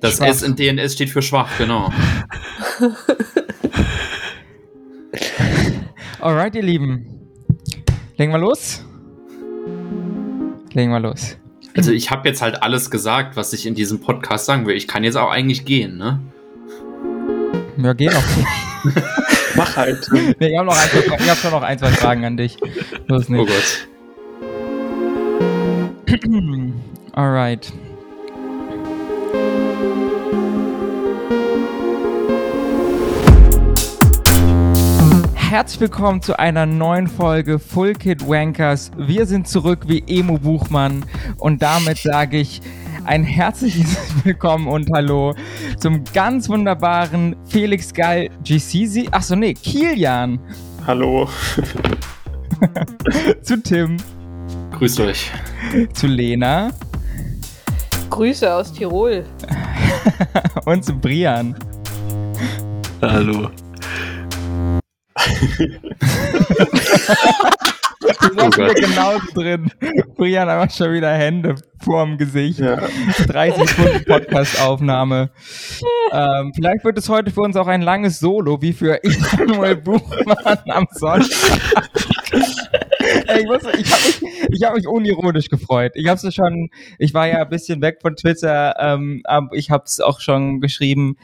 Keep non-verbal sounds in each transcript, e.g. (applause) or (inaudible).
Das schwach. S in DNS steht für schwach, genau. (laughs) Alright, ihr Lieben. Legen wir los? Legen wir los. Also ich habe jetzt halt alles gesagt, was ich in diesem Podcast sagen will. Ich kann jetzt auch eigentlich gehen, ne? Ja, geh noch. (laughs) Mach halt. Nee, ich habe noch, ein, ich hab schon noch ein, zwei Fragen an dich. Los nicht. Oh Gott. (clears throat) Alright. Herzlich willkommen zu einer neuen Folge Full Kid Wankers. Wir sind zurück wie Emo Buchmann und damit sage ich ein herzliches (laughs) Willkommen und Hallo zum ganz wunderbaren Felix Geil GC. Achso, nee, Kilian. Hallo. (laughs) zu Tim. Grüßt euch. Zu Lena. Grüße aus Tirol. (laughs) und zu Brian. Hallo. (laughs) Du sagst mir genauso drin. Brian einfach schon wieder Hände vorm Gesicht. Ja. 30 Sekunden Podcast-Aufnahme. Ähm, vielleicht wird es heute für uns auch ein langes Solo, wie für Immanuel (laughs) Buchmann am Sonntag. ich, muss, ich habe mich, hab mich unironisch gefreut. Ich habe es schon, ich war ja ein bisschen weg von Twitter, ähm, aber ich habe es auch schon geschrieben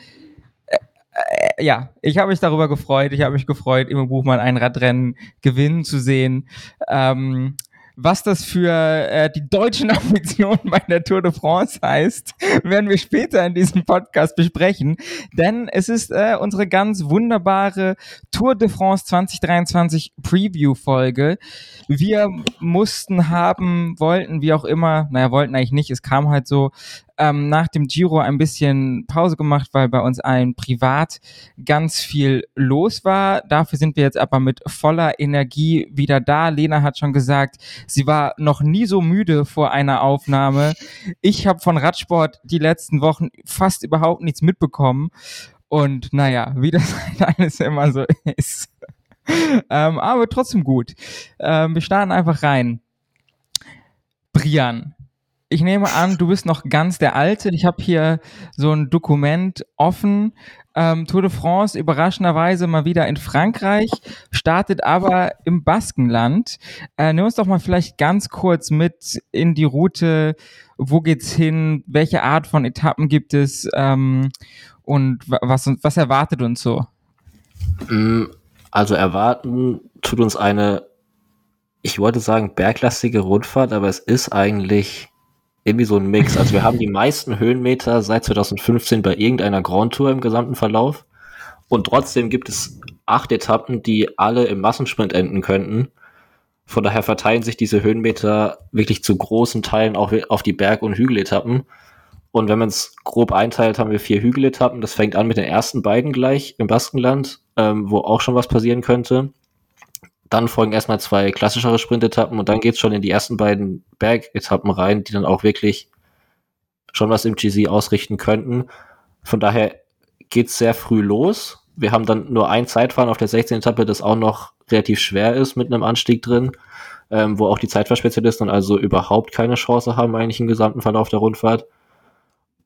äh, ja, ich habe mich darüber gefreut. Ich habe mich gefreut, Immo Buchmann ein Radrennen gewinnen zu sehen. Ähm, was das für äh, die deutschen (laughs) Ambitionen bei der Tour de France heißt, werden wir später in diesem Podcast besprechen. Denn es ist äh, unsere ganz wunderbare Tour de France 2023 Preview-Folge. Wir mussten haben, wollten, wie auch immer, naja, wollten eigentlich nicht, es kam halt so, ähm, nach dem Giro ein bisschen Pause gemacht, weil bei uns allen privat ganz viel los war. Dafür sind wir jetzt aber mit voller Energie wieder da. Lena hat schon gesagt, sie war noch nie so müde vor einer Aufnahme. Ich habe von Radsport die letzten Wochen fast überhaupt nichts mitbekommen. Und naja, wie das halt (laughs) alles immer so ist. ähm, aber trotzdem gut. Ähm, wir starten einfach rein. Brian, ich nehme an, du bist noch ganz der Alte. Ich habe hier so ein Dokument offen. Ähm, Tour de France überraschenderweise mal wieder in Frankreich, startet aber im Baskenland. Äh, nimm uns doch mal vielleicht ganz kurz mit in die Route. Wo geht's hin? Welche Art von Etappen gibt es? Ähm, und was, was erwartet uns so? Mm, also erwarten tut uns eine, ich wollte sagen, berglastige Rundfahrt, aber es ist eigentlich irgendwie so ein Mix. Also wir haben die meisten Höhenmeter seit 2015 bei irgendeiner Grand Tour im gesamten Verlauf. Und trotzdem gibt es acht Etappen, die alle im Massensprint enden könnten. Von daher verteilen sich diese Höhenmeter wirklich zu großen Teilen auch auf die Berg- und Hügeletappen. Und wenn man es grob einteilt, haben wir vier Hügeletappen. Das fängt an mit den ersten beiden gleich im Baskenland, ähm, wo auch schon was passieren könnte. Dann folgen erstmal zwei klassischere Sprintetappen und dann geht's schon in die ersten beiden Bergetappen rein, die dann auch wirklich schon was im GC ausrichten könnten. Von daher geht's sehr früh los. Wir haben dann nur ein Zeitfahren auf der 16. Etappe, das auch noch relativ schwer ist mit einem Anstieg drin, ähm, wo auch die Zeitfahrspezialisten also überhaupt keine Chance haben eigentlich im gesamten Verlauf der Rundfahrt.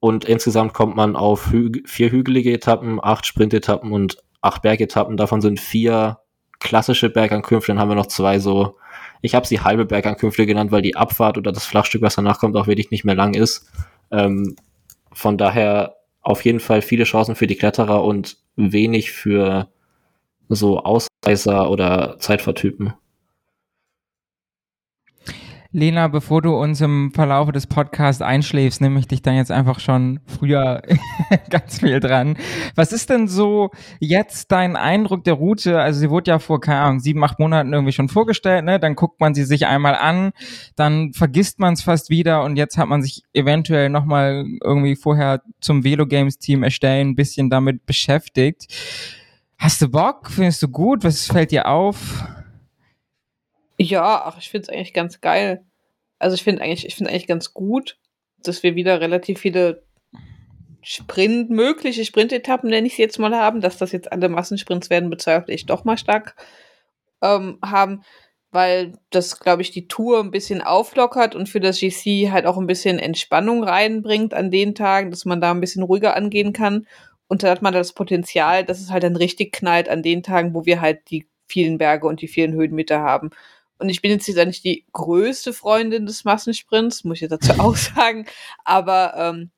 Und insgesamt kommt man auf hü vier hügelige Etappen, acht Sprintetappen und acht Bergetappen. Davon sind vier klassische Bergankünfte, dann haben wir noch zwei so, ich habe sie halbe Bergankünfte genannt, weil die Abfahrt oder das Flachstück, was danach kommt, auch wirklich nicht mehr lang ist. Ähm, von daher auf jeden Fall viele Chancen für die Kletterer und wenig für so Ausreißer oder Zeitvertypen. Lena, bevor du uns im Verlauf des Podcasts einschläfst, nehme ich dich dann jetzt einfach schon früher (laughs) ganz viel dran. Was ist denn so jetzt dein Eindruck der Route? Also sie wurde ja vor, keine Ahnung, sieben, acht Monaten irgendwie schon vorgestellt, ne? Dann guckt man sie sich einmal an, dann vergisst man es fast wieder und jetzt hat man sich eventuell nochmal irgendwie vorher zum Velo Games Team erstellen, ein bisschen damit beschäftigt. Hast du Bock? Findest du gut? Was fällt dir auf? Ja, ach, ich finde es eigentlich ganz geil. Also ich finde eigentlich, ich finde eigentlich ganz gut, dass wir wieder relativ viele Sprint, mögliche Sprintetappen, nenne ich sie jetzt mal haben, dass das jetzt alle Massensprints werden, bezweifle ich doch mal stark ähm, haben. weil das, glaube ich, die Tour ein bisschen auflockert und für das GC halt auch ein bisschen Entspannung reinbringt an den Tagen, dass man da ein bisschen ruhiger angehen kann. Und da hat man das Potenzial, dass es halt dann richtig knallt an den Tagen, wo wir halt die vielen Berge und die vielen Höhenmeter haben. Und ich bin jetzt nicht die größte Freundin des Massensprints, muss ich dazu (laughs) auch sagen. Aber ähm,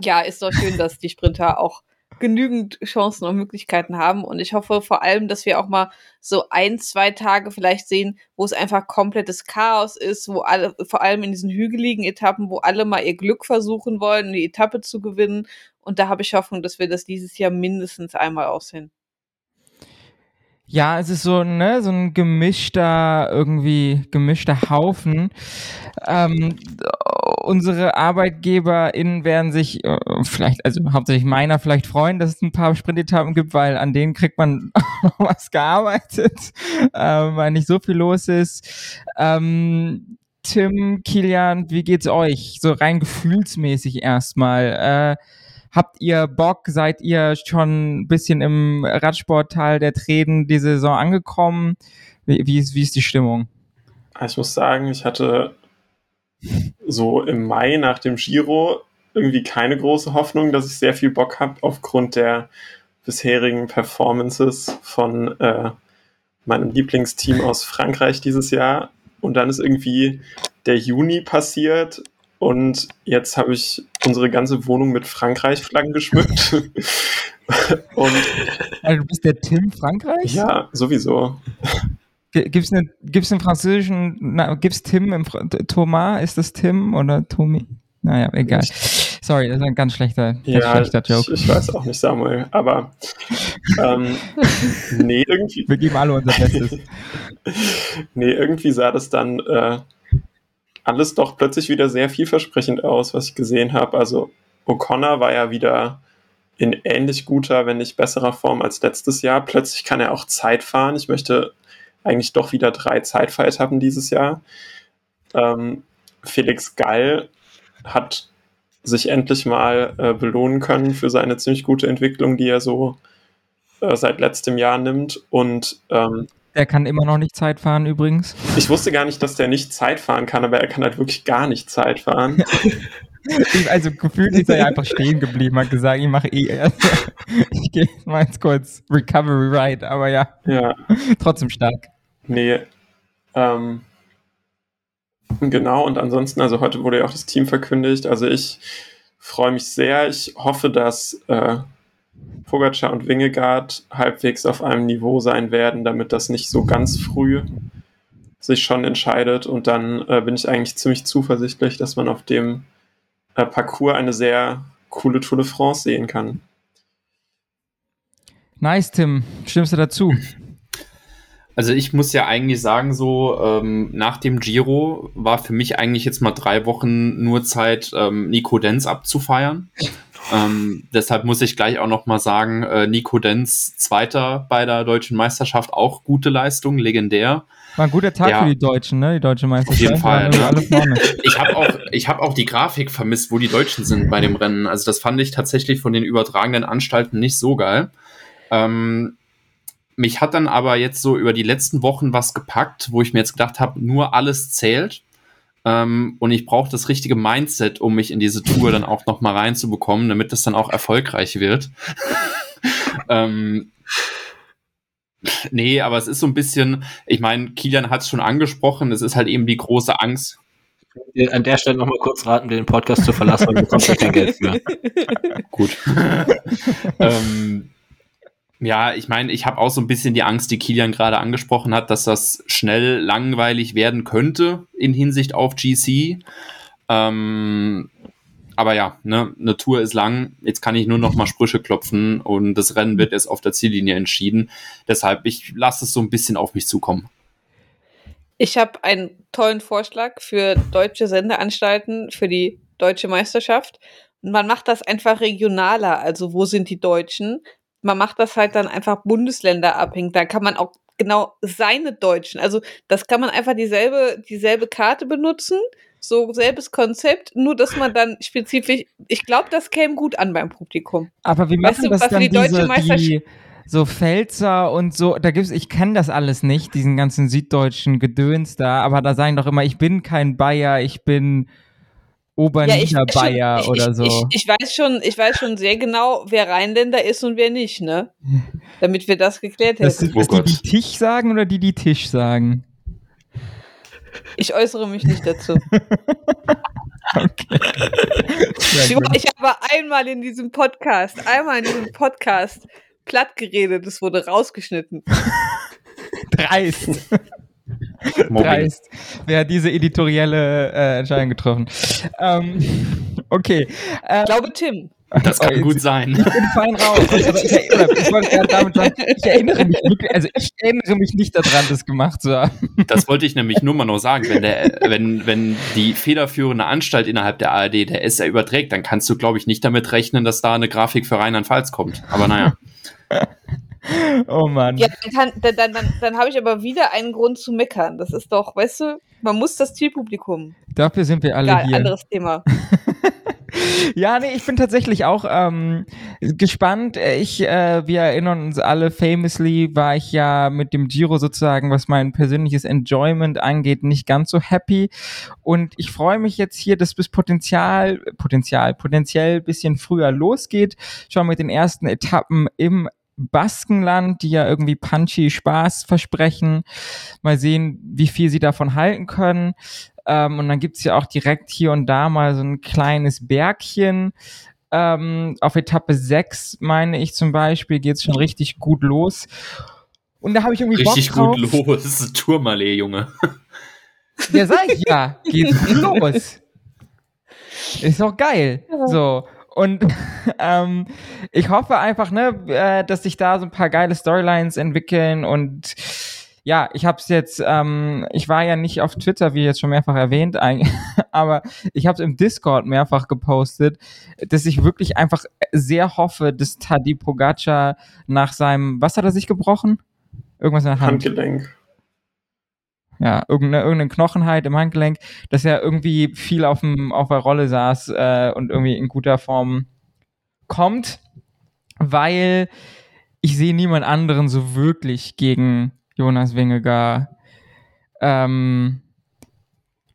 ja, ist doch schön, dass die Sprinter auch genügend Chancen und Möglichkeiten haben. Und ich hoffe vor allem, dass wir auch mal so ein, zwei Tage vielleicht sehen, wo es einfach komplettes Chaos ist, wo alle, vor allem in diesen hügeligen Etappen, wo alle mal ihr Glück versuchen wollen, die Etappe zu gewinnen. Und da habe ich Hoffnung, dass wir das dieses Jahr mindestens einmal aussehen. Ja, es ist so, ne, so ein gemischter, irgendwie gemischter Haufen. Ähm, unsere ArbeitgeberInnen werden sich äh, vielleicht, also hauptsächlich meiner vielleicht freuen, dass es ein paar Sprintetappen gibt, weil an denen kriegt man (laughs) noch was gearbeitet, (laughs) äh, weil nicht so viel los ist. Ähm, Tim, Kilian, wie geht's euch? So rein gefühlsmäßig erstmal. Äh, Habt ihr Bock? Seid ihr schon ein bisschen im Radsportteil der Tränen die Saison angekommen? Wie, wie, ist, wie ist die Stimmung? Ich muss sagen, ich hatte so im Mai nach dem Giro irgendwie keine große Hoffnung, dass ich sehr viel Bock habe aufgrund der bisherigen Performances von äh, meinem Lieblingsteam aus Frankreich dieses Jahr. Und dann ist irgendwie der Juni passiert und jetzt habe ich unsere ganze Wohnung mit Frankreich-Flaggen geschmückt. (laughs) und also du bist der Tim Frankreich? Ja, sowieso. Gibt es einen, gibt's einen französischen, gibt es Tim im Fra Thomas? Ist das Tim oder Tommy? Naja, egal. Sorry, das ist ein ganz schlechter, ja, schlechter Joke. Ich, ich, weiß auch nicht, Samuel, aber ähm, (laughs) nee, irgendwie. Wir geben alle unser Bestes. (laughs) nee, irgendwie sah das dann äh, alles doch plötzlich wieder sehr vielversprechend aus, was ich gesehen habe. Also O'Connor war ja wieder in ähnlich guter, wenn nicht besserer Form als letztes Jahr. Plötzlich kann er auch Zeit fahren. Ich möchte eigentlich doch wieder drei Zeitfahretappen dieses Jahr. Ähm, Felix Gall hat sich endlich mal äh, belohnen können für seine ziemlich gute Entwicklung, die er so äh, seit letztem Jahr nimmt. Und ähm, der kann immer noch nicht Zeit fahren übrigens. Ich wusste gar nicht, dass der nicht Zeit fahren kann, aber er kann halt wirklich gar nicht Zeit fahren. (laughs) also gefühlt ist er ja einfach stehen geblieben, hat gesagt, ich mache eh erst. (laughs) ich gehe mal jetzt kurz Recovery Ride, aber ja. Ja. Trotzdem stark. Nee. Ähm, genau, und ansonsten, also heute wurde ja auch das Team verkündigt. Also ich freue mich sehr. Ich hoffe, dass äh, Pogacar und Wingegaard halbwegs auf einem Niveau sein werden, damit das nicht so ganz früh sich schon entscheidet. Und dann äh, bin ich eigentlich ziemlich zuversichtlich, dass man auf dem äh, Parcours eine sehr coole Tour de France sehen kann. Nice, Tim. Stimmst du dazu? Also ich muss ja eigentlich sagen, so ähm, nach dem Giro war für mich eigentlich jetzt mal drei Wochen nur Zeit, ähm, Nico Denz abzufeiern. Ähm, deshalb muss ich gleich auch noch mal sagen, äh, Nico Denz Zweiter bei der deutschen Meisterschaft, auch gute Leistung, legendär. War ein guter Tag ja. für die Deutschen, ne? Die deutsche Meisterschaft. Auf jeden Fall. Ne? (laughs) ich habe auch, ich habe auch die Grafik vermisst, wo die Deutschen sind bei dem Rennen. Also das fand ich tatsächlich von den übertragenen Anstalten nicht so geil. Ähm, mich hat dann aber jetzt so über die letzten Wochen was gepackt, wo ich mir jetzt gedacht habe, nur alles zählt. Ähm, und ich brauche das richtige Mindset, um mich in diese Tour dann auch noch mal reinzubekommen, damit das dann auch erfolgreich wird. (laughs) ähm, nee, aber es ist so ein bisschen, ich meine, Kilian hat es schon angesprochen, es ist halt eben die große Angst. An der Stelle nochmal kurz raten, den Podcast zu verlassen, weil du bekommst ja kein Geld für. (laughs) Gut. (laughs) ähm, ja, ich meine, ich habe auch so ein bisschen die Angst, die Kilian gerade angesprochen hat, dass das schnell langweilig werden könnte in Hinsicht auf GC. Ähm, aber ja, ne, eine Tour ist lang. Jetzt kann ich nur noch mal Sprüche klopfen und das Rennen wird erst auf der Ziellinie entschieden. Deshalb, ich lasse es so ein bisschen auf mich zukommen. Ich habe einen tollen Vorschlag für deutsche Sendeanstalten für die deutsche Meisterschaft. Man macht das einfach regionaler. Also wo sind die Deutschen? Man macht das halt dann einfach bundesländerabhängig. Da kann man auch genau seine Deutschen, also das kann man einfach dieselbe, dieselbe Karte benutzen, so selbes Konzept, nur dass man dann spezifisch, ich glaube, das käme gut an beim Publikum. Aber wie machen weißt du, das dann die diese, die, so Pfälzer und so, da gibt's, ich kenne das alles nicht, diesen ganzen süddeutschen Gedöns da, aber da sagen doch immer, ich bin kein Bayer, ich bin Oberniederbayer ja, ich, oder so. Ich, ich, weiß schon, ich weiß schon sehr genau, wer Rheinländer ist und wer nicht, ne? Damit wir das geklärt hätten. Das sind das oh die, die Tisch sagen oder die, die Tisch sagen? Ich äußere mich nicht dazu. (laughs) okay. Ich, ich habe einmal in diesem Podcast, einmal in diesem Podcast platt geredet, es wurde rausgeschnitten. (laughs) Dreist. (laughs) Dreist. Wer hat diese editorielle äh, Entscheidung getroffen? Ähm, okay. Ähm, ich glaube Tim. Das kann gut sein. Ich bin fein raus. Also ich, ich, wollte gerade damit sagen, ich erinnere mich wirklich, also ich erinnere mich nicht daran, das gemacht zu haben. Das wollte ich nämlich nur mal noch sagen. Wenn, der, wenn, wenn die federführende Anstalt innerhalb der ARD der SR überträgt, dann kannst du, glaube ich, nicht damit rechnen, dass da eine Grafik für Rheinland-Pfalz kommt. Aber naja. Oh Mann. Ja, dann, dann, dann, dann, dann habe ich aber wieder einen Grund zu meckern. Das ist doch, weißt du, man muss das Zielpublikum. Dafür sind wir alle Egal, hier. anderes Thema. (laughs) ja, nee, ich bin tatsächlich auch ähm, gespannt. Ich, äh, wir erinnern uns alle, famously war ich ja mit dem Giro sozusagen, was mein persönliches Enjoyment angeht, nicht ganz so happy. Und ich freue mich jetzt hier, dass bis Potenzial, Potenzial, potenziell bisschen früher losgeht. Schon mit den ersten Etappen im Baskenland, die ja irgendwie punchy Spaß versprechen. Mal sehen, wie viel sie davon halten können. Ähm, und dann gibt's ja auch direkt hier und da mal so ein kleines Bergchen. Ähm, auf Etappe 6, meine ich zum Beispiel, geht's schon richtig gut los. Und da habe ich irgendwie Richtig Bock drauf. gut los. Das ist Tourmalet, Junge. Ja, sag ich ja. Geht's (laughs) gut los. Ist doch geil. So. Und (laughs) ähm, ich hoffe einfach, ne, äh, dass sich da so ein paar geile Storylines entwickeln und ja, ich habe es jetzt, ähm, ich war ja nicht auf Twitter, wie jetzt schon mehrfach erwähnt, (laughs) aber ich habe es im Discord mehrfach gepostet, dass ich wirklich einfach sehr hoffe, dass Tadi Pogacar nach seinem, was hat er sich gebrochen? Irgendwas in der Hand. Handgelenk ja, irgendeine, irgendeine Knochenheit im Handgelenk, dass er irgendwie viel auf, dem, auf der Rolle saß äh, und irgendwie in guter Form kommt, weil ich sehe niemand anderen so wirklich gegen Jonas Wingegar ähm,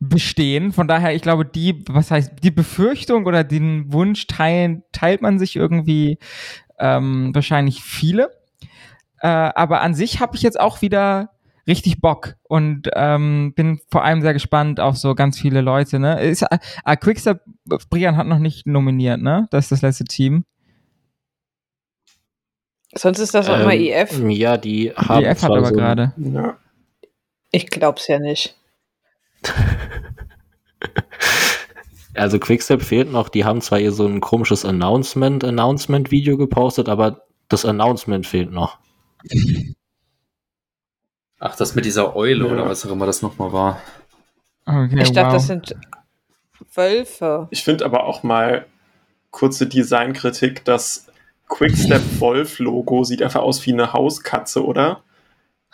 bestehen. Von daher, ich glaube, die, was heißt, die Befürchtung oder den Wunsch teilen, teilt man sich irgendwie ähm, wahrscheinlich viele. Äh, aber an sich habe ich jetzt auch wieder richtig Bock und ähm, bin vor allem sehr gespannt auf so ganz viele Leute. Ne? Ist, äh, Quickstep, Brian hat noch nicht nominiert, ne? Das ist das letzte Team. Sonst ist das auch ähm, immer EF. Ja, die haben. EF hat aber so gerade. Ja. Ich glaub's ja nicht. (laughs) also Quickstep fehlt noch. Die haben zwar hier so ein komisches Announcement, Announcement-Video gepostet, aber das Announcement fehlt noch. (laughs) Ach, das mit dieser Eule ja. oder was auch immer das nochmal war. Okay, ich dachte, wow. das sind Wölfe. Ich finde aber auch mal kurze Designkritik, das Quickstep (laughs) Wolf Logo sieht einfach aus wie eine Hauskatze, oder?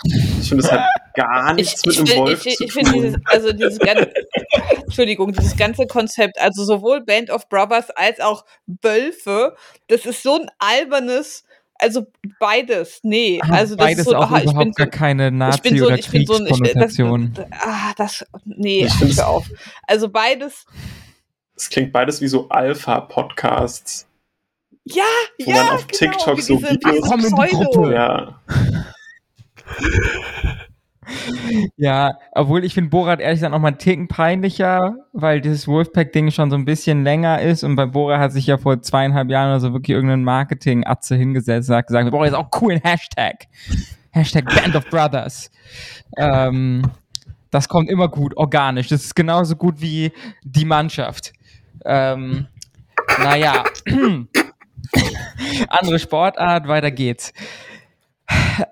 Ich finde, es hat gar nichts ich, mit einem Wolf ich, ich, zu tun. Dieses, also dieses ganze, (laughs) Entschuldigung, dieses ganze Konzept, also sowohl Band of Brothers als auch Wölfe, das ist so ein albernes also beides, nee. Also das beides ist so, auch aha, überhaupt gar keine Nazi- so, oder Kriegskonnotation. So, das, ah, das, nee, hör auf. Also beides. Es klingt beides wie so Alpha-Podcasts. Ja, wo ja, man auf genau, TikTok so Videos. Pseudo. Ja. (laughs) Ja, obwohl ich finde Borat ehrlich gesagt noch mal einen Ticken peinlicher, weil dieses Wolfpack-Ding schon so ein bisschen länger ist und bei Borat hat sich ja vor zweieinhalb Jahren oder so wirklich irgendein Marketing-Atze hingesetzt und hat gesagt, wir brauchen jetzt auch coolen Hashtag. Hashtag Band of Brothers. Ähm, das kommt immer gut, organisch. Das ist genauso gut wie die Mannschaft. Ähm, naja. (clears throat) Andere Sportart, weiter geht's.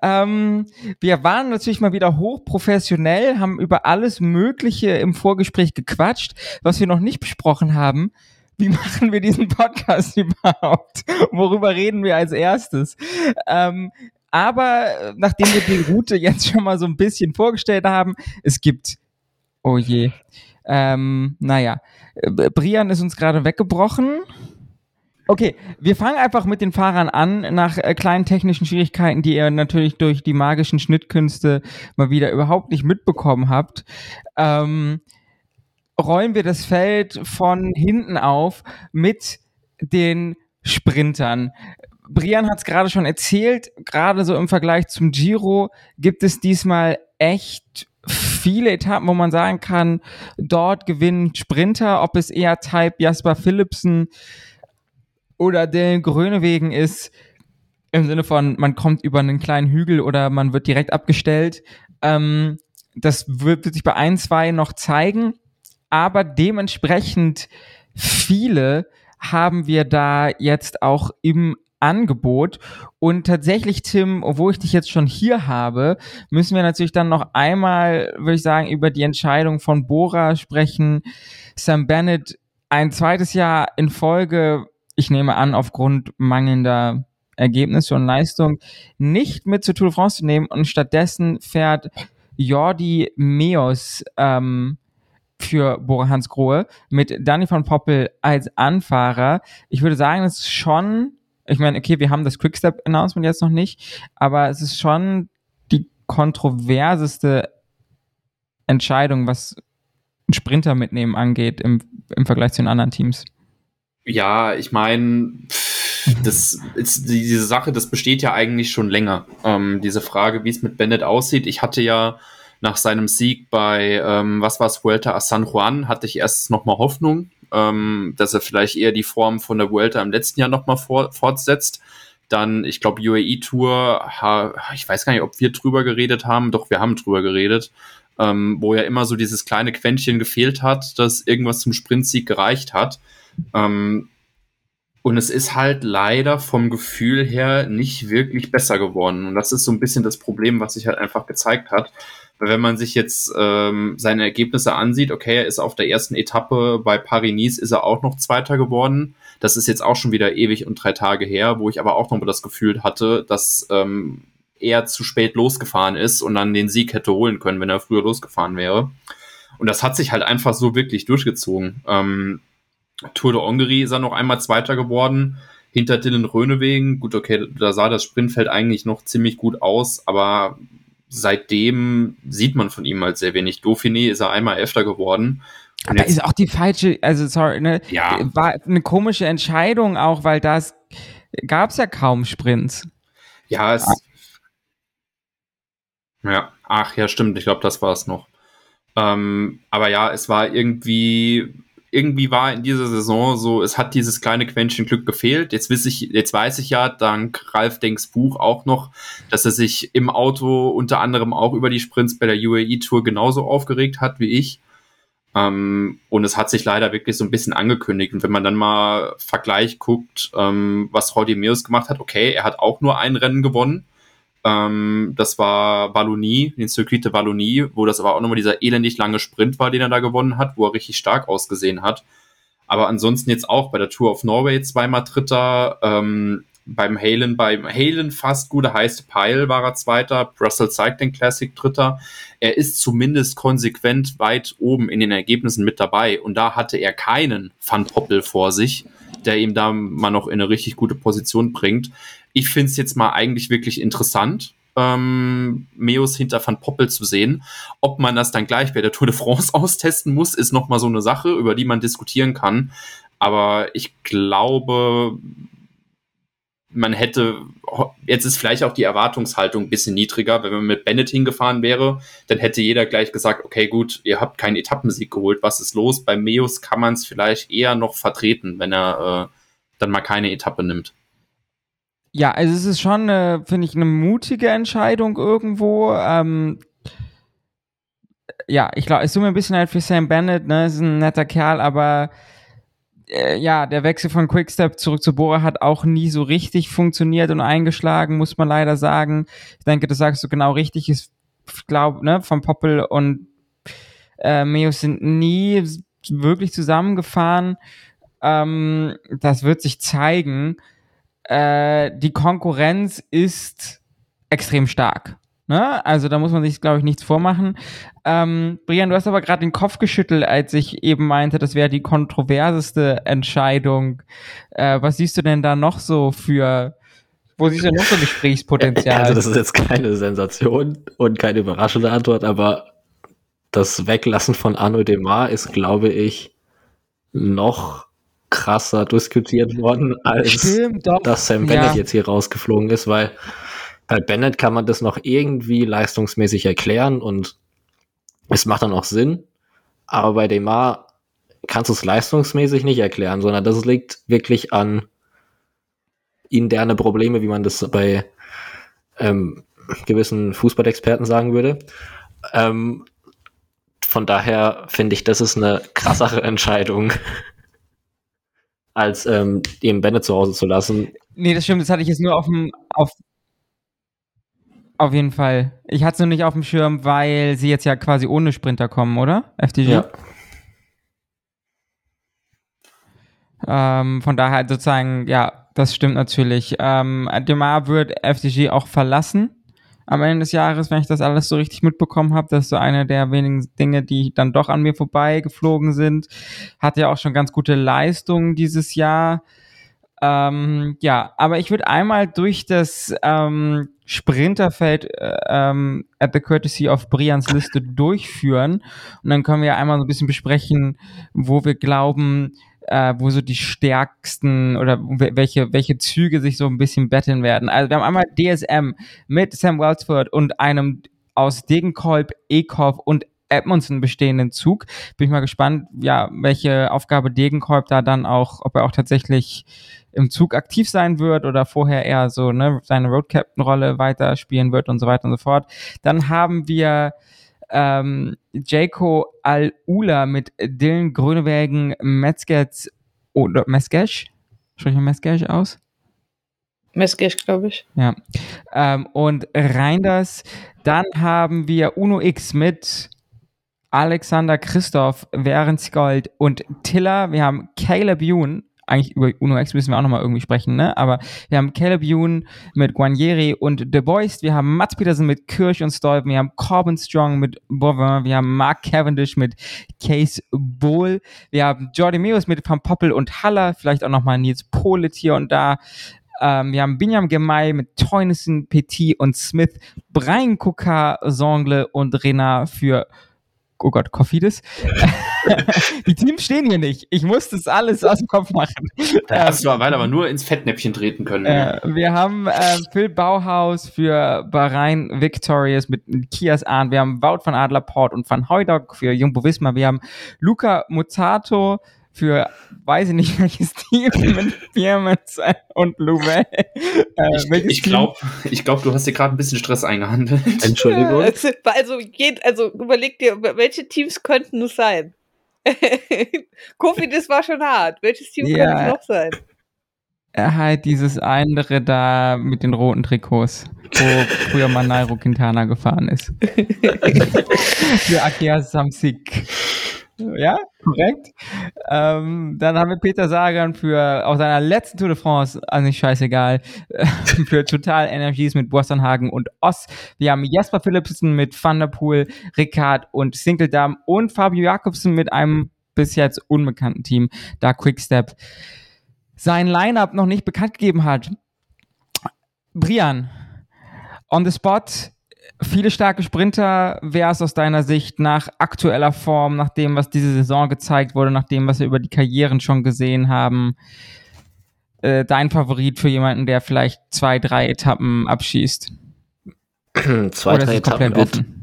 Ähm, wir waren natürlich mal wieder hochprofessionell, haben über alles Mögliche im Vorgespräch gequatscht, was wir noch nicht besprochen haben. Wie (laughs) machen wir diesen Podcast (laughs) überhaupt? Worüber reden wir als erstes? Ähm, aber nachdem wir die Route jetzt schon mal so ein bisschen vorgestellt haben, es gibt, oh je, ähm, naja, Brian ist uns gerade weggebrochen. Okay, wir fangen einfach mit den Fahrern an, nach äh, kleinen technischen Schwierigkeiten, die ihr natürlich durch die magischen Schnittkünste mal wieder überhaupt nicht mitbekommen habt. Ähm, räumen wir das Feld von hinten auf mit den Sprintern. Brian hat es gerade schon erzählt, gerade so im Vergleich zum Giro gibt es diesmal echt viele Etappen, wo man sagen kann, dort gewinnen Sprinter, ob es eher Type Jasper Philipsen oder Dylan Grönewegen ist, im Sinne von, man kommt über einen kleinen Hügel oder man wird direkt abgestellt. Ähm, das wird, wird sich bei ein, zwei noch zeigen, aber dementsprechend viele haben wir da jetzt auch im Angebot. Und tatsächlich, Tim, obwohl ich dich jetzt schon hier habe, müssen wir natürlich dann noch einmal, würde ich sagen, über die Entscheidung von Bora sprechen. Sam Bennett ein zweites Jahr in Folge, ich nehme an, aufgrund mangelnder Ergebnisse und Leistung, nicht mit zur Tour de France zu nehmen und stattdessen fährt Jordi Meos ähm, für Bora Hans Grohe mit Danny von Poppel als Anfahrer. Ich würde sagen, es ist schon ich meine, okay, wir haben das Quickstep-Announcement jetzt noch nicht, aber es ist schon die kontroverseste Entscheidung, was Sprinter mitnehmen angeht im, im Vergleich zu den anderen Teams. Ja, ich meine, das ist diese Sache, das besteht ja eigentlich schon länger. Ähm, diese Frage, wie es mit Bennett aussieht. Ich hatte ja nach seinem Sieg bei, ähm, was war es, Vuelta a San Juan, hatte ich erst nochmal Hoffnung, ähm, dass er vielleicht eher die Form von der Vuelta im letzten Jahr nochmal for fortsetzt. Dann, ich glaube, UAE Tour, ich weiß gar nicht, ob wir drüber geredet haben, doch wir haben drüber geredet, ähm, wo ja immer so dieses kleine Quäntchen gefehlt hat, dass irgendwas zum Sprintsieg gereicht hat. Ähm, und es ist halt leider vom Gefühl her nicht wirklich besser geworden. Und das ist so ein bisschen das Problem, was sich halt einfach gezeigt hat wenn man sich jetzt ähm, seine Ergebnisse ansieht, okay, er ist auf der ersten Etappe bei Paris-Nice ist er auch noch Zweiter geworden. Das ist jetzt auch schon wieder ewig und drei Tage her, wo ich aber auch noch mal das Gefühl hatte, dass ähm, er zu spät losgefahren ist und dann den Sieg hätte holen können, wenn er früher losgefahren wäre. Und das hat sich halt einfach so wirklich durchgezogen. Ähm, Tour de Hongrie ist er noch einmal Zweiter geworden hinter Dylan Rönewegen. Gut, okay, da sah das Sprintfeld eigentlich noch ziemlich gut aus, aber seitdem sieht man von ihm halt sehr wenig. Dauphiné ist er einmal Elfter geworden. Und da ist auch die falsche, also sorry, ne, ja. war eine komische Entscheidung auch, weil das gab es ja kaum Sprints. Ja, es. Ja, ach ja, stimmt. Ich glaube, das war es noch. Ähm, aber ja, es war irgendwie irgendwie war in dieser Saison so, es hat dieses kleine Quäntchen Glück gefehlt. Jetzt weiß ich, jetzt weiß ich ja dank Ralf Denks Buch auch noch, dass er sich im Auto unter anderem auch über die Sprints bei der UAE Tour genauso aufgeregt hat wie ich. Ähm, und es hat sich leider wirklich so ein bisschen angekündigt. Und wenn man dann mal Vergleich guckt, ähm, was Jordi Meus gemacht hat, okay, er hat auch nur ein Rennen gewonnen. Ähm, das war Wallonie, den Circuit de Wallonie, wo das aber auch nochmal dieser elendig lange Sprint war, den er da gewonnen hat, wo er richtig stark ausgesehen hat. Aber ansonsten jetzt auch bei der Tour of Norway zweimal Dritter, ähm, beim Halen, beim Halen fast gute heißt Pile war er Zweiter, Brussels Cycling Classic Dritter. Er ist zumindest konsequent weit oben in den Ergebnissen mit dabei und da hatte er keinen Van Poppel vor sich, der ihm da mal noch in eine richtig gute Position bringt. Ich finde es jetzt mal eigentlich wirklich interessant, ähm, Meos hinter Van Poppel zu sehen. Ob man das dann gleich bei der Tour de France (laughs) austesten muss, ist nochmal so eine Sache, über die man diskutieren kann. Aber ich glaube, man hätte, jetzt ist vielleicht auch die Erwartungshaltung ein bisschen niedriger, wenn man mit Bennett hingefahren wäre, dann hätte jeder gleich gesagt, okay, gut, ihr habt keinen Etappensieg geholt, was ist los? Bei Meos kann man es vielleicht eher noch vertreten, wenn er äh, dann mal keine Etappe nimmt. Ja, also es ist schon, finde ich, eine mutige Entscheidung irgendwo. Ähm, ja, ich glaube, es tut mir ein bisschen halt für Sam Bennett, ne, ist ein netter Kerl, aber äh, ja, der Wechsel von Quickstep zurück zu Bora hat auch nie so richtig funktioniert und eingeschlagen, muss man leider sagen. Ich denke, das sagst du genau richtig. Ich glaube, ne, von Poppel und äh, Meos sind nie wirklich zusammengefahren. Ähm, das wird sich zeigen äh, die Konkurrenz ist extrem stark. Ne? Also da muss man sich, glaube ich, nichts vormachen. Ähm, Brian, du hast aber gerade den Kopf geschüttelt, als ich eben meinte, das wäre die kontroverseste Entscheidung. Äh, was siehst du denn da noch so für, wo siehst du noch so Gesprächspotenzial? Also das ist jetzt keine Sensation und keine überraschende Antwort, aber das Weglassen von Arno Demar ist, glaube ich, noch krasser diskutiert worden, als Stimmt, dass Sam Bennett Ja. jetzt hier rausgeflogen ist, weil bei Bennett kann man das noch irgendwie leistungsmäßig erklären und es macht dann auch Sinn, aber bei Demar kannst du es leistungsmäßig nicht erklären, sondern das liegt wirklich an interne Probleme, wie man das bei ähm, gewissen Fußballexperten sagen würde. Ähm, von daher finde ich, das ist eine krassere Entscheidung, als ähm, eben Bennett zu Hause zu lassen. Nee, das stimmt, das hatte ich jetzt nur auf dem, auf, auf jeden Fall. Ich hatte es nur nicht auf dem Schirm, weil sie jetzt ja quasi ohne Sprinter kommen, oder? FDG? Ja. Ähm, von daher sozusagen, ja, das stimmt natürlich. Ähm, Demar wird FDG auch verlassen am Ende des Jahres, wenn ich das alles so richtig mitbekommen habe. Das ist so eine der wenigen Dinge, die dann doch an mir vorbeigeflogen sind. Hat ja auch schon ganz gute Leistungen dieses Jahr. Ähm, ja, aber ich würde einmal durch das ähm, Sprinterfeld äh, ähm, at the courtesy of Brians Liste durchführen und dann können wir einmal so ein bisschen besprechen, wo wir glauben, äh, wo so die stärksten oder we- welche, welche Züge sich so ein bisschen betteln werden. Also wir haben einmal DSM mit Sam Welsford und einem aus Degenkolb, Ekhoff und Edmondson bestehenden Zug. Bin ich mal gespannt, ja, welche Aufgabe Degenkolb da dann auch, ob er auch tatsächlich im Zug aktiv sein wird oder vorher eher so ne, seine Road Captain Rolle weiterspielen wird und so weiter und so fort. Dann haben wir ähm, Jaco Al-Ula mit Dylan Grönewegen Metzgerz oder Meskesh? Spreche ich Meskesh aus? Messgesch, glaube ich. Ja. Ähm, und Reinders. Dann haben wir Uno X mit Alexander Christoph, Währensgold und Tiller. Wir haben Caleb Youn. Eigentlich über Uno X müssen wir auch nochmal irgendwie sprechen, ne? Aber wir haben Caleb Youn mit Guanieri und De Boist. Wir haben Mats Petersen mit Kirsch und Stolpen. Wir haben Corbin Strong mit Bovin. Wir haben Mark Cavendish mit Case Bowl. Wir haben Jordi Meus mit Van Poppel und Haller. Vielleicht auch nochmal Nils Polit hier und da. Ähm, wir haben Binyam Gemay mit Teunissen, Petit und Smith, Brian Kokar, Songle und Renard für, oh Gott, Kofidis. (laughs) Die Teams stehen hier nicht. Ich muss das alles aus dem Kopf machen. Da hast du aber aber nur ins Fettnäpfchen treten können. Äh, wir haben äh, Phil Bauhaus für Bahrain Victorious mit Kias Ahn. Wir haben Wout van Adler Port und Van Hooydonk für Jumbo Visma. Wir haben Luca Muzzato für weiß ich nicht (laughs) welches Team mit Piermans und Louvet. Äh, ich ich glaube, ich glaub, du hast dir gerade ein bisschen Stress eingehandelt. Entschuldigung. Also, (laughs) also, geht, also überleg dir, welche Teams könnten es sein? (laughs) Kofi, das war schon hart. Welches Team Ja. könnte es noch sein? Äh, halt dieses andere da mit den roten Trikots, wo früher mal Nairo Quintana gefahren ist. Für Akea Samsic. Ja, korrekt. Ähm, dann haben wir Peter Sagan für aus seiner letzten Tour de France, also nicht scheißegal, (laughs) für Total Energies mit Boastonhagen und Oss. Wir haben Jasper Philipsen mit Van der Poel, Ricard und Sinkeldam und Fabio Jakobsen mit einem bis jetzt unbekannten Team, da Quickstep sein Lineup noch nicht bekannt gegeben hat. Brian, on the spot, viele starke Sprinter. Wer ist aus deiner Sicht nach aktueller Form, nach dem, was diese Saison gezeigt wurde, nach dem, was wir über die Karrieren schon gesehen haben, äh, dein Favorit für jemanden, der vielleicht zwei, drei Etappen abschießt? (clears throat) Zwei, Oder drei Etappen wird, offen?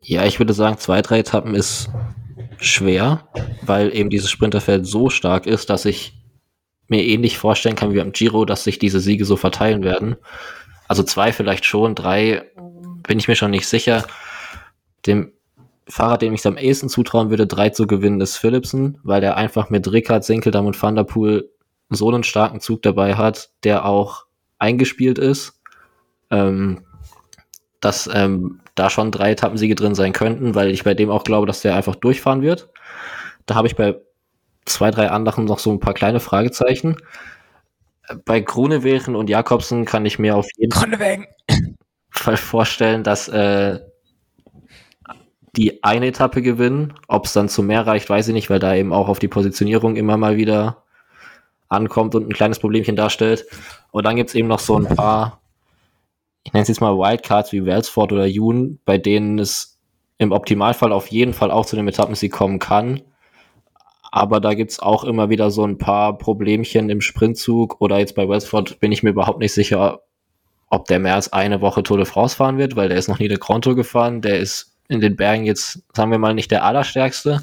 Ja, ich würde sagen, zwei, drei Etappen ist schwer, weil eben dieses Sprinterfeld so stark ist, dass ich mir ähnlich vorstellen kann wie beim Giro, dass sich diese Siege so verteilen werden. Also zwei vielleicht schon, drei bin ich mir schon nicht sicher. Dem Fahrer, dem ich es am ehesten zutrauen würde, drei zu gewinnen, ist Philipsen, weil der einfach mit Rickard, Sinkeldam und Van der Poel so einen starken Zug dabei hat, der auch eingespielt ist. Ähm, dass ähm, da schon drei Etappensiege drin sein könnten, weil ich bei dem auch glaube, dass der einfach durchfahren wird. Da habe ich bei zwei, drei anderen noch so ein paar kleine Fragezeichen. Bei Grunewegen und Jakobsen kann ich mir auf jeden Fall Grünewegen. Fall vorstellen, dass äh, die eine Etappe gewinnen. Ob es dann zu mehr reicht, weiß ich nicht, weil da eben auch auf die Positionierung immer mal wieder ankommt und ein kleines Problemchen darstellt. Und dann gibt's eben noch so ein paar, ich nenne es jetzt mal Wildcards wie Wellsford oder Yoon, bei denen es im Optimalfall auf jeden Fall auch zu dem Etappensieg kommen kann. Aber da gibt's auch immer wieder so ein paar Problemchen im Sprintzug oder jetzt bei Westford bin ich mir überhaupt nicht sicher, ob der mehr als eine Woche Tour de France fahren wird, weil der ist noch nie der Grand Tour gefahren. Der ist in den Bergen jetzt, sagen wir mal, nicht der allerstärkste.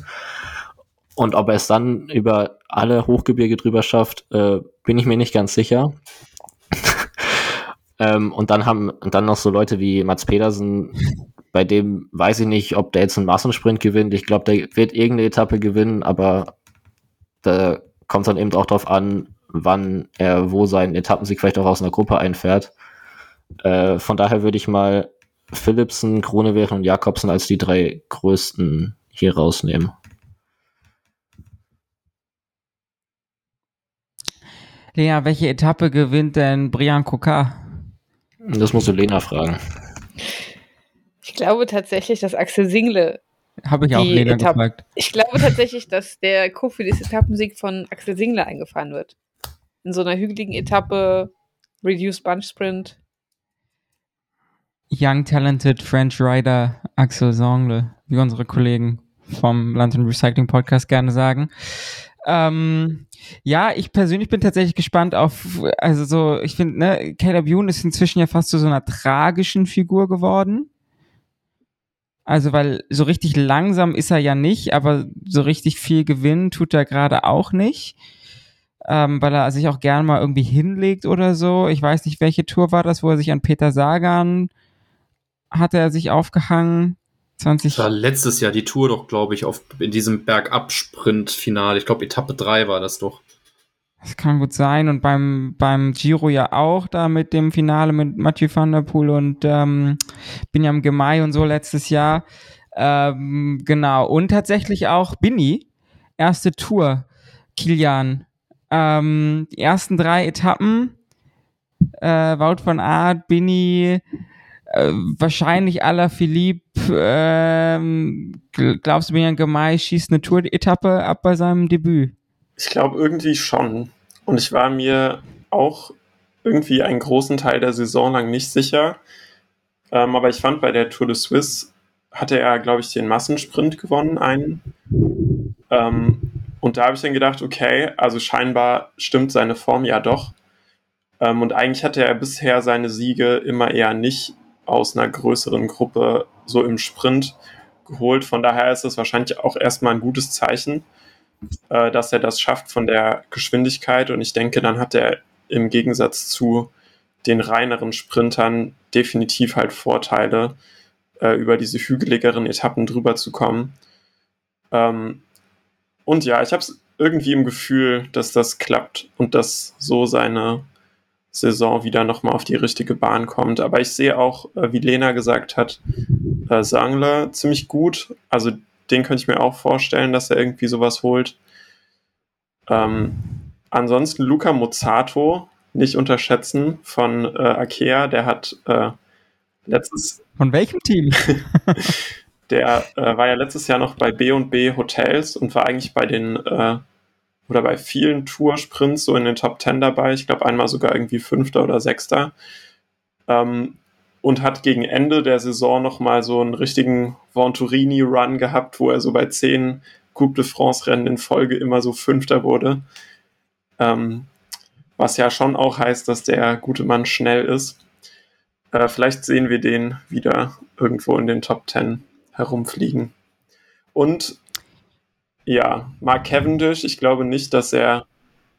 Und ob er es dann über alle Hochgebirge drüber schafft, äh, bin ich mir nicht ganz sicher. (laughs) ähm, und dann haben dann noch so Leute wie Mats Pedersen, bei dem weiß ich nicht, ob der jetzt einen Massensprint gewinnt. Ich glaube, der wird irgendeine Etappe gewinnen, aber da kommt dann eben auch drauf an, wann er wo seinen Etappensieg vielleicht auch aus einer Gruppe einfährt. Äh, von daher würde ich mal Philipsen, Kronewehren und Jakobsen als die drei größten hier rausnehmen. Lea, welche Etappe gewinnt denn Brian Kokar? Das musst du Lena fragen. Ich glaube tatsächlich, dass Axel Single. Habe ich auch Lena Etapp gefragt. Ich glaube tatsächlich, dass der Kofidis Etappensieg von Axel Single eingefahren wird. In so einer hügeligen Etappe, Reduced Bunch Sprint. Young Talented French Rider Axel Sangle, wie unsere Kollegen vom London Recycling Podcast gerne sagen. Ähm, ja, ich persönlich bin tatsächlich gespannt auf, also so, ich finde, ne, Caleb Youn ist inzwischen ja fast zu so einer tragischen Figur geworden. Also, weil so richtig langsam ist er ja nicht, aber so richtig viel gewinnen tut er gerade auch nicht. Ähm, weil er sich auch gern mal irgendwie hinlegt oder so. Ich weiß nicht, welche Tour war das, wo er sich an Peter Sagan hatte er sich aufgehangen. 20. Das war letztes Jahr die Tour doch, glaube ich, auf, in diesem Bergab-Sprint-Finale. Ich glaube, Etappe 3 war das doch. Das kann gut sein. Und beim, beim Giro ja auch, da mit dem Finale mit Mathieu van der Poel und ähm, Binyam Gemay und so letztes Jahr. Ähm, genau. Und tatsächlich auch Bini. Erste Tour. Kilian. Ähm, die ersten drei Etappen. Äh, Wout van Aert, Bini, äh, wahrscheinlich aller Philipp, ähm, glaubst du, Bian Gemay schießt eine Tour-Etappe ab bei seinem Debüt? Ich glaube irgendwie schon. Und ich war mir auch irgendwie einen großen Teil der Saison lang nicht sicher. Ähm, aber ich fand, bei der Tour de Suisse hatte er, glaube ich, den Massensprint gewonnen, einen. Ähm, und da habe ich dann gedacht, okay, also scheinbar stimmt seine Form ja doch. Ähm, und eigentlich hatte er bisher seine Siege immer eher nicht aus einer größeren Gruppe so im Sprint geholt. Von daher ist es wahrscheinlich auch erstmal ein gutes Zeichen, äh, dass er das schafft von der Geschwindigkeit. Und ich denke, dann hat er im Gegensatz zu den reineren Sprintern definitiv halt Vorteile, äh, über diese hügeligeren Etappen drüber zu kommen. Ähm, und ja, ich habe es irgendwie im Gefühl, dass das klappt und dass so seine Saison wieder nochmal auf die richtige Bahn kommt. Aber ich sehe auch, äh, wie Lena gesagt hat, äh, Sangler ziemlich gut. Also den könnte ich mir auch vorstellen, dass er irgendwie sowas holt. Ähm, ansonsten Luca Mozzato nicht unterschätzen von äh, Akea. Der hat äh, letztes. Von welchem Team? (laughs) der äh, war ja letztes Jahr noch bei B&B Hotels und war eigentlich bei den äh, oder bei vielen Tour-Sprints so in den Top Ten dabei. Ich glaube einmal sogar irgendwie Fünfter oder Sechster. Ähm, und hat gegen Ende der Saison nochmal so einen richtigen Venturini-Run gehabt, wo er so bei zehn Coupe de France-Rennen in Folge immer so Fünfter wurde. Ähm, was ja schon auch heißt, dass der gute Mann schnell ist. Äh, vielleicht sehen wir den wieder irgendwo in den Top Ten herumfliegen. Und ja, Mark Cavendish, ich glaube nicht, dass er.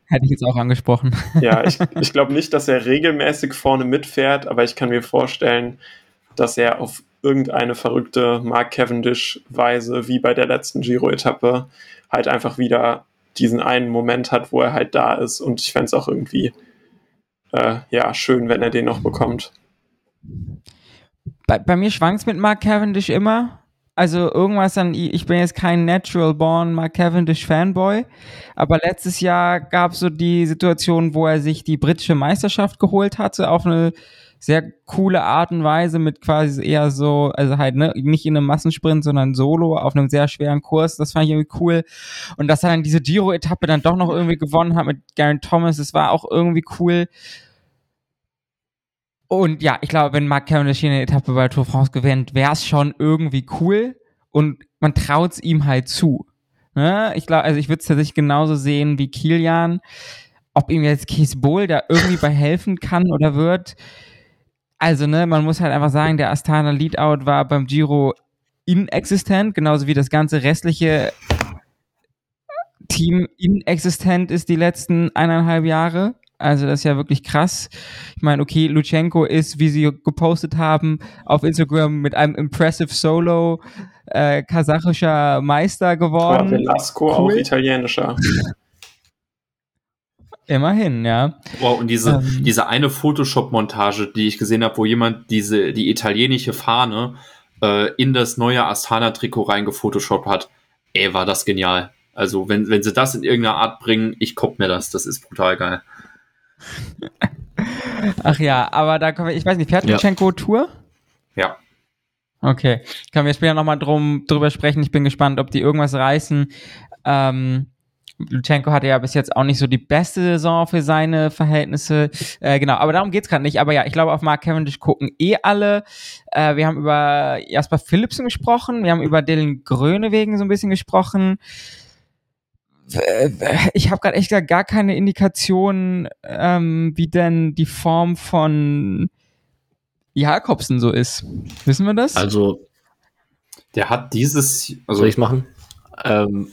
Hätte ich jetzt auch angesprochen. (laughs) Ja, ich, ich glaube nicht, dass er regelmäßig vorne mitfährt, aber ich kann mir vorstellen, dass er auf irgendeine verrückte Mark Cavendish-Weise, wie bei der letzten Giro-Etappe, halt einfach wieder diesen einen Moment hat, wo er halt da ist. Und ich fände es auch irgendwie äh, ja, schön, wenn er den noch bekommt. Bei, bei mir schwankt es mit Mark Cavendish immer. Also irgendwas an, ich bin jetzt kein Natural Born Mark Cavendish Fanboy, aber letztes Jahr gab es so die Situation, wo er sich die britische Meisterschaft geholt hatte auf eine sehr coole Art und Weise mit quasi eher so, also halt ne, nicht in einem Massensprint, sondern solo auf einem sehr schweren Kurs. Das fand ich irgendwie cool. Und dass er dann diese Giro-Etappe dann doch noch irgendwie gewonnen hat mit Garen Thomas, das war auch irgendwie cool. Und ja, ich glaube, wenn Mark Cavendish hier eine Etappe bei Tour France gewinnt, wäre es schon irgendwie cool und man traut es ihm halt zu. Ne? Ich glaube, also ich würde es tatsächlich genauso sehen wie Kilian. Ob ihm jetzt Keith Bowl da irgendwie bei helfen kann oder wird. Also, ne, man muss halt einfach sagen, der Astana Leadout war beim Giro inexistent, genauso wie das ganze restliche Team inexistent ist die letzten eineinhalb Jahre. Also das ist ja wirklich krass. Ich meine, okay, Lutsenko ist, wie sie gepostet haben, auf Instagram mit einem impressive Solo äh, kasachischer Meister geworden. Velasco cool. auch italienischer. (laughs) Immerhin, ja. Wow, und diese, ähm, diese eine Photoshop-Montage, die ich gesehen habe, wo jemand diese, die italienische Fahne äh, in das neue Astana-Trikot reingefotoshoppt hat, ey, war das genial. Also, wenn, wenn sie das in irgendeiner Art bringen, ich guck mir das, das ist brutal geil. Ach ja, aber da kommen wir, ich weiß nicht, fährt Lutschenko ja. Tour? Ja. Okay, können wir später nochmal drum, drüber sprechen. Ich bin gespannt, ob die irgendwas reißen. Ähm, Lutsenko hatte ja bis jetzt auch nicht so die beste Saison für seine Verhältnisse. Äh, genau, aber darum geht's gerade nicht. Aber ja, ich glaube, auf Mark Cavendish gucken eh alle. Äh, wir haben über Jasper Philipsen gesprochen, wir haben über Dylan Grönewegen so ein bisschen gesprochen ich habe gerade echt gar keine Indikation, ähm, wie denn die Form von Jakobsen so ist. Wissen wir das? Also, der hat dieses. Also soll ich machen? Ähm,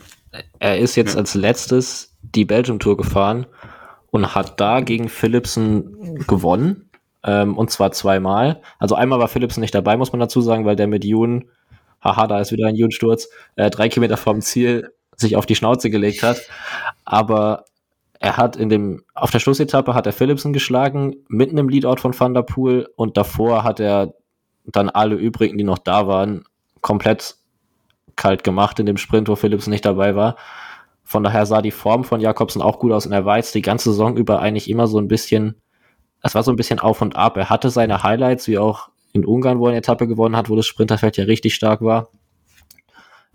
er ist jetzt ja. als letztes die Belgium Tour gefahren und hat da gegen Philipsen gewonnen. Ähm, und zwar zweimal. Also einmal war Philipsen nicht dabei, muss man dazu sagen, weil der mit Jun, haha, da ist wieder ein Jun-Sturz, äh, drei Kilometer vom Ziel sich auf die Schnauze gelegt hat. Aber er hat in dem, auf der Schlussetappe hat er Philipsen geschlagen, mitten im Leadout von Van der Poel und davor hat er dann alle übrigen, die noch da waren, komplett kalt gemacht in dem Sprint, wo Philipsen nicht dabei war. Von daher sah die Form von Jakobsen auch gut aus und er war jetzt die ganze Saison über eigentlich immer so ein bisschen, es war so ein bisschen auf und ab. Er hatte seine Highlights, wie auch in Ungarn, wo er eine Etappe gewonnen hat, wo das Sprinterfeld ja richtig stark war.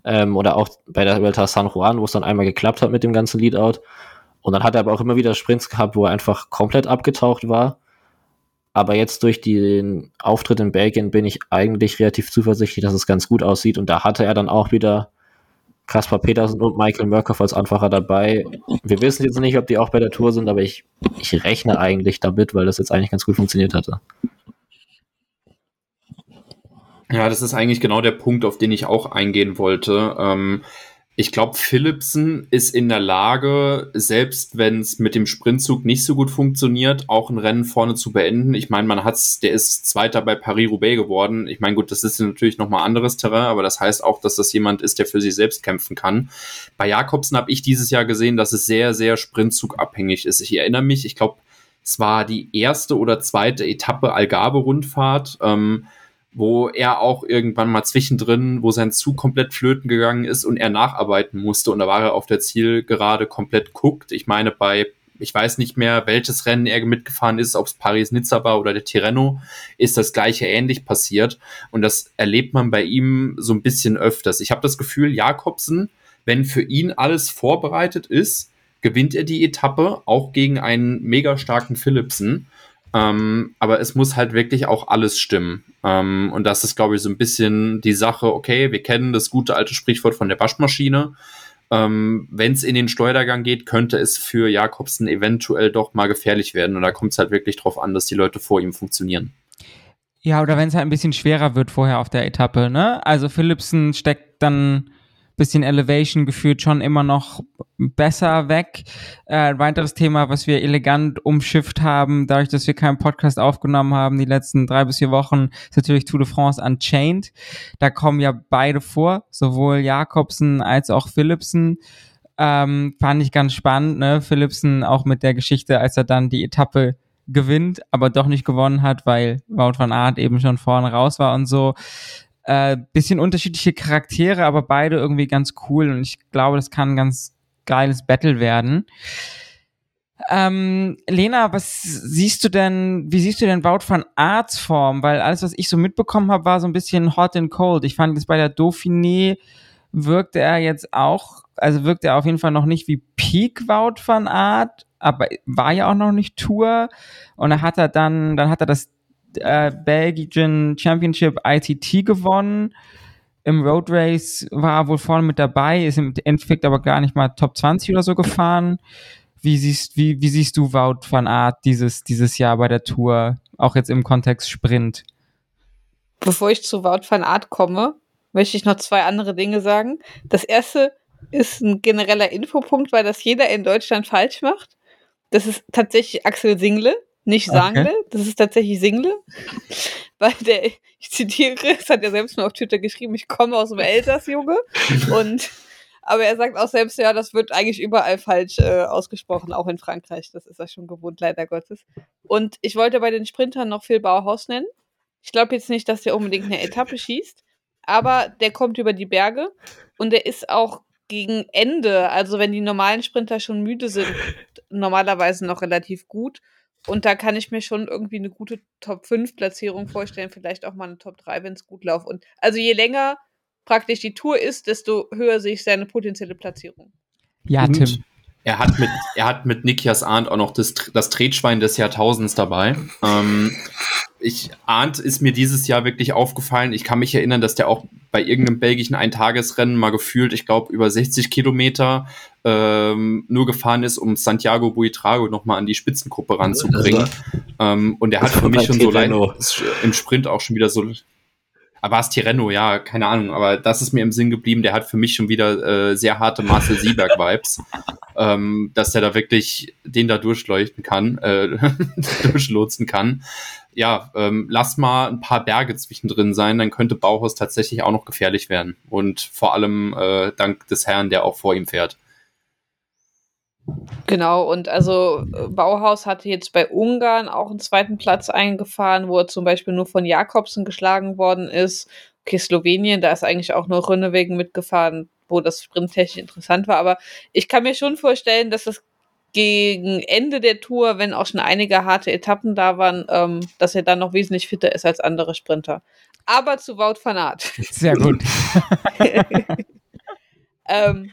Ähm, oder auch bei der Vuelta San Juan, wo es dann einmal geklappt hat mit dem ganzen Leadout. Und dann hat er aber auch immer wieder Sprints gehabt, wo er einfach komplett abgetaucht war. Aber jetzt durch den Auftritt in Belgien bin ich eigentlich relativ zuversichtlich, dass es ganz gut aussieht. Und da hatte er dann auch wieder Kaspar Petersen und Michael Murkoff als Anfacher dabei. Wir wissen jetzt nicht, ob die auch bei der Tour sind, aber ich, ich rechne eigentlich damit, weil das jetzt eigentlich ganz gut funktioniert hatte. Ja, das ist eigentlich genau der Punkt, auf den ich auch eingehen wollte. Ähm, ich glaube, Philipsen ist in der Lage, selbst wenn es mit dem Sprintzug nicht so gut funktioniert, auch ein Rennen vorne zu beenden. Ich meine, man hat's, der ist Zweiter bei Paris-Roubaix geworden. Ich meine, gut, das ist natürlich nochmal anderes Terrain, aber das heißt auch, dass das jemand ist, der für sich selbst kämpfen kann. Bei Jakobsen habe ich dieses Jahr gesehen, dass es sehr, sehr sprintzugabhängig ist. Ich erinnere mich, ich glaube, es war die erste oder zweite Etappe Algarve-Rundfahrt. Ähm, wo er auch irgendwann mal zwischendrin, wo sein Zug komplett flöten gegangen ist und er nacharbeiten musste und da war er auf der Zielgerade komplett guckt. Ich meine, bei, ich weiß nicht mehr, welches Rennen er mitgefahren ist, ob es Paris-Nizza war oder der Tirreno, ist das gleiche ähnlich passiert und das erlebt man bei ihm so ein bisschen öfters. Ich habe das Gefühl, Jakobsen, wenn für ihn alles vorbereitet ist, gewinnt er die Etappe auch gegen einen mega starken Philipsen. Ähm, aber es muss halt wirklich auch alles stimmen. Ähm, und das ist, glaube ich, so ein bisschen die Sache, okay, wir kennen das gute alte Sprichwort von der Waschmaschine. Ähm, Wenn es in den Schleudergang geht, könnte es für Jakobsen eventuell doch mal gefährlich werden. Und da kommt es halt wirklich drauf an, dass die Leute vor ihm funktionieren. Ja, oder wenn es halt ein bisschen schwerer wird vorher auf der Etappe, ne? Also Philipsen steckt dann bisschen Elevation geführt schon immer noch besser weg. Äh, ein weiteres Thema, was wir elegant umschifft haben, dadurch, dass wir keinen Podcast aufgenommen haben, die letzten drei bis vier Wochen, ist natürlich Tour de France Unchained. Da kommen ja beide vor, sowohl Jakobsen als auch Philipsen. Ähm, fand ich ganz spannend, ne? Philipsen auch mit der Geschichte, als er dann die Etappe gewinnt, aber doch nicht gewonnen hat, weil Wout van Aert eben schon vorne raus war und so. Äh, bisschen unterschiedliche Charaktere, aber beide irgendwie ganz cool und ich glaube, das kann ein ganz geiles Battle werden. Ähm, Lena, was siehst du denn, wie siehst du denn Wout van Arts Form? Weil alles, was ich so mitbekommen habe, war so ein bisschen hot and cold. Ich fand es bei der Dauphiné wirkte er jetzt auch, also wirkte er auf jeden Fall noch nicht wie Peak Wout van Art, aber war ja auch noch nicht Tour. Und da hat er dann, dann hat er das äh, Belgian Championship ITT gewonnen. Im Road Race war er wohl vorne mit dabei, ist im Endeffekt aber gar nicht mal Top 20 oder so gefahren. Wie siehst, wie, wie siehst du Wout van Art dieses, dieses Jahr bei der Tour, auch jetzt im Kontext Sprint? Bevor ich zu Wout van Art komme, möchte ich noch zwei andere Dinge sagen. Das erste ist ein genereller Infopunkt, weil das jeder in Deutschland falsch macht. Das ist tatsächlich Axel Single, nicht Sangle. Okay. Das ist tatsächlich Single. (laughs) Weil der, ich zitiere, das hat er selbst mal auf Twitter geschrieben, ich komme aus dem Elsass, Junge. Und aber er sagt auch selbst, ja, das wird eigentlich überall falsch äh, ausgesprochen, auch in Frankreich. Das ist er schon gewohnt, leider Gottes. Und ich wollte bei den Sprintern noch Phil Bauhaus nennen. Ich glaube jetzt nicht, dass der unbedingt eine Etappe schießt, aber der kommt über die Berge und der ist auch gegen Ende, also wenn die normalen Sprinter schon müde sind, normalerweise noch relativ gut. Und da kann ich mir schon irgendwie eine gute Top 5 Platzierung vorstellen, vielleicht auch mal eine Top 3, wenn es gut läuft. Und also je länger praktisch die Tour ist, desto höher sehe ich seine potenzielle Platzierung. Ja, Und Tim. Er hat mit, er hat mit Nikias Arndt auch noch das, das Tretschwein des Jahrtausends dabei. Ähm, ich, Arndt ist mir dieses Jahr wirklich aufgefallen. Ich kann mich erinnern, dass der auch bei irgendeinem belgischen Eintagesrennen mal gefühlt, ich glaube, über 60 Kilometer ähm, nur gefahren ist, um Santiago Buitrago nochmal an die Spitzengruppe ranzubringen. Ähm, und er hat für mich schon so leicht im Sprint auch schon wieder so aber es Tireno, ja, keine Ahnung, aber das ist mir im Sinn geblieben. Der hat für mich schon wieder äh, sehr harte Marcel Sieberg-Vibes, (laughs) ähm, dass der da wirklich den da durchleuchten kann, äh, (laughs) durchlotsen kann. Ja, ähm, lass mal ein paar Berge zwischendrin sein, dann könnte Bauhaus tatsächlich auch noch gefährlich werden. Und vor allem äh, dank des Herrn, der auch vor ihm fährt. Genau, und also äh, Bauhaus hatte jetzt bei Ungarn auch einen zweiten Platz eingefahren, wo er zum Beispiel nur von Jakobsen geschlagen worden ist. Okay, Slowenien, da ist eigentlich auch nur Rönnewegen mitgefahren, wo das sprinttechnisch interessant war. Aber ich kann mir schon vorstellen, dass das gegen Ende der Tour, wenn auch schon einige harte Etappen da waren, ähm, dass er dann noch wesentlich fitter ist als andere Sprinter. Aber zu Wout van Aert. Sehr gut. (laughs) ähm,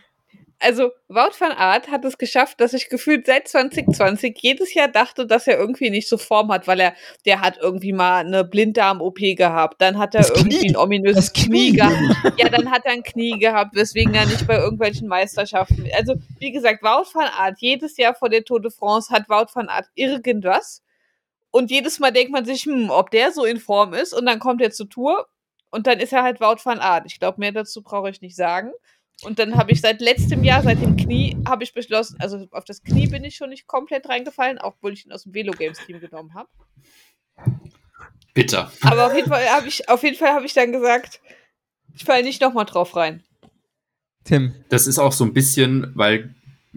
also Wout van Aert hat es geschafft, dass ich gefühlt seit 2020 jedes Jahr dachte, dass er irgendwie nicht so Form hat, weil er, der hat irgendwie mal eine Blinddarm-OP gehabt, dann hat er das irgendwie Knie. ein ominöses Knie. Knie gehabt. Ja, dann hat er ein Knie gehabt, weswegen er nicht bei irgendwelchen Meisterschaften. Also, wie gesagt, Wout van Aert, jedes Jahr vor der Tour de France hat Wout van Aert irgendwas. Und jedes Mal denkt man sich, hm, ob der so in Form ist, und dann kommt er zur Tour und dann ist er halt Wout van Aert. Ich glaube, mehr dazu brauche ich nicht sagen. Und dann habe ich seit letztem Jahr, seit dem Knie, habe ich beschlossen, also auf das Knie bin ich schon nicht komplett reingefallen, obwohl ich ihn aus dem Velo Games Team genommen habe. Bitter. Aber auf jeden Fall habe ich, auf jeden Fall habe ich dann gesagt, ich falle nicht nochmal drauf rein. Tim. Das ist auch so ein bisschen, weil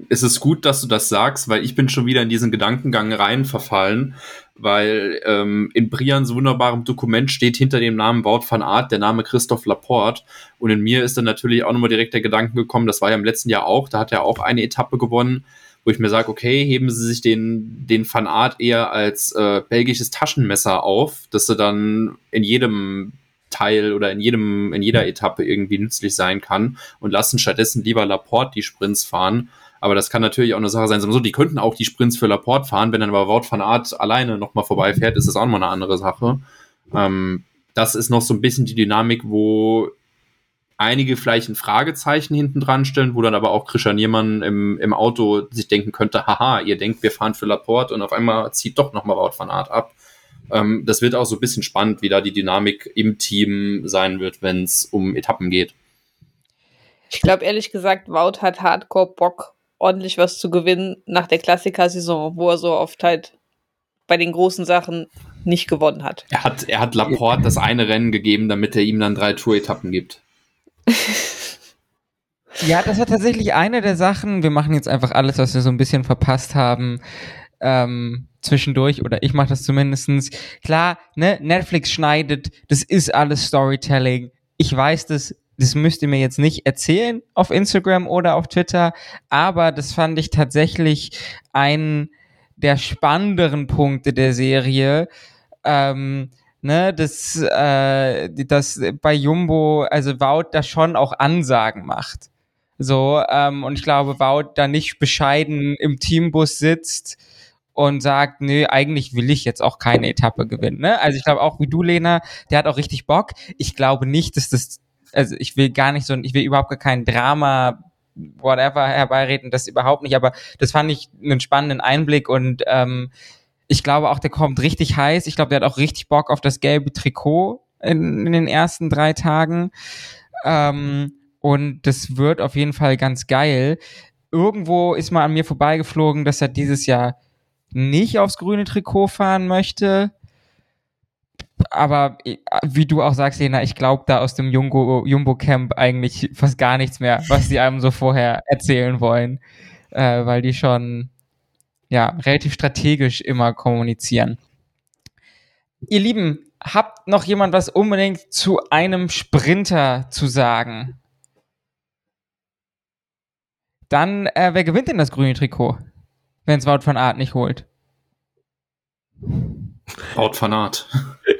es ist gut, dass du das sagst, weil ich bin schon wieder in diesen Gedankengang rein verfallen, weil ähm, in Brians wunderbarem Dokument steht hinter dem Namen Wout van Art der Name Christoph Laporte. Und in mir ist dann natürlich auch nochmal direkt der Gedanke gekommen, das war ja im letzten Jahr auch, da hat er auch eine Etappe gewonnen, wo ich mir sage, okay, heben sie sich den, den Van Art eher als äh, belgisches Taschenmesser auf, dass sie dann in jedem Teil oder in jedem, in jeder Etappe irgendwie nützlich sein kann. Und lassen stattdessen lieber Laporte die Sprints fahren aber das kann natürlich auch eine Sache sein. So, die könnten auch die Sprints für Laporte fahren. Wenn dann aber Wout van Art alleine nochmal vorbeifährt, ist das auch nochmal eine andere Sache. Ähm, das ist noch so ein bisschen die Dynamik, wo einige vielleicht ein Fragezeichen hinten dran stellen, wo dann aber auch Christian Niermann im, im Auto sich denken könnte, haha, ihr denkt, wir fahren für Laporte und auf einmal zieht doch nochmal Wout van Art ab. Ähm, das wird auch so ein bisschen spannend, wie da die Dynamik im Team sein wird, wenn es um Etappen geht. Ich glaube ehrlich gesagt, Wout hat Hardcore Bock ordentlich was zu gewinnen nach der Klassiker-Saison, wo er so oft halt bei den großen Sachen nicht gewonnen hat. Er hat, er hat Laporte das eine Rennen gegeben, damit er ihm dann drei Tour-Etappen gibt. (laughs) ja, das war tatsächlich eine der Sachen. Wir machen jetzt einfach alles, was wir so ein bisschen verpasst haben. Ähm, zwischendurch, oder ich mache das zumindestens. Klar, ne, Netflix schneidet, das ist alles Storytelling, ich weiß das, das müsst ihr mir jetzt nicht erzählen auf Instagram oder auf Twitter, aber das fand ich tatsächlich einen der spannenderen Punkte der Serie. Ähm, ne, dass, äh, dass bei Jumbo, also Wout da schon auch Ansagen macht. So, ähm, und ich glaube, Wout da nicht bescheiden im Teambus sitzt und sagt, nö, eigentlich will ich jetzt auch keine Etappe gewinnen. Ne? Also ich glaube auch wie du, Lena, der hat auch richtig Bock. Ich glaube nicht, dass das, also ich will gar nicht so, ich will überhaupt gar kein Drama, whatever herbeireden, das überhaupt nicht, aber das fand ich einen spannenden Einblick und ähm, ich glaube auch, der kommt richtig heiß. Ich glaube, der hat auch richtig Bock auf das gelbe Trikot in, in den ersten drei Tagen. Ähm, und das wird auf jeden Fall ganz geil. Irgendwo ist mal an mir vorbeigeflogen, dass er dieses Jahr nicht aufs grüne Trikot fahren möchte. Aber wie du auch sagst, Lena, ich glaube da aus dem Jumbo, Jumbo Camp eigentlich fast gar nichts mehr, was die einem so vorher erzählen wollen, äh, weil die schon ja relativ strategisch immer kommunizieren. Ihr Lieben, habt noch jemand was unbedingt zu einem Sprinter zu sagen? Dann, äh, wer gewinnt denn das grüne Trikot, wenn es Wout van Art nicht holt? Wout van Art. (laughs)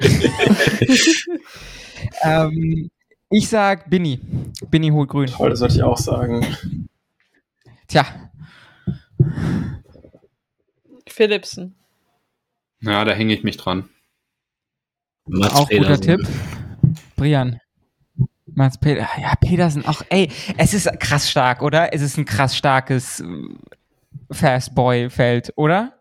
ähm, ich sag Binny. Binny holt grün. Toll, das sollte ich auch sagen. Tja. Philipsen. Ja, da hänge ich mich dran. Mats auch Pedersen. guter Tipp. Brian. Mats Peter, ja, Petersen auch, ey, es ist krass stark, oder? Es ist ein krass starkes äh, Fastboy-Feld, oder?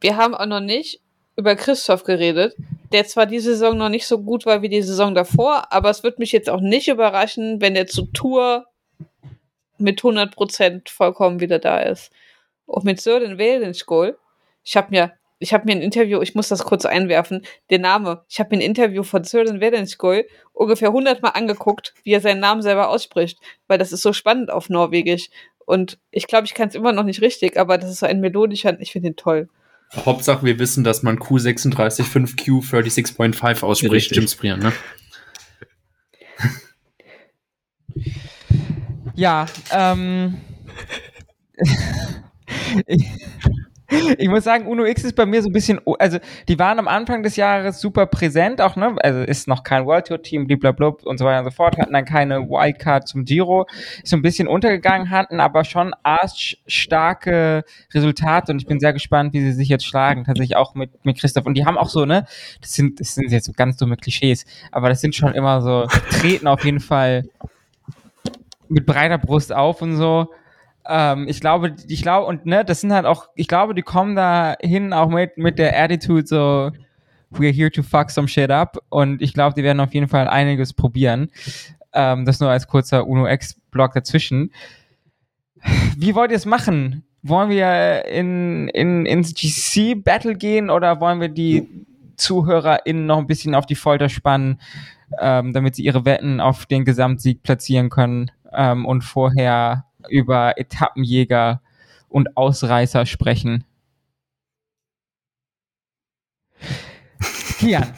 Wir haben auch noch nicht über Christoph geredet, der zwar die Saison noch nicht so gut war wie die Saison davor, aber es wird mich jetzt auch nicht überraschen, wenn der zu Tour mit 100% vollkommen wieder da ist. Und mit Sören Wählenschkoll, ich habe mir ich mir ein Interview, ich muss das kurz einwerfen, der Name, ich habe mir ein Interview von Sören Wedenskoi ungefähr hundertmal angeguckt, wie er seinen Namen selber ausspricht, weil das ist so spannend auf Norwegisch. Und ich glaube, ich kann es immer noch nicht richtig, aber das ist so ein melodischer, ich finde ihn toll. Hauptsache, wir wissen, dass man Q365Q36.5 ausspricht, Jim Sprian, ne? Ja, ähm. ich (laughs) (laughs) muss sagen, Uno X ist bei mir so ein bisschen, also die waren am Anfang des Jahres super präsent, auch, ne, also ist noch kein World Tour Team, blablabla und so weiter und so fort, hatten dann keine Wildcard zum Giro, so ein bisschen untergegangen, hatten aber schon arschstarke Resultate und ich bin sehr gespannt, wie sie sich jetzt schlagen, tatsächlich auch mit, mit Christoph. Und die haben auch so, ne, das sind, das sind jetzt so ganz dumme Klischees, aber das sind schon immer so, treten auf jeden Fall mit breiter Brust auf und so ähm, ich glaube, ich glaube, und ne, das sind halt auch, ich glaube, die kommen da hin auch mit, mit der Attitude so, we're here to fuck some shit up. Und ich glaube, die werden auf jeden Fall einiges probieren. Ähm, das nur als kurzer UNO-X-Block dazwischen. Wie wollt ihr es machen? Wollen wir in, in, ins GC-Battle gehen oder wollen wir die ZuhörerInnen noch ein bisschen auf die Folter spannen, ähm, damit sie ihre Wetten auf den Gesamtsieg platzieren können ähm, und vorher über Etappenjäger und Ausreißer sprechen. Kian.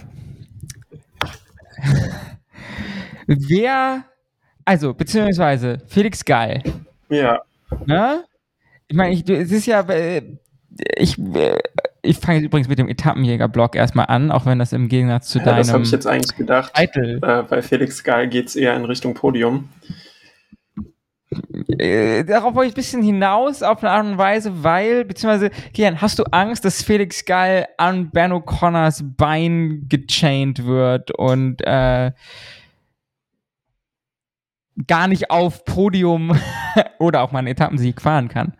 Wer, also, beziehungsweise Felix Geil. Ja. Ne? Ich meine, ich, es ist ja, äh, ich, äh, ich fange übrigens mit dem Etappenjäger-Block erstmal an, auch wenn das im Gegensatz zu ja, deinem. Das habe ich jetzt eigentlich gedacht. Titel. Äh, bei Felix Geil geht es eher in Richtung Podium. Äh, darauf wollte ich ein bisschen hinaus auf eine Art und Weise, weil, beziehungsweise, Kian, hast du Angst, dass Felix Gall an Ben O'Connors Bein gechained wird und äh, gar nicht auf Podium (laughs) oder auch mal einen Etappensieg fahren kann?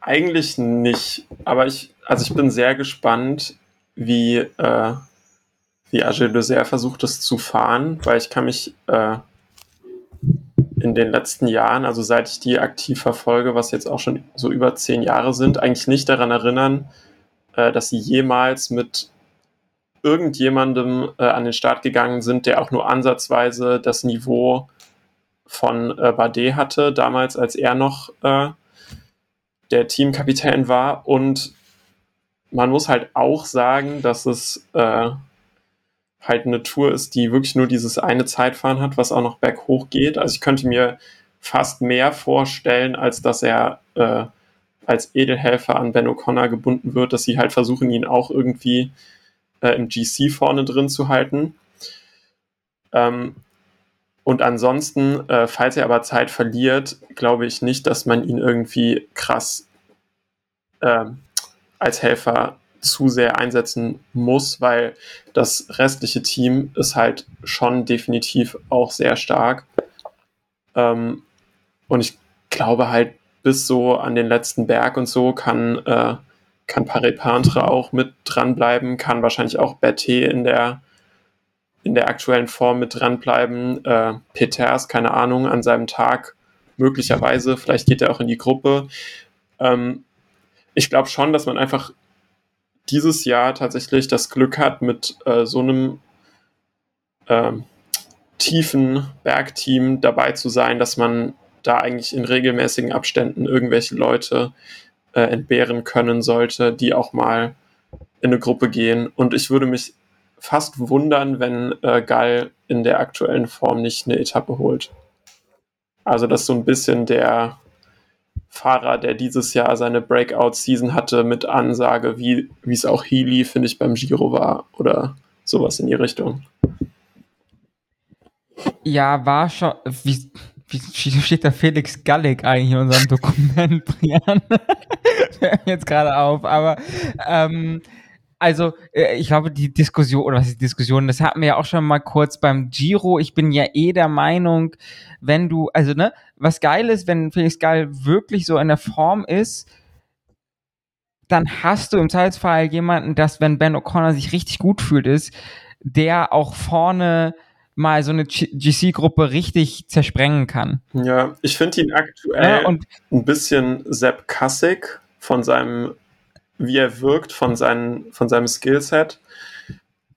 Eigentlich nicht, aber ich, also ich bin sehr gespannt, wie, äh, wie Agile Dessert versucht, es zu fahren, weil ich kann mich äh, in den letzten Jahren, also seit ich die aktiv verfolge, was jetzt auch schon so über zehn Jahre sind, eigentlich nicht daran erinnern, äh, dass sie jemals mit irgendjemandem äh, an den Start gegangen sind, der auch nur ansatzweise das Niveau von äh, Bardet hatte, damals als er noch äh, der Teamkapitän war. Und man muss halt auch sagen, dass es äh, halt eine Tour ist, die wirklich nur dieses eine Zeitfahren hat, was auch noch berghoch geht. Also ich könnte mir fast mehr vorstellen, als dass er äh, als Edelhelfer an Ben O'Connor gebunden wird, dass sie halt versuchen, ihn auch irgendwie äh, im GC vorne drin zu halten. Ähm, und ansonsten, äh, falls er aber Zeit verliert, glaube ich nicht, dass man ihn irgendwie krass äh, als Helfer zu sehr einsetzen muss, weil das restliche Team ist halt schon definitiv auch sehr stark. Ähm, und ich glaube halt, bis so an den letzten Berg und so kann, äh, kann Paris-Pantre auch mit dranbleiben, kann wahrscheinlich auch Berthe in der, in der aktuellen Form mit dranbleiben. Äh, Peters, keine Ahnung, an seinem Tag möglicherweise, vielleicht geht er auch in die Gruppe. Ähm, ich glaube schon, dass man einfach dieses Jahr tatsächlich das Glück hat, mit äh, so einem äh, tiefen Bergteam dabei zu sein, dass man da eigentlich in regelmäßigen Abständen irgendwelche Leute äh, entbehren können sollte, die auch mal in eine Gruppe gehen. Und ich würde mich fast wundern, wenn äh, Gall in der aktuellen Form nicht eine Etappe holt. Also das ist so ein bisschen der Fahrer, der dieses Jahr seine Breakout-Season hatte mit Ansage, wie es auch Healy, finde ich, beim Giro war oder sowas in die Richtung. Ja, war schon. Wie, wie steht da Felix Gallig eigentlich in unserem Dokument, Brian? (laughs) jetzt gerade auf, aber ähm, also äh, ich glaube, die Diskussion, oder was ist die Diskussion, das hatten wir ja auch schon mal kurz beim Giro. Ich bin ja eh der Meinung, wenn du, also ne, was geil ist, wenn Felix Gall wirklich so in der Form ist, dann hast du im Zweifelsfall jemanden, dass, wenn Ben O'Connor sich richtig gut fühlt, ist, der auch vorne mal so eine GC-Gruppe richtig zersprengen kann. Ja, ich finde ihn aktuell ja, und ein bisschen Sepp Kassig von seinem, wie er wirkt, von, seinen, von seinem Skillset.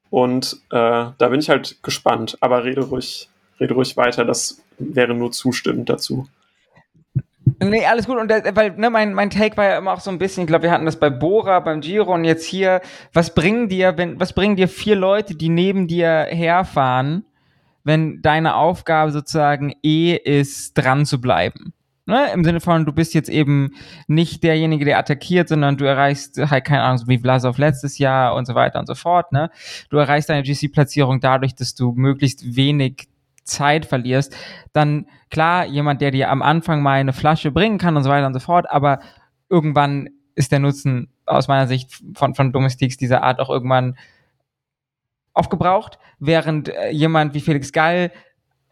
Und äh, da bin ich halt gespannt. Aber rede ruhig, rede ruhig weiter, das wäre nur zustimmend dazu. Nee, alles gut. Und der, weil ne, mein, mein Take war ja immer auch so ein bisschen, ich glaube, wir hatten das bei Bora, beim Giro und jetzt hier, was bringen dir, wenn, was bringen dir vier Leute, die neben dir herfahren, wenn deine Aufgabe sozusagen eh ist, dran zu bleiben. Ne? Im Sinne von, du bist jetzt eben nicht derjenige, der attackiert, sondern du erreichst halt, keine Ahnung, wie Vlasov letztes Jahr und so weiter und so fort. Ne? Du erreichst deine GC-Platzierung dadurch, dass du möglichst wenig Zeit verlierst. Dann, klar, jemand, der dir am Anfang mal eine Flasche bringen kann und so weiter und so fort, aber irgendwann ist der Nutzen aus meiner Sicht von, von Domestiks dieser Art auch irgendwann aufgebraucht, während äh, jemand wie Felix Gall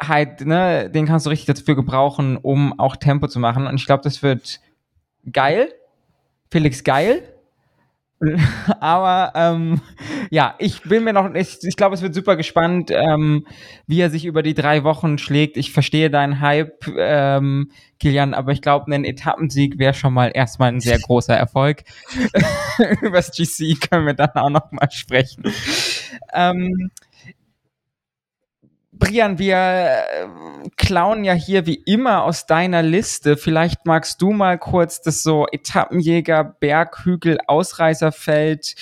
halt, ne, den kannst du richtig dafür gebrauchen, um auch Tempo zu machen. Und ich glaube, das wird geil. Felix geil. (laughs) Aber ähm, (laughs) ja, ich bin mir noch, ich, ich glaube, es wird super gespannt, ähm, wie er sich über die drei Wochen schlägt. Ich verstehe deinen Hype, ähm, Kilian, aber ich glaube, ein Etappensieg wäre schon mal erstmal ein sehr großer Erfolg. (laughs) über das GC können wir dann auch noch mal sprechen. Ähm, Brian, wir äh, klauen ja hier wie immer aus deiner Liste. Vielleicht magst du mal kurz das so Etappenjäger, Berghügel, Ausreißerfeld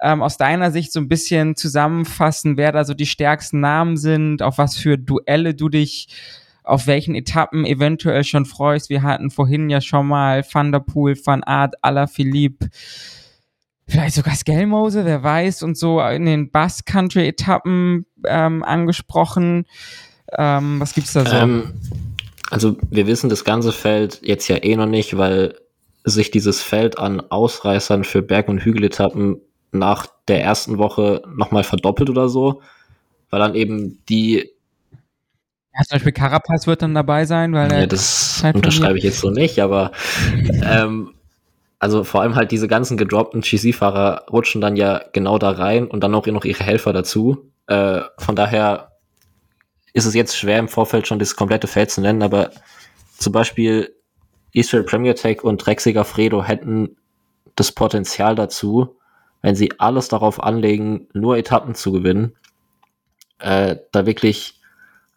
ähm, aus deiner Sicht so ein bisschen zusammenfassen, wer da so die stärksten Namen sind, auf was für Duelle du dich auf welchen Etappen eventuell schon freust. Wir hatten vorhin ja schon mal Van der Poel, Van Aert, Alaphilippe, vielleicht sogar Skelmose, wer weiß, und so in den Basque Country Etappen ähm, angesprochen. Ähm, was gibt's da so? Ähm, also wir wissen das ganze Feld jetzt ja eh noch nicht, weil sich dieses Feld an Ausreißern für Berg- und Hügeletappen nach der ersten Woche nochmal verdoppelt oder so, weil dann eben die ja, zum Beispiel Carapaz wird dann dabei sein, weil ja, das unterschreibe ich jetzt so nicht, aber ähm, also vor allem halt diese ganzen gedroppten GC-Fahrer rutschen dann ja genau da rein und dann auch noch ihre Helfer dazu. Äh, von daher ist es jetzt schwer im Vorfeld schon das komplette Feld zu nennen, aber zum Beispiel Israel Premier Tech und Drexiger Fredo hätten das Potenzial dazu, wenn sie alles darauf anlegen, nur Etappen zu gewinnen, äh, da wirklich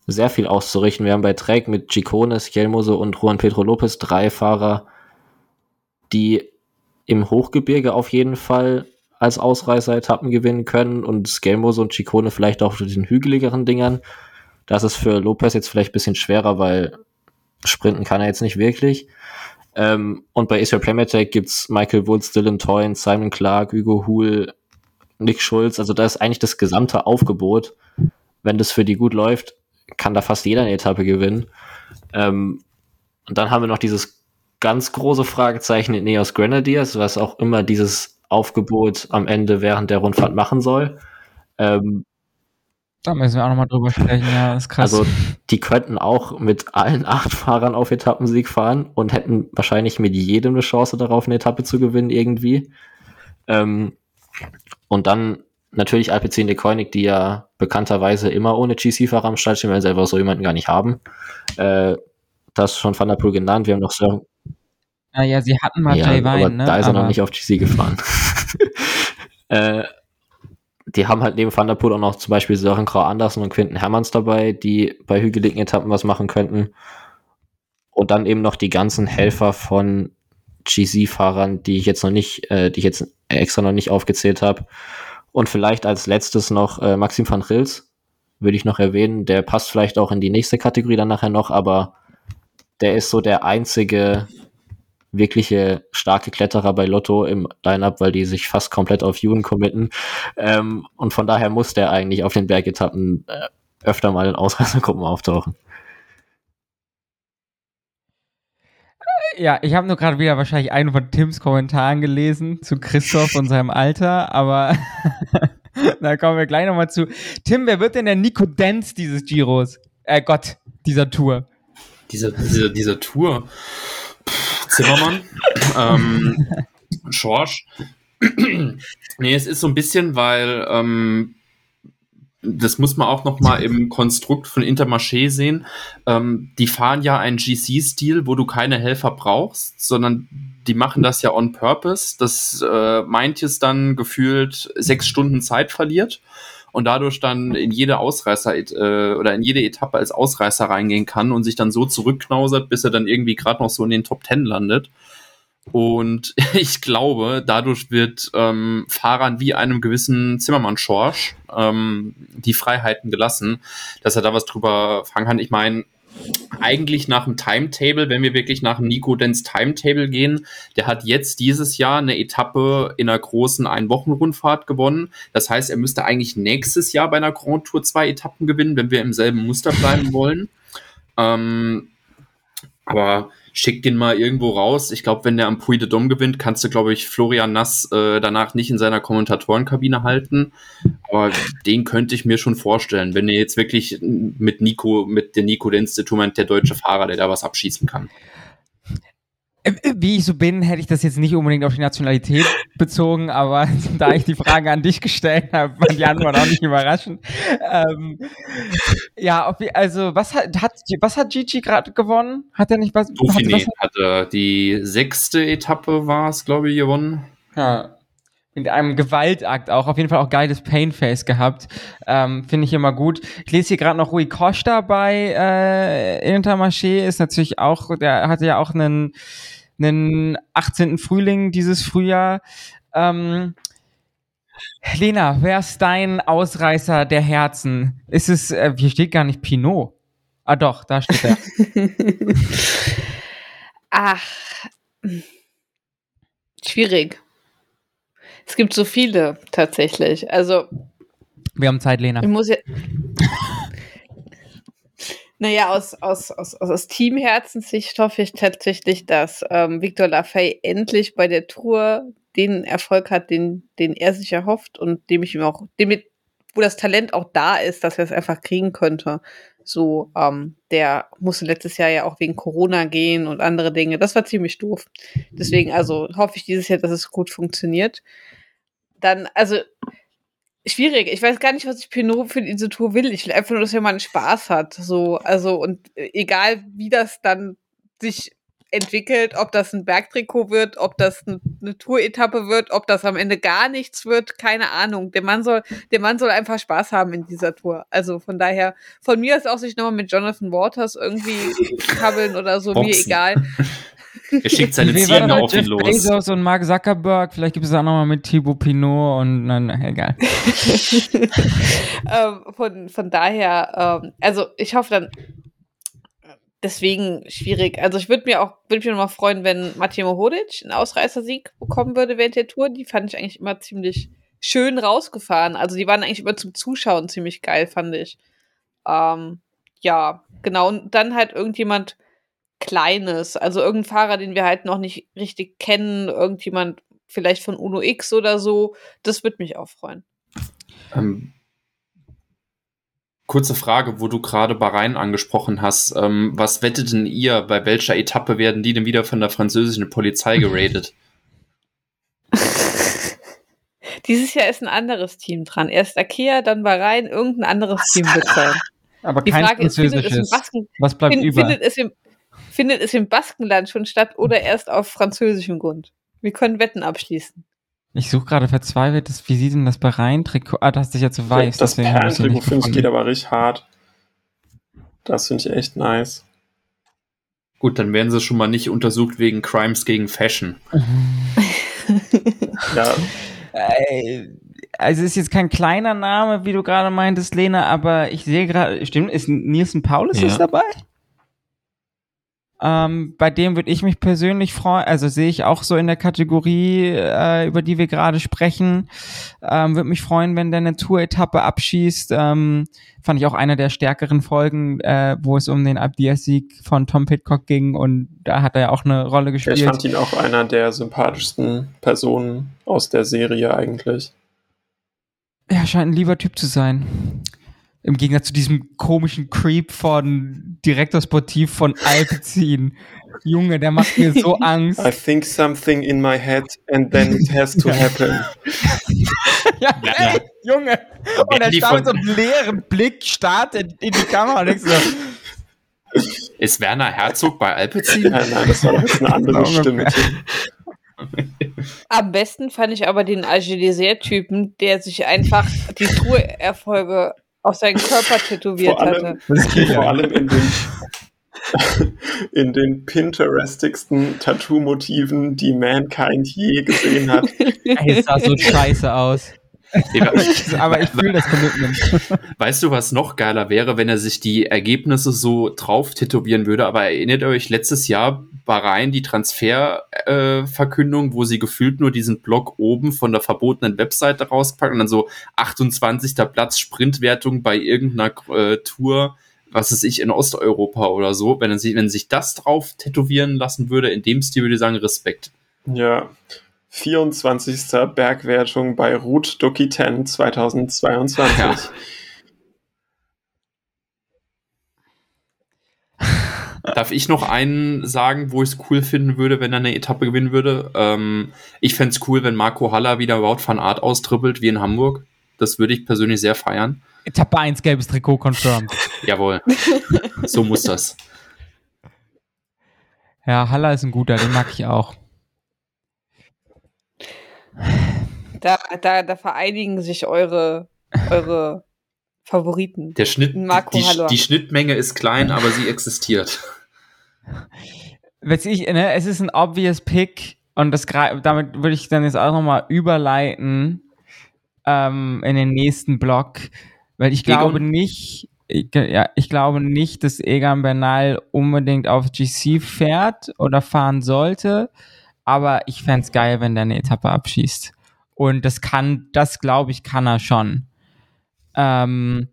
sehr viel auszurichten. Wir haben bei Trek mit Gicones, Jelmose und Juan Pedro Lopez drei Fahrer, die im Hochgebirge auf jeden Fall als Ausreißer Etappen gewinnen können und Skelmos und Chicone vielleicht auch durch den hügeligeren Dingern. Das ist für Lopez jetzt vielleicht ein bisschen schwerer, weil sprinten kann er jetzt nicht wirklich. Ähm, und bei Israel Playmatech gibt's Michael Woods, Dylan Toyn, Simon Clark, Hugo Huhl, Nick Schulz. Also da ist eigentlich das gesamte Aufgebot. Wenn das für die gut läuft, kann da fast jeder eine Etappe gewinnen. Ähm, und dann haben wir noch dieses ganz große Fragezeichen in Neos Grenadiers, was auch immer dieses Aufgebot am Ende während der Rundfahrt machen soll. Ähm, da müssen wir auch nochmal drüber sprechen, ja, ist krass. Also, die könnten auch mit allen acht Fahrern auf Etappensieg fahren und hätten wahrscheinlich mit jedem eine Chance darauf, eine Etappe zu gewinnen, irgendwie. Ähm, und dann natürlich Alpecin de Koenig, die ja bekannterweise immer ohne GC-Fahrer am Start stehen, weil sie einfach so jemanden gar nicht haben. Äh, das schon Van der Poel genannt. Wir haben noch so. Naja, sie hatten mal ja, Jay Vine, ne? Da ist er noch nicht auf GC gefahren. (laughs) äh, die haben halt neben Van der Poel auch noch zum Beispiel Sören Grau Andersen und Quinten Hermanns dabei, die bei hügeligen Etappen was machen könnten. Und dann eben noch die ganzen Helfer von GC-Fahrern, die ich jetzt noch nicht, äh, die ich jetzt extra noch nicht aufgezählt habe. Und vielleicht als letztes noch äh, Maxim van Rils, würde ich noch erwähnen. Der passt vielleicht auch in die nächste Kategorie dann nachher noch, aber der ist so der einzige wirkliche starke Kletterer bei Lotto im Lineup, weil die sich fast komplett auf Juden committen. Ähm, und von daher muss der eigentlich auf den Bergetappen äh, öfter mal in Ausreißergruppen auftauchen. Ja, ich habe nur gerade wieder wahrscheinlich einen von Tims Kommentaren gelesen zu Christoph und seinem Alter, aber (laughs) da kommen wir gleich nochmal zu. Tim, wer wird denn der Nico Dance dieses Giros? Äh, Gott, dieser Tour. Dieser, dieser, dieser Tour. Zimmermann, (laughs) ähm, Schorsch. (clears throat) nee, es ist so ein bisschen, weil ähm, das muss man auch noch mal im Konstrukt von Intermarché sehen. Ähm, die fahren ja einen GC-Stil, wo du keine Helfer brauchst, sondern die machen das ja on purpose, dass äh, Meintjes dann gefühlt sechs Stunden Zeit verliert und dadurch dann in jede Ausreißer äh, oder in jede Etappe als Ausreißer reingehen kann und sich dann so zurückknausert, bis er dann irgendwie gerade noch so in den Top Ten landet. Und (laughs) ich glaube, dadurch wird ähm, Fahrern wie einem gewissen Zimmermann Schorsch ähm, die Freiheiten gelassen, dass er da was drüber fangen kann. Ich meine, eigentlich nach dem Timetable, wenn wir wirklich nach dem Nico Dens Timetable gehen, der hat jetzt dieses Jahr eine Etappe in einer großen Ein-Wochen-Rundfahrt gewonnen. Das heißt, er müsste eigentlich nächstes Jahr bei einer Grand Tour zwei Etappen gewinnen, wenn wir im selben Muster bleiben wollen. Ähm, aber schick den mal irgendwo raus. Ich glaube, wenn der am Puy de Dom gewinnt, kannst du, glaube ich, Florian Nass äh, danach nicht in seiner Kommentatorenkabine halten. Aber den könnte ich mir schon vorstellen, wenn er jetzt wirklich mit Nico, mit der Nico Lenz, der deutsche Fahrer, der da was abschießen kann. Äh, wie ich so bin, hätte ich das jetzt nicht unbedingt auf die Nationalität (laughs) bezogen, aber (laughs) da ich die Frage an dich gestellt habe, war die Antwort auch nicht überraschend. Ähm, ja, also was hat, hat was hat Gigi gerade gewonnen? Hat er nicht was? Dauphiné hat, was hatte die sechste Etappe war es, glaube ich, gewonnen. Ja. Mit einem Gewaltakt auch, auf jeden Fall auch geiles Painface gehabt. Ähm, Finde ich immer gut. Ich lese hier gerade noch Rui Costa bei äh, Intermarché, ist natürlich auch, der hatte ja auch einen einen 18. Frühling dieses Frühjahr. Ähm, Lena, wer ist dein Ausreißer der Herzen? Ist es, äh, hier steht gar nicht Pinot. Ah doch, da steht er. (laughs) Ach, schwierig. Es gibt so viele tatsächlich. Also. Wir haben Zeit, Lena. Ich muss ja. Naja, aus, aus, aus, aus Teamherzensicht hoffe ich tatsächlich, dass ähm, Victor Lafay endlich bei der Tour den Erfolg hat, den, den er sich erhofft und dem ich ihm auch, dem, wo das Talent auch da ist, dass er es einfach kriegen könnte. So, ähm, der musste letztes Jahr ja auch wegen Corona gehen und andere Dinge. Das war ziemlich doof. Deswegen, also hoffe ich dieses Jahr, dass es gut funktioniert. Dann, also schwierig. Ich weiß gar nicht, was ich Pinot für diese Tour will. Ich will einfach nur, dass einen Spaß hat. So, also, und äh, egal wie das dann sich entwickelt, ob das ein Bergtrikot wird, ob das eine Tour-Etappe wird, ob das am Ende gar nichts wird, keine Ahnung. Der Mann soll, der Mann soll einfach Spaß haben in dieser Tour. Also von daher, von mir ist auch sich nochmal mit Jonathan Waters irgendwie (laughs) kabbeln oder so, Boxen. mir egal. (laughs) Er schickt seine Zierne auf ihn Jeff los. Bezos und Mark Zuckerberg, vielleicht gibt es auch nochmal mit Thibaut Pinot und nein, egal. (laughs) ähm, von, von daher, ähm, also ich hoffe dann, deswegen schwierig. Also ich würde mir auch, würde mich nochmal freuen, wenn Matej Mohodic einen Ausreißersieg bekommen würde während der Tour. Die fand ich eigentlich immer ziemlich schön rausgefahren. Also die waren eigentlich immer zum Zuschauen ziemlich geil, fand ich. Ähm, ja, genau. Und dann halt irgendjemand Kleines, also irgendein Fahrer, den wir halt noch nicht richtig kennen, irgendjemand vielleicht von Uno X oder so. Das würde mich auch freuen. Ähm, kurze Frage, wo du gerade Bahrain angesprochen hast. Ähm, was wettet denn ihr? Bei welcher Etappe werden die denn wieder von der französischen Polizei (laughs) geradet? (laughs) Dieses Jahr ist ein anderes Team dran. Erst Akea, dann Bahrain, irgendein anderes Team (laughs) wird sein. Aber Die kein Frage ist, französisches. Basken, Was bleibt fin- über? findet, es im, findet es im Baskenland schon statt oder erst auf französischem Grund? Wir können Wetten abschließen. Ich suche gerade verzweifelt, das, wie sieht denn das Bahrain-Trikot? Ah, das ist ja zu weiß. das Perlentrikot finde ich geht aber richtig hart. Das finde ich echt nice. Gut, dann werden sie schon mal nicht untersucht wegen Crimes gegen Fashion. (laughs) Ja, Äh, Also ist jetzt kein kleiner Name, wie du gerade meintest, Lena, aber ich sehe gerade, stimmt, ist Nielsen Paulus Ja. ist dabei? Ähm, bei dem würde ich mich persönlich freuen, also sehe ich auch so in der Kategorie, äh, über die wir gerade sprechen, ähm, würde mich freuen, wenn der eine Tour-Etappe abschießt. Ähm, fand ich auch einer der stärkeren Folgen, äh, wo es um den Abdias-Sieg von Tom Pitcock ging und da hat er ja auch eine Rolle ich gespielt. fand ihn auch einer der sympathischsten Personen aus der Serie eigentlich. Ja, scheint ein lieber Typ zu sein. Im Gegensatz zu diesem komischen Creep von Direktor Sportiv von Alpecin. (laughs) Junge, der macht mir so (laughs) Angst. I think something in my head and then it has to Ja. happen. (laughs) ja, ey, Junge. Und er starrt mit so einem leeren Blick, startet in die Kamera und so, Ist Werner Herzog bei Alpecin? Nein, nein, das war doch jetzt eine andere. Stimme. Am besten fand ich aber den Agilisair-Typen, der sich einfach die Tourerfolge auf seinen Körper tätowiert Vor allem- hatte. das (laughs) geht Vor allem in den, (laughs) in den Pinterestigsten Tattoo-Motiven, die Mankind je gesehen hat. Ey, es sah so scheiße aus. (laughs) Aber ich fühle das Commitment. (laughs) Weißt du, was noch geiler wäre, wenn er sich die Ergebnisse so drauf tätowieren würde? Aber erinnert ihr euch letztes Jahr Bahrain die Transferverkündung, äh, wo sie gefühlt nur diesen Block oben von der verbotenen Webseite rauspacken und dann so 28. Platz Sprintwertung bei irgendeiner äh, Tour, was weiß ich, in Osteuropa oder so. Wenn, er sich, wenn sich das drauf tätowieren lassen würde, in dem Stil würde ich sagen, Respekt. Ja. 24. Bergwertung bei Ruth Dokiten 2022. Ja. (laughs) Darf ich noch einen sagen, wo ich es cool finden würde, wenn er eine Etappe gewinnen würde? Ähm, ich fände es cool, wenn Marco Haller wieder Wout van Art austrippelt, wie in Hamburg. Das würde ich persönlich sehr feiern. Etappe 1, gelbes Trikot confirmed. (laughs) Jawohl. so muss das. Ja, Haller ist ein guter, den mag ich auch. Da, da, da vereinigen sich eure, eure Favoriten. Der Schnitt, Marco die, die Schnittmenge ist klein, aber sie existiert. Weiß ich, ne, es ist ein obvious Pick und das damit würde ich dann jetzt auch nochmal überleiten ähm, in den nächsten Block, weil ich Egon? glaube nicht, ich, ja, ich glaube nicht, dass Egan Bernal unbedingt auf GC fährt oder fahren sollte, aber ich fänd's geil, wenn der eine Etappe abschießt. Und das kann, das glaube ich, kann er schon. Ähm,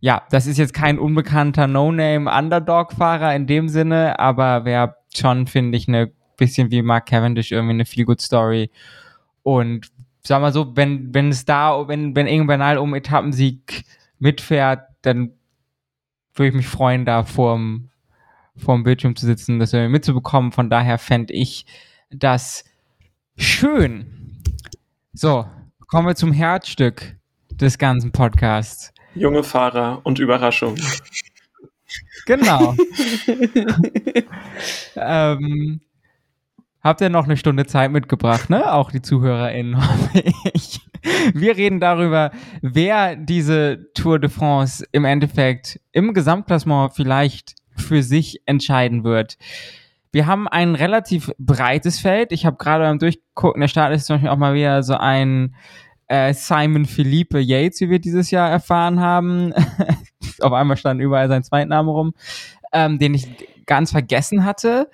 ja, das ist jetzt kein unbekannter No-Name-Underdog-Fahrer in dem Sinne, aber wäre schon, finde ich, eine bisschen wie Mark Cavendish irgendwie eine Feel-Good-Story. Und sag mal so, wenn, wenn es da, wenn, wenn Egan Bernal um Etappensieg mitfährt, dann würde ich mich freuen, da vorm, vorm Bildschirm zu sitzen, das irgendwie mitzubekommen. Von daher fände ich das schön. So, kommen wir zum Herzstück des ganzen Podcasts. Junge Fahrer und Überraschung. Genau. (laughs) ähm, habt ihr noch eine Stunde Zeit mitgebracht, ne? Auch die ZuhörerInnen, (laughs) hoffe ich. Wir reden darüber, wer diese Tour de France im Endeffekt im Gesamtklassement vielleicht für sich entscheiden wird. Wir haben ein relativ breites Feld. Ich habe gerade beim Durchgucken der Start ist zum Beispiel auch mal wieder so ein äh, Simon Philippe Yates, wie wir dieses Jahr erfahren haben. (laughs) Auf einmal stand überall sein Zweitname rum, ähm, den ich ganz vergessen hatte.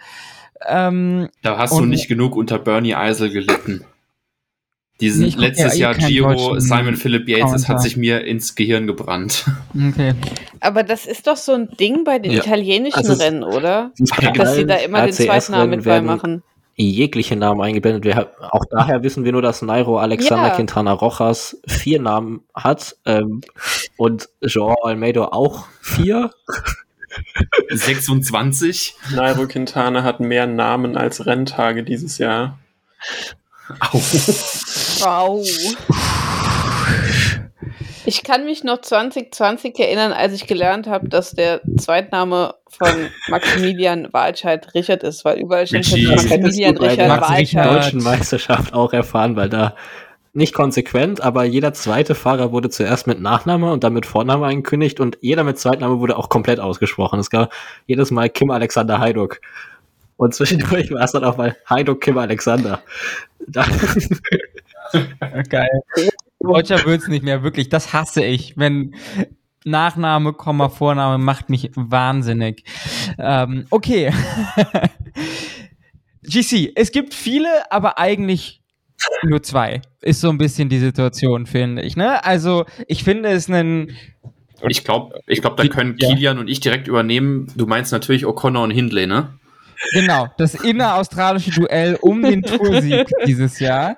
Ähm, da hast du nicht genug unter Bernie Eisel gelitten. Diesen nee, letztes ja, eh Jahr Giro Simon Philip Yates, das hat sich mir ins Gehirn gebrannt. Okay. Aber das ist doch so ein Ding bei den ja. italienischen also Rennen, oder? Dass sie da immer den Zweitnamen mit beimachen. Jegliche Namen eingeblendet. Wir, auch daher wissen wir nur, dass Nairo Alexander ja. Quintana Rojas vier Namen hat ähm, und Joao Almeida auch vier. (laughs) 26. Nairo Quintana hat mehr Namen als Renntage dieses Jahr. Au. Au. Ich kann mich noch 2020 erinnern, als ich gelernt habe, dass der Zweitname von Maximilian Walscheid Richard ist, weil überall steht Maximilian Richard Walscheid. in der deutschen Meisterschaft auch erfahren, weil da nicht konsequent, aber jeder zweite Fahrer wurde zuerst mit Nachname und dann mit Vorname angekündigt und jeder mit Zweitname wurde auch komplett ausgesprochen. Es gab jedes Mal Kim Alexander Heiduk. Und zwischendurch war es dann auch mal Heiduk Kim Alexander. (laughs) Geil. Deutscher wird's nicht mehr, wirklich. Das hasse ich. Wenn Nachname, Komma, Vorname macht mich wahnsinnig. Ähm, okay. (laughs) GC, es gibt viele, aber eigentlich nur zwei. Ist so ein bisschen die Situation, finde ich. Ne? Also, ich finde es einen. Ich glaube, ich glaub, da können Kilian ja. und ich direkt übernehmen. Du meinst natürlich O'Connor und Hindley, ne? Genau, das inneraustralische Duell um den Toursieg dieses Jahr.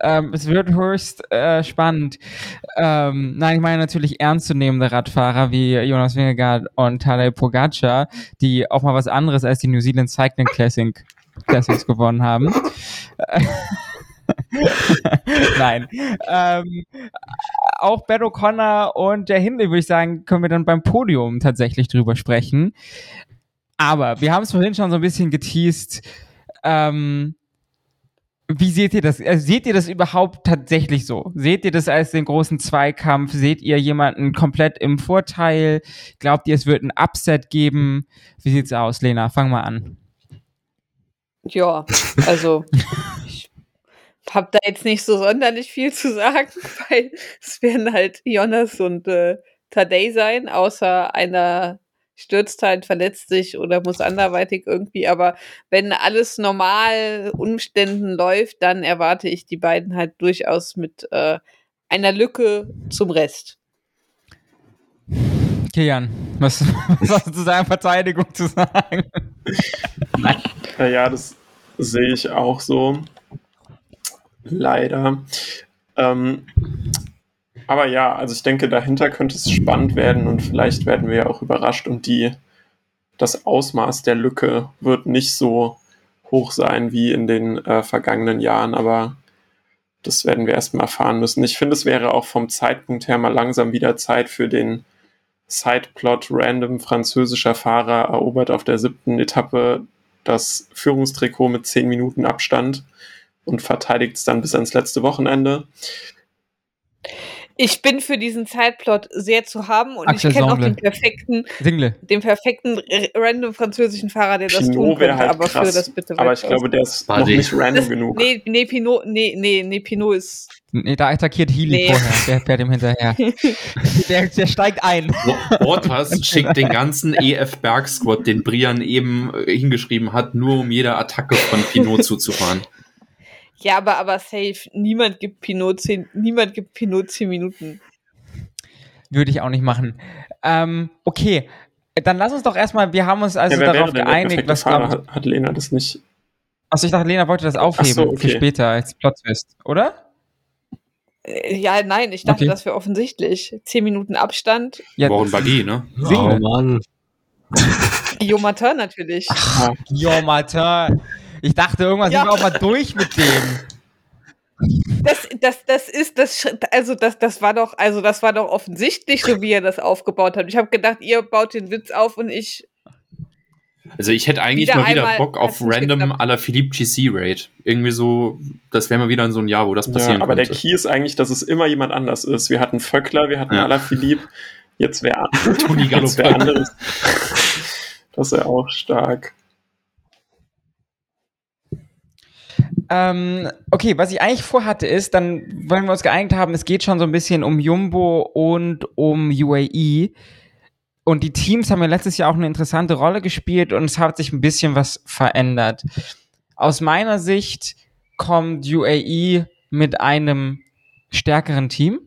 Ähm, es wird höchst äh, spannend. Ähm, nein, ich meine natürlich ernstzunehmende Radfahrer wie Jonas Vingegaard und Tadej Pogacar, die auch mal was anderes als die New Zealand Cycling Classic Classics gewonnen haben. (laughs) Nein. Ähm, auch Beto Connor und der Hindley, würde ich sagen, können wir dann beim Podium tatsächlich drüber sprechen. Aber wir haben es vorhin schon so ein bisschen geteased. Ähm, wie seht ihr das? Also seht ihr das überhaupt tatsächlich so? Seht ihr das als den großen Zweikampf? Seht ihr jemanden komplett im Vorteil? Glaubt ihr, es wird ein Upset geben? Wie sieht's aus, Lena? Fang mal an. Ja, also (laughs) ich habe da jetzt nicht so sonderlich viel zu sagen, (laughs) weil es werden halt Jonas und äh, Tadej sein, außer einer stürzt halt, verletzt sich oder muss anderweitig irgendwie. Aber wenn alles normal Umständen läuft, dann erwarte ich die beiden halt durchaus mit äh, einer Lücke zum Rest. Kian, was, (laughs) was hast du zu seiner Verteidigung zu sagen? Naja, das sehe ich auch so. Leider. Ähm, aber ja, also ich denke, dahinter könnte es spannend werden und vielleicht werden wir ja auch überrascht und die, das Ausmaß der Lücke wird nicht so hoch sein wie in den äh, vergangenen Jahren, aber das werden wir erstmal erfahren müssen. Ich finde, es wäre auch vom Zeitpunkt her mal langsam wieder Zeit für den Sideplot random französischer Fahrer erobert auf der siebten Etappe das Führungstrikot mit zehn Minuten Abstand und verteidigt es dann bis ans letzte Wochenende. Ich bin für diesen Zeitplot sehr zu haben und Axel ich kenne auch den perfekten, Single. den perfekten random französischen Fahrer, der Pinot das tun könnte, halt aber krass, für das bitte Aber ich glaube, der ist noch nicht random das, genug. Nee, nee, Pinot, nee, nee, nee, Pinot ist. Nee, da attackiert Healy nee. vorher, der fährt ihm hinterher. (laughs) der, der steigt ein. Bottas schickt den ganzen EF Berg Squad, den Brian eben äh, hingeschrieben hat, nur um jede Attacke von Pinot zuzufahren. Ja, aber, aber safe. Niemand gibt Pinot 10, niemand gibt Pinot 10 Minuten. Würde ich auch nicht machen. Ähm, okay. Dann lass uns doch erstmal, wir haben uns also ja, darauf geeinigt, was Fahrer hat, hat Lena das nicht. Achso, ich dachte, Lena wollte das aufheben so, okay. für später als Plot-Twist, oder? Äh, ja, nein, ich dachte, okay. das wäre offensichtlich. Zehn Minuten Abstand. Ja, Warum Baggy, ne? Oh Mann. Guillaume Martin natürlich. Ach, Guillaume Martin. Ich dachte, irgendwann ja. sind wir auch mal durch mit dem. Das, das, das ist das, also das, das war doch, also das war doch offensichtlich, so wie er das aufgebaut hat. Ich habe gedacht, ihr baut den Witz auf und ich. Also ich hätte eigentlich wieder mal wieder Bock auf random à la Philippe GC Raid. Irgendwie so, das wäre mal wieder in so ein Jahr, wo das passieren ja, aber könnte. der Key ist eigentlich, dass es immer jemand anders ist. Wir hatten Vöckler, wir hatten ja. à la Philippe, jetzt wäre (laughs) (laughs) Toni wär anderes. Das wäre auch stark. Ähm, okay, was ich eigentlich vorhatte ist, dann wollen wir uns geeinigt haben, es geht schon so ein bisschen um Jumbo und um UAE. Und die Teams haben ja letztes Jahr auch eine interessante Rolle gespielt und es hat sich ein bisschen was verändert. Aus meiner Sicht kommt UAE mit einem stärkeren Team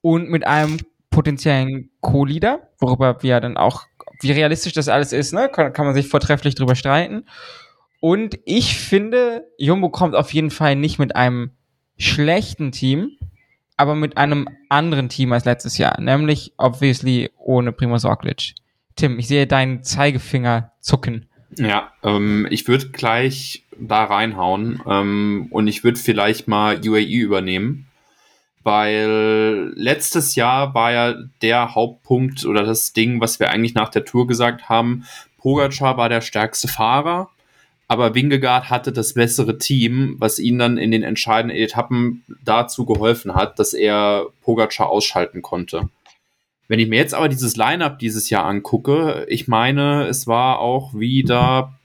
und mit einem potenziellen Co-Leader, worüber wir dann auch, wie realistisch das alles ist, ne, kann, kann man sich vortrefflich drüber streiten. Und ich finde, Jumbo kommt auf jeden Fall nicht mit einem schlechten Team, aber mit einem anderen Team als letztes Jahr, nämlich obviously ohne Primoz Roglic. Tim, ich sehe deinen Zeigefinger zucken. Ja, ähm, ich würde gleich da reinhauen ähm, und ich würde vielleicht mal UAE übernehmen, weil letztes Jahr war ja der Hauptpunkt oder das Ding, was wir eigentlich nach der Tour gesagt haben, Pogacar war der stärkste Fahrer aber Wingegaard hatte das bessere Team, was ihn dann in den entscheidenden Etappen dazu geholfen hat, dass er Pogacar ausschalten konnte. Wenn ich mir jetzt aber dieses Lineup dieses Jahr angucke, ich meine, es war auch wieder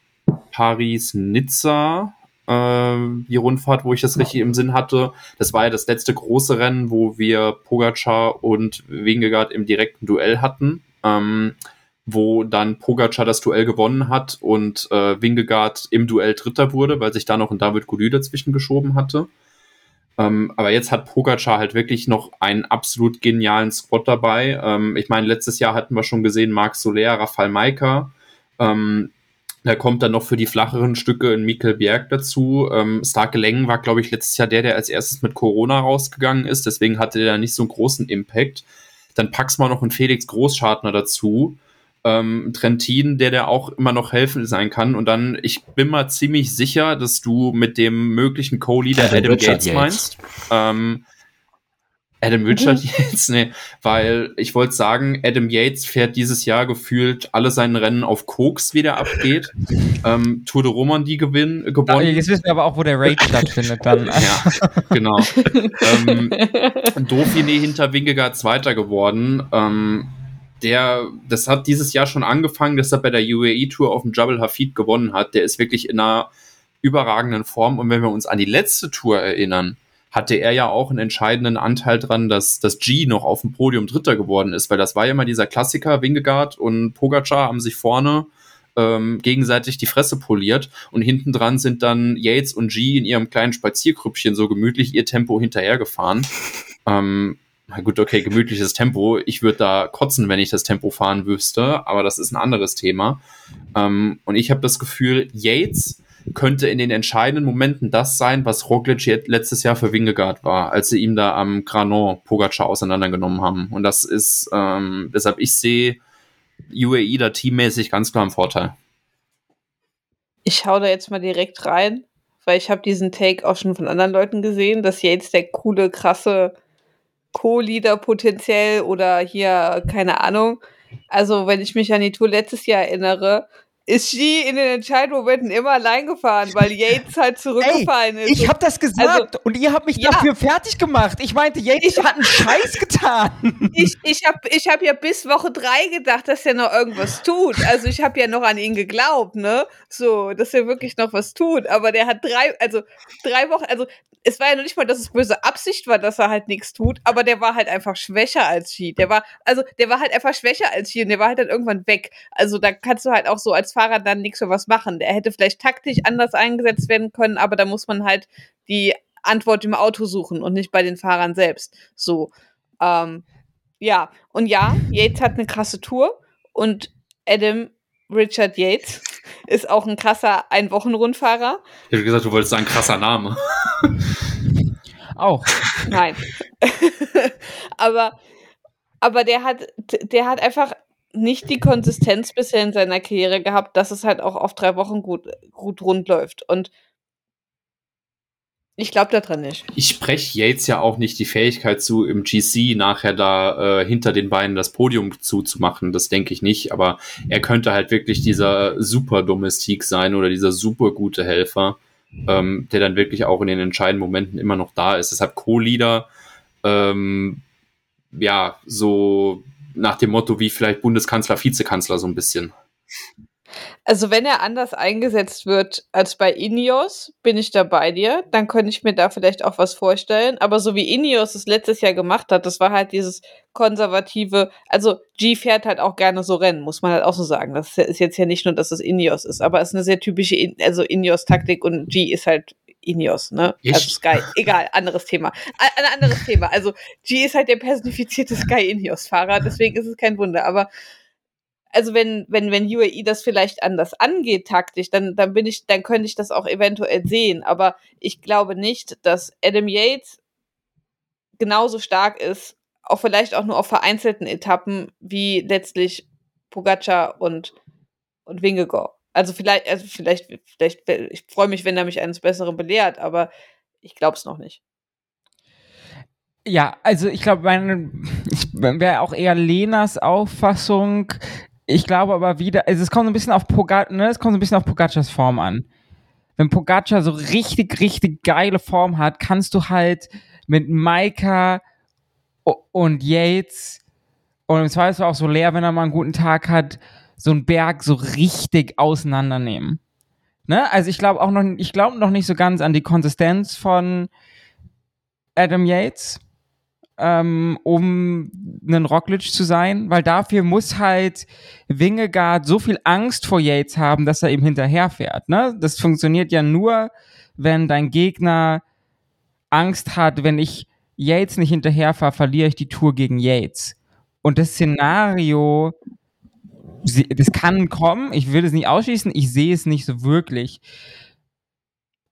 Paris-Nizza, äh, die Rundfahrt, wo ich das richtig im Sinn hatte. Das war ja das letzte große Rennen, wo wir Pogacar und Wingegaard im direkten Duell hatten. Ähm, wo dann Pogacar das Duell gewonnen hat und äh, Wingegaard im Duell Dritter wurde, weil sich da noch ein David Goudy dazwischen geschoben hatte. Ähm, aber jetzt hat Pogacar halt wirklich noch einen absolut genialen Squad dabei. Ähm, ich meine, letztes Jahr hatten wir schon gesehen, Marc Soler, Rafael Maika. Ähm, da kommt dann noch für die flacheren Stücke ein Mikkel Bjerg dazu. Ähm, Starke Längen war, glaube ich, letztes Jahr der, der als erstes mit Corona rausgegangen ist. Deswegen hatte der nicht so einen großen Impact. Dann packst mal noch einen Felix Großschartner dazu ähm, Trentin, der der auch immer noch helfen sein kann. Und dann, ich bin mal ziemlich sicher, dass du mit dem möglichen Co-Leader Adam, Adam Gates meinst. Ähm, Adam Richard mhm. Yates, nee, weil ich wollte sagen, Adam Yates fährt dieses Jahr gefühlt alle seine Rennen auf Koks, wie der abgeht. ähm, Tour de Romandie gewinn, gewonnen. Jetzt wissen wir aber auch, wo der Raid stattfindet dann. (laughs) ja, genau. ähm, Dauphiné hinter Wingegaard Zweiter geworden. Ähm, der, das hat dieses Jahr schon angefangen, dass er bei der UAE Tour auf dem Jabal Hafid gewonnen hat. Der ist wirklich in einer überragenden Form. Und wenn wir uns an die letzte Tour erinnern, hatte er ja auch einen entscheidenden Anteil dran, dass das G noch auf dem Podium Dritter geworden ist, weil das war ja mal dieser Klassiker, Wingegaard und Pogacar haben sich vorne ähm, gegenseitig die Fresse poliert und hinten dran sind dann Yates und G in ihrem kleinen Spazierkrüppchen so gemütlich ihr Tempo hinterhergefahren. Ähm, na gut, okay, gemütliches Tempo. Ich würde da kotzen, wenn ich das Tempo fahren wüsste, aber das ist ein anderes Thema. Ähm, und ich habe das Gefühl, Yates könnte in den entscheidenden Momenten das sein, was Roglic letztes Jahr für Wingegaard war, als sie ihm da am Granon Pogacar auseinandergenommen haben. Und das ist, ähm, deshalb ich sehe UAE da teammäßig ganz klar im Vorteil. Ich hau da jetzt mal direkt rein, weil ich habe diesen Take auch schon von anderen Leuten gesehen, dass Yates der coole, krasse Co-Leader potenziell oder hier, keine Ahnung. Also, wenn ich mich an die Tour letztes Jahr erinnere, ist sie in den Entscheidungsmomenten immer allein gefahren, weil Yates halt zurückgefallen Ey, ist. Ich hab das gesagt also, und ihr habt mich ja, dafür fertig gemacht. Ich meinte, Yates ich, hat einen (laughs) Scheiß getan. Ich, ich habe ich hab ja bis Woche drei gedacht, dass er noch irgendwas tut. Also ich habe ja noch an ihn geglaubt, ne? So, dass er wirklich noch was tut. Aber der hat drei, also drei Wochen, also es war ja noch nicht mal, dass es böse Absicht war, dass er halt nichts tut, aber der war halt einfach schwächer als Ski. Der war, also der war halt einfach schwächer als Ski und der war halt dann irgendwann weg. Also da kannst du halt auch so als Fahrer dann nichts für was machen. Der hätte vielleicht taktisch anders eingesetzt werden können, aber da muss man halt die Antwort im Auto suchen und nicht bei den Fahrern selbst. So. Ähm, ja, und ja, Yates hat eine krasse Tour und Adam Richard Yates (laughs) ist auch ein krasser Einwochenrundfahrer. Ich hätte gesagt, du wolltest sagen, krasser Name. auch. Nein. (laughs) aber, aber der hat, der hat einfach nicht die Konsistenz bisher in seiner Karriere gehabt, dass es halt auch auf drei Wochen gut, gut rund läuft. Und Ich glaube daran nicht. Ich spreche Yates ja auch nicht die Fähigkeit zu, im GC nachher da äh, hinter den Beinen das Podium zuzumachen. Das denke ich nicht. Aber er könnte halt wirklich dieser super Domestik sein oder dieser super gute Helfer, ähm, der dann wirklich auch in den entscheidenden Momenten immer noch da ist. Deshalb Co-Leader, ähm, ja, so nach dem Motto wie vielleicht Bundeskanzler, Vizekanzler so ein bisschen. Also wenn er anders eingesetzt wird als bei Ineos, bin ich da bei dir. Dann könnte ich mir da vielleicht auch was vorstellen. Aber so wie Ineos es letztes Jahr gemacht hat, das war halt dieses konservative, also G fährt halt auch gerne so Rennen, muss man halt auch so sagen. Das ist jetzt ja nicht nur, dass es Ineos ist, aber es ist eine sehr typische, also Ineos-Taktik und G ist halt Ineos, ne? Ich? Also Sky. Egal, anderes Thema. Ein anderes Thema. Also G ist halt der personifizierte Sky Ineos-Fahrer, deswegen ist es kein Wunder. Aber also wenn, wenn, wenn UAE das vielleicht anders angeht taktisch, dann, dann bin ich, dann könnte ich das auch eventuell sehen. Aber ich glaube nicht, dass Adam Yates genauso stark ist, auch vielleicht auch nur auf vereinzelten Etappen, wie letztlich Pogacar und, und Wingegor. Also vielleicht, also vielleicht, vielleicht, ich freue mich, wenn er mich eines Besseren belehrt, aber ich glaube es noch nicht. Ja, also ich glaube, ich wäre auch eher Lenas Auffassung, ich glaube aber wieder, also es kommt ein bisschen auf Pogacar, ne, es kommt ein bisschen auf Pogacars Form an. Wenn Pogacar so richtig, richtig geile Form hat, kannst du halt mit Maika und Yates und im Zweifelsfall auch so leer, wenn er mal einen guten Tag hat, so einen Berg so richtig auseinandernehmen. Ne? Also ich glaube auch noch, ich glaube noch nicht so ganz an die Konsistenz von Adam Yates ähm, um einen Roglic zu sein, weil dafür muss halt Wingegaard so viel Angst vor Yates haben, dass er ihm hinterherfährt. Ne? Das funktioniert ja nur, wenn dein Gegner Angst hat, wenn ich Yates nicht hinterherfahre, verliere ich die Tour gegen Yates. Und das Szenario, das kann kommen, ich will es nicht ausschließen, ich sehe es nicht so wirklich.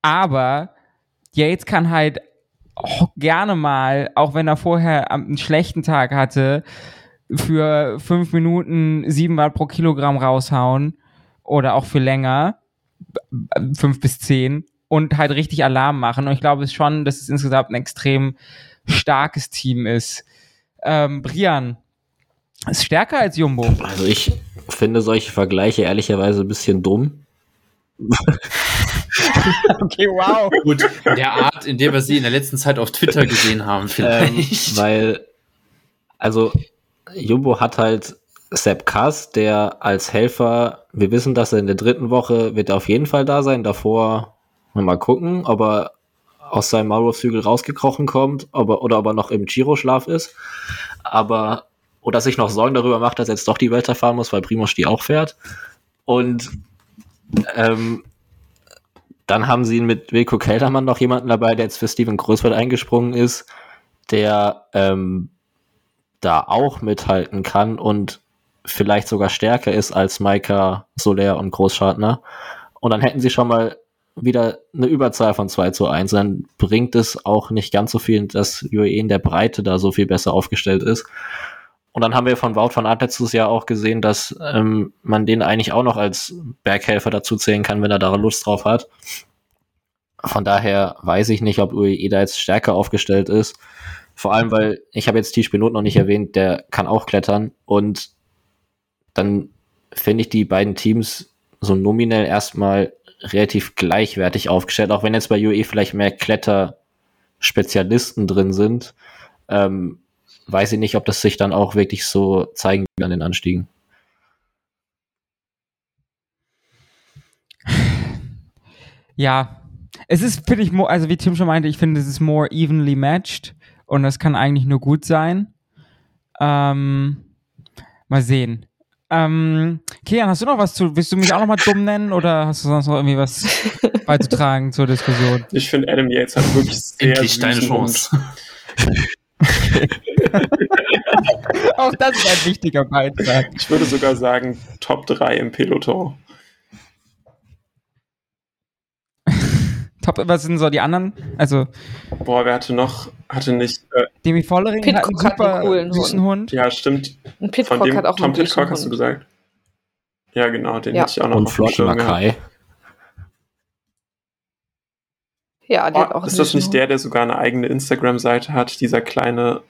Aber Yates kann halt gerne mal, auch wenn er vorher einen schlechten Tag hatte, für fünf Minuten sieben Watt pro Kilogramm raushauen oder auch für länger, fünf bis zehn und halt richtig Alarm machen. Und ich glaube es schon, dass es insgesamt ein extrem starkes Team ist. Ähm, Brian, ist stärker als Jumbo. Also ich finde solche Vergleiche ehrlicherweise ein bisschen dumm. (laughs) okay, wow. Gut, in der Art, in der wir sie in der letzten Zeit auf Twitter gesehen haben, vielleicht. Ähm, weil, also, Jumbo hat halt Sepp Kass, der als Helfer, wir wissen, dass er in der dritten Woche wird er auf jeden Fall da sein. Davor mal gucken, ob er aus seinem Maulwurfshügel rausgekrochen kommt, ob er, oder ob er noch im Giro-Schlaf ist. Aber, oder sich noch Sorgen darüber macht, dass er jetzt doch die Welt fahren muss, weil Primoz die auch fährt. Und ähm, dann haben sie mit Wilko Keltermann noch jemanden dabei, der jetzt für Steven Großwald eingesprungen ist, der ähm, da auch mithalten kann und vielleicht sogar stärker ist als Maika, Soler und Großschartner. Und dann hätten sie schon mal wieder eine Überzahl von 2 zu 1. Dann bringt es auch nicht ganz so viel, dass UAE in der Breite da so viel besser aufgestellt ist. Und dann haben wir von Wout van Aert letztes Jahr auch gesehen, dass ähm, man den eigentlich auch noch als Berghelfer dazu zählen kann, wenn er da Lust drauf hat. Von daher weiß ich nicht, ob UAE da jetzt stärker aufgestellt ist. Vor allem, weil ich habe jetzt Tisch Benot noch nicht erwähnt, der kann auch klettern. Und dann finde ich die beiden Teams so nominell erstmal relativ gleichwertig aufgestellt, auch wenn jetzt bei UE vielleicht mehr Kletterspezialisten drin sind. Ähm, weiß ich nicht, ob das sich dann auch wirklich so zeigen wird an den Anstiegen. Ja, es ist, finde ich, also wie Tim schon meinte, ich finde, es ist more evenly matched und das kann eigentlich nur gut sein. Ähm, mal sehen. Ähm, Kian, hast du noch was zu, willst du mich auch noch mal dumm nennen oder hast du sonst noch irgendwie was (laughs) beizutragen zur Diskussion? Ich finde Adam Yates hat wirklich sehr Endlich deine Chance. (laughs) Auch das ist ein wichtiger Beitrag. Ich würde sogar sagen, Top 3 im Peloton. Top, was sind so die anderen? Also. Boah, wer hatte noch, hatte nicht. Äh, Demi Vollering Pitcock hat einen super hat einen süßen Hund. Ja, stimmt. Und Pitcock Von dem, hat auch Tom Pitcock hast du gesagt. Ja, genau, den ja. hätte ich auch noch Und Flotten Mackay. Ja, der hat Oh, auch ist das nicht der, der sogar eine eigene Instagram-Seite hat? Dieser kleine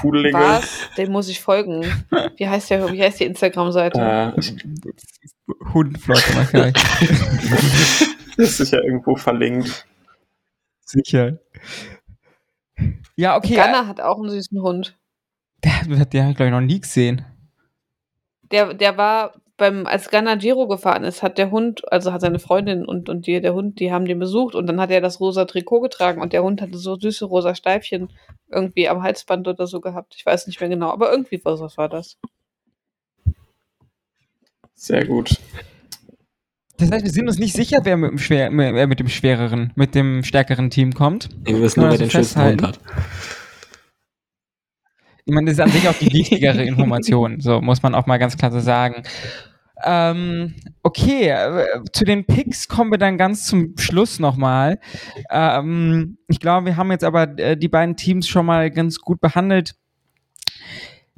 Pudelige? Was? Dem muss ich folgen. (laughs) Wie heißt der, wie heißt die Instagram-Seite? Äh, Hundflotte, mal gleich. ist sicher (laughs) irgendwo verlinkt. Sicher. Ja, okay. Gunnar hat auch einen süßen Hund. Der, der habe ich, glaube ich, noch nie gesehen. Der, der war beim, als Gunnar Giro gefahren ist, hat der Hund, also hat seine Freundin und, und die, der Hund, die haben den besucht und dann hat er das rosa Trikot getragen und der Hund hatte so süße rosa Steifchen irgendwie am Halsband oder so gehabt. Ich weiß nicht mehr genau, aber irgendwie was, was war das? Sehr gut. Das heißt, wir sind uns nicht sicher, wer mit dem, schwer, wer mit dem schwereren, mit dem stärkeren Team kommt. Wir wissen nur, wer den schönsten Hund hat. Ich meine, das ist an sich auch die wichtigere Information, so muss man auch mal ganz klar so sagen. Ähm, okay, äh, zu den Picks kommen wir dann ganz zum Schluss nochmal. Ähm, ich glaube, wir haben jetzt aber äh, die beiden Teams schon mal ganz gut behandelt.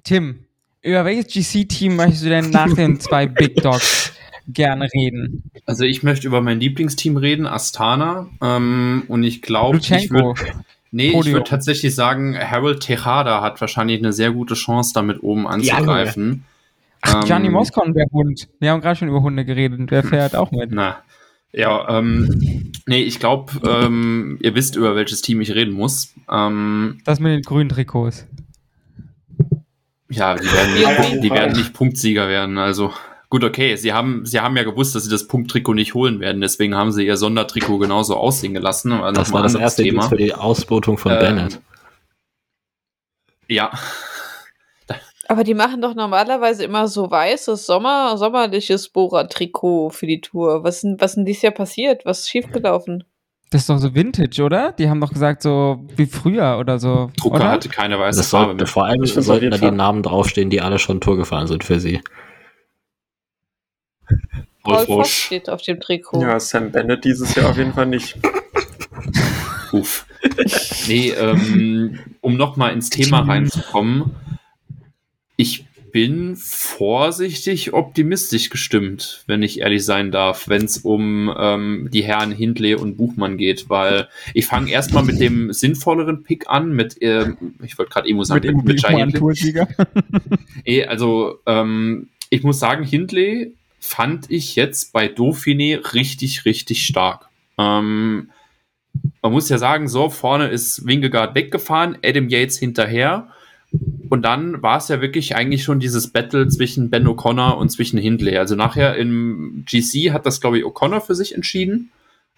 Tim, über welches GC-Team möchtest du denn nach den zwei Big Dogs gerne reden? Also ich möchte über mein Lieblingsteam reden, Astana. Ähm, und ich glaube, ich würde nee, ich Podium. würde tatsächlich sagen, Harold Tejada hat wahrscheinlich eine sehr gute Chance, damit oben anzugreifen. Ach, Gianni Ähm, Moscon, der Hund. Wir haben gerade schon über Hunde geredet und der (laughs) fährt auch mit. Na, ja, ähm, nee, ich glaube, ähm, ihr wisst, über welches Team ich reden muss. Ähm, Das mit den grünen Trikots. ja, die werden, nicht, die werden nicht Punktsieger werden. Also gut, okay, sie haben, sie haben ja gewusst, dass sie das Punkttrikot nicht holen werden. Deswegen haben sie ihr Sondertrikot genauso aussehen gelassen. Aber Das war das erste Thema. für die Ausbeutung von Ähm, Bennett. Ja, Aber die machen doch normalerweise immer so weißes, Sommer, sommerliches Bohrer-Trikot für die Tour. Was ist was denn dieses Jahr passiert? Was ist schiefgelaufen? Das ist doch so Vintage, oder? Die haben doch gesagt, so wie früher oder so. Drucker oder? hatte keine weiße Das Farbe sollte, mehr. vor allem sollten da die Namen draufstehen, die alle schon Tour gefahren sind für sie. Voss Roche. steht auf dem Trikot. Ja, Sam Bennett dieses Jahr auf jeden Fall nicht. Uff. Nee, ähm, um nochmal ins Thema reinzukommen. Ich bin vorsichtig optimistisch gestimmt, wenn ich ehrlich sein darf, wenn es um ähm, die Herren Hindley und Buchmann geht, weil ich fange erstmal mit dem sinnvolleren Pick an, mit, ähm, ich wollte gerade Emo mit sagen, dem mit, mit Jai Hindley. (laughs) Also ähm, ich muss sagen, Hindley fand ich jetzt bei Dauphiné richtig, richtig stark. Ähm, man muss ja sagen, so vorne ist Wingegaard weggefahren, Adam Yates hinterher. Und dann war es ja wirklich eigentlich schon dieses Battle zwischen Ben O'Connor und zwischen Hindley. Also nachher im GC hat das, glaube ich, O'Connor für sich entschieden.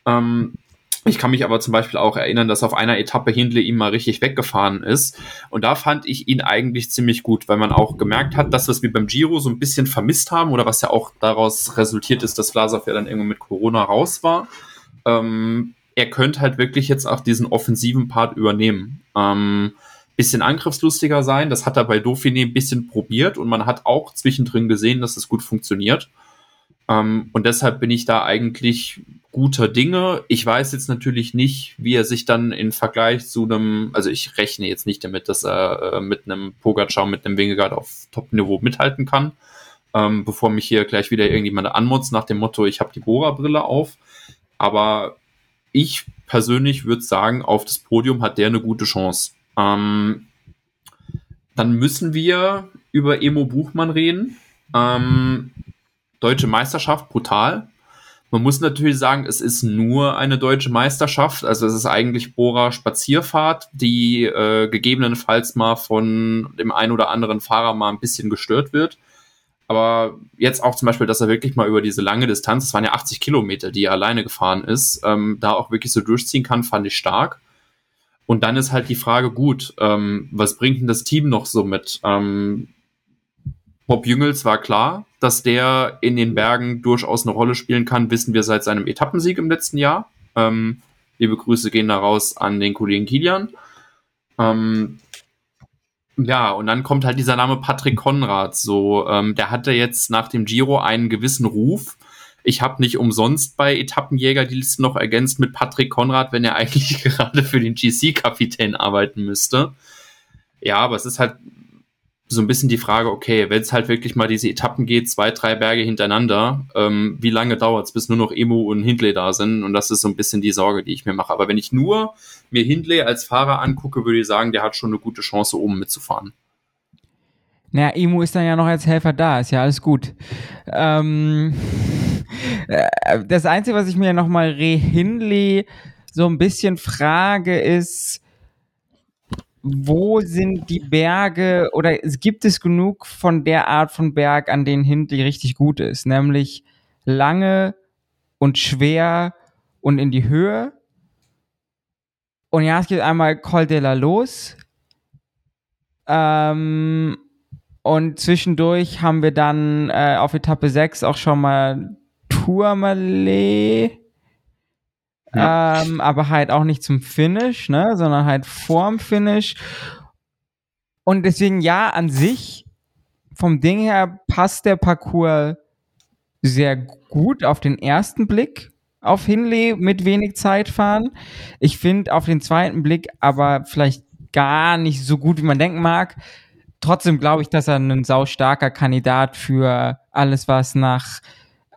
Ähm, ich kann mich aber zum Beispiel auch erinnern, dass auf einer Etappe Hindley ihm mal richtig weggefahren ist. Und da fand ich ihn eigentlich ziemlich gut, weil man auch gemerkt hat, dass was wir beim Giro so ein bisschen vermisst haben oder was ja auch daraus resultiert ist, dass Vlasov ja dann irgendwann mit Corona raus war. Ähm, er könnte halt wirklich jetzt auch diesen offensiven Part übernehmen. Ähm, bisschen angriffslustiger sein, das hat er bei Dauphiné ein bisschen probiert und man hat auch zwischendrin gesehen, dass es gut funktioniert. Ähm, und deshalb bin ich da eigentlich guter Dinge. Ich weiß jetzt natürlich nicht, wie er sich dann in Vergleich zu einem, also ich rechne jetzt nicht damit, dass er äh, mit einem Pogacar, mit einem Wingegaard auf Top-Niveau mithalten kann, ähm, bevor mich hier gleich wieder irgendjemand anmutzt nach dem Motto, ich habe die Bohrerbrille auf. Aber ich persönlich würde sagen, auf das Podium hat der eine gute Chance. Ähm, dann müssen wir über Emo Buchmann reden. Ähm, deutsche Meisterschaft, brutal. Man muss natürlich sagen, es ist nur eine deutsche Meisterschaft. Also es ist eigentlich Bora Spazierfahrt, die äh, gegebenenfalls mal von dem einen oder anderen Fahrer mal ein bisschen gestört wird. Aber jetzt auch zum Beispiel, dass er wirklich mal über diese lange Distanz, es waren ja 80 Kilometer, die er alleine gefahren ist, ähm, da auch wirklich so durchziehen kann, fand ich stark. Und dann ist halt die Frage, gut, ähm, was bringt denn das Team noch so mit? Ähm, Bob Jüngels war klar, dass der in den Bergen durchaus eine Rolle spielen kann, wissen wir seit seinem Etappensieg im letzten Jahr. Ähm, liebe Grüße gehen da raus an den Kollegen Kilian. Ähm, ja, und dann kommt halt dieser Name Patrick Konrad. So, ähm, der hatte jetzt nach dem Giro einen gewissen Ruf. Ich habe nicht umsonst bei Etappenjäger die Liste noch ergänzt mit Patrick Konrad, wenn er (laughs) eigentlich gerade für den GC-Kapitän arbeiten müsste. Ja, aber es ist halt so ein bisschen die Frage, okay, wenn es halt wirklich mal diese Etappen geht, zwei, drei Berge hintereinander, ähm, wie lange dauert es, bis nur noch Emo und Hindley da sind? Und das ist so ein bisschen die Sorge, die ich mir mache. Aber wenn ich nur mir Hindley als Fahrer angucke, würde ich sagen, der hat schon eine gute Chance, oben mitzufahren. Naja, Emu ist dann ja noch als Helfer da, ist ja alles gut. Ähm, äh, das Einzige, was ich mir nochmal Re Hindley so ein bisschen frage, ist, wo sind die Berge oder gibt es genug von der Art von Berg, an denen Hindley richtig gut ist, nämlich lange und schwer und in die Höhe. Und ja, es gibt einmal Col de la Los. Ähm, und zwischendurch haben wir dann äh, auf Etappe 6 auch schon mal Tourmalet. Ja. Ähm, aber halt auch nicht zum Finish, ne, sondern halt vorm Finish. Und deswegen, ja, an sich, vom Ding her passt der Parcours sehr gut auf den ersten Blick auf Hinley mit wenig Zeit fahren. Ich finde auf den zweiten Blick aber vielleicht gar nicht so gut, wie man denken mag. Trotzdem glaube ich, dass er ein saustarker Kandidat für alles, was nach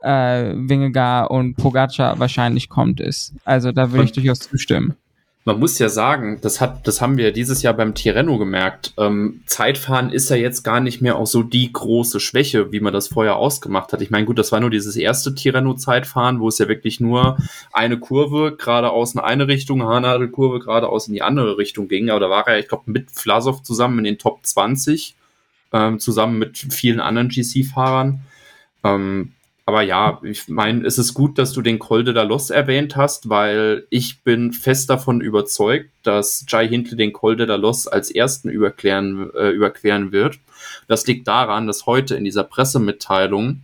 äh, Wingegar und Pogacar wahrscheinlich kommt, ist. Also da würde ich durchaus zustimmen. Man muss ja sagen, das hat, das haben wir dieses Jahr beim Tirreno gemerkt. Ähm, Zeitfahren ist ja jetzt gar nicht mehr auch so die große Schwäche, wie man das vorher ausgemacht hat. Ich meine, gut, das war nur dieses erste Tirreno-Zeitfahren, wo es ja wirklich nur eine Kurve geradeaus in eine Richtung, Haarnadelkurve geradeaus in die andere Richtung ging. Aber da war er, ich glaube, mit Vlasov zusammen in den Top 20, ähm, zusammen mit vielen anderen GC-Fahrern. Ähm, aber ja, ich meine, es ist gut, dass du den Col de la Los erwähnt hast, weil ich bin fest davon überzeugt, dass Jai Hindley den Col de la Los als ersten überqueren, äh, überqueren wird. Das liegt daran, dass heute in dieser Pressemitteilung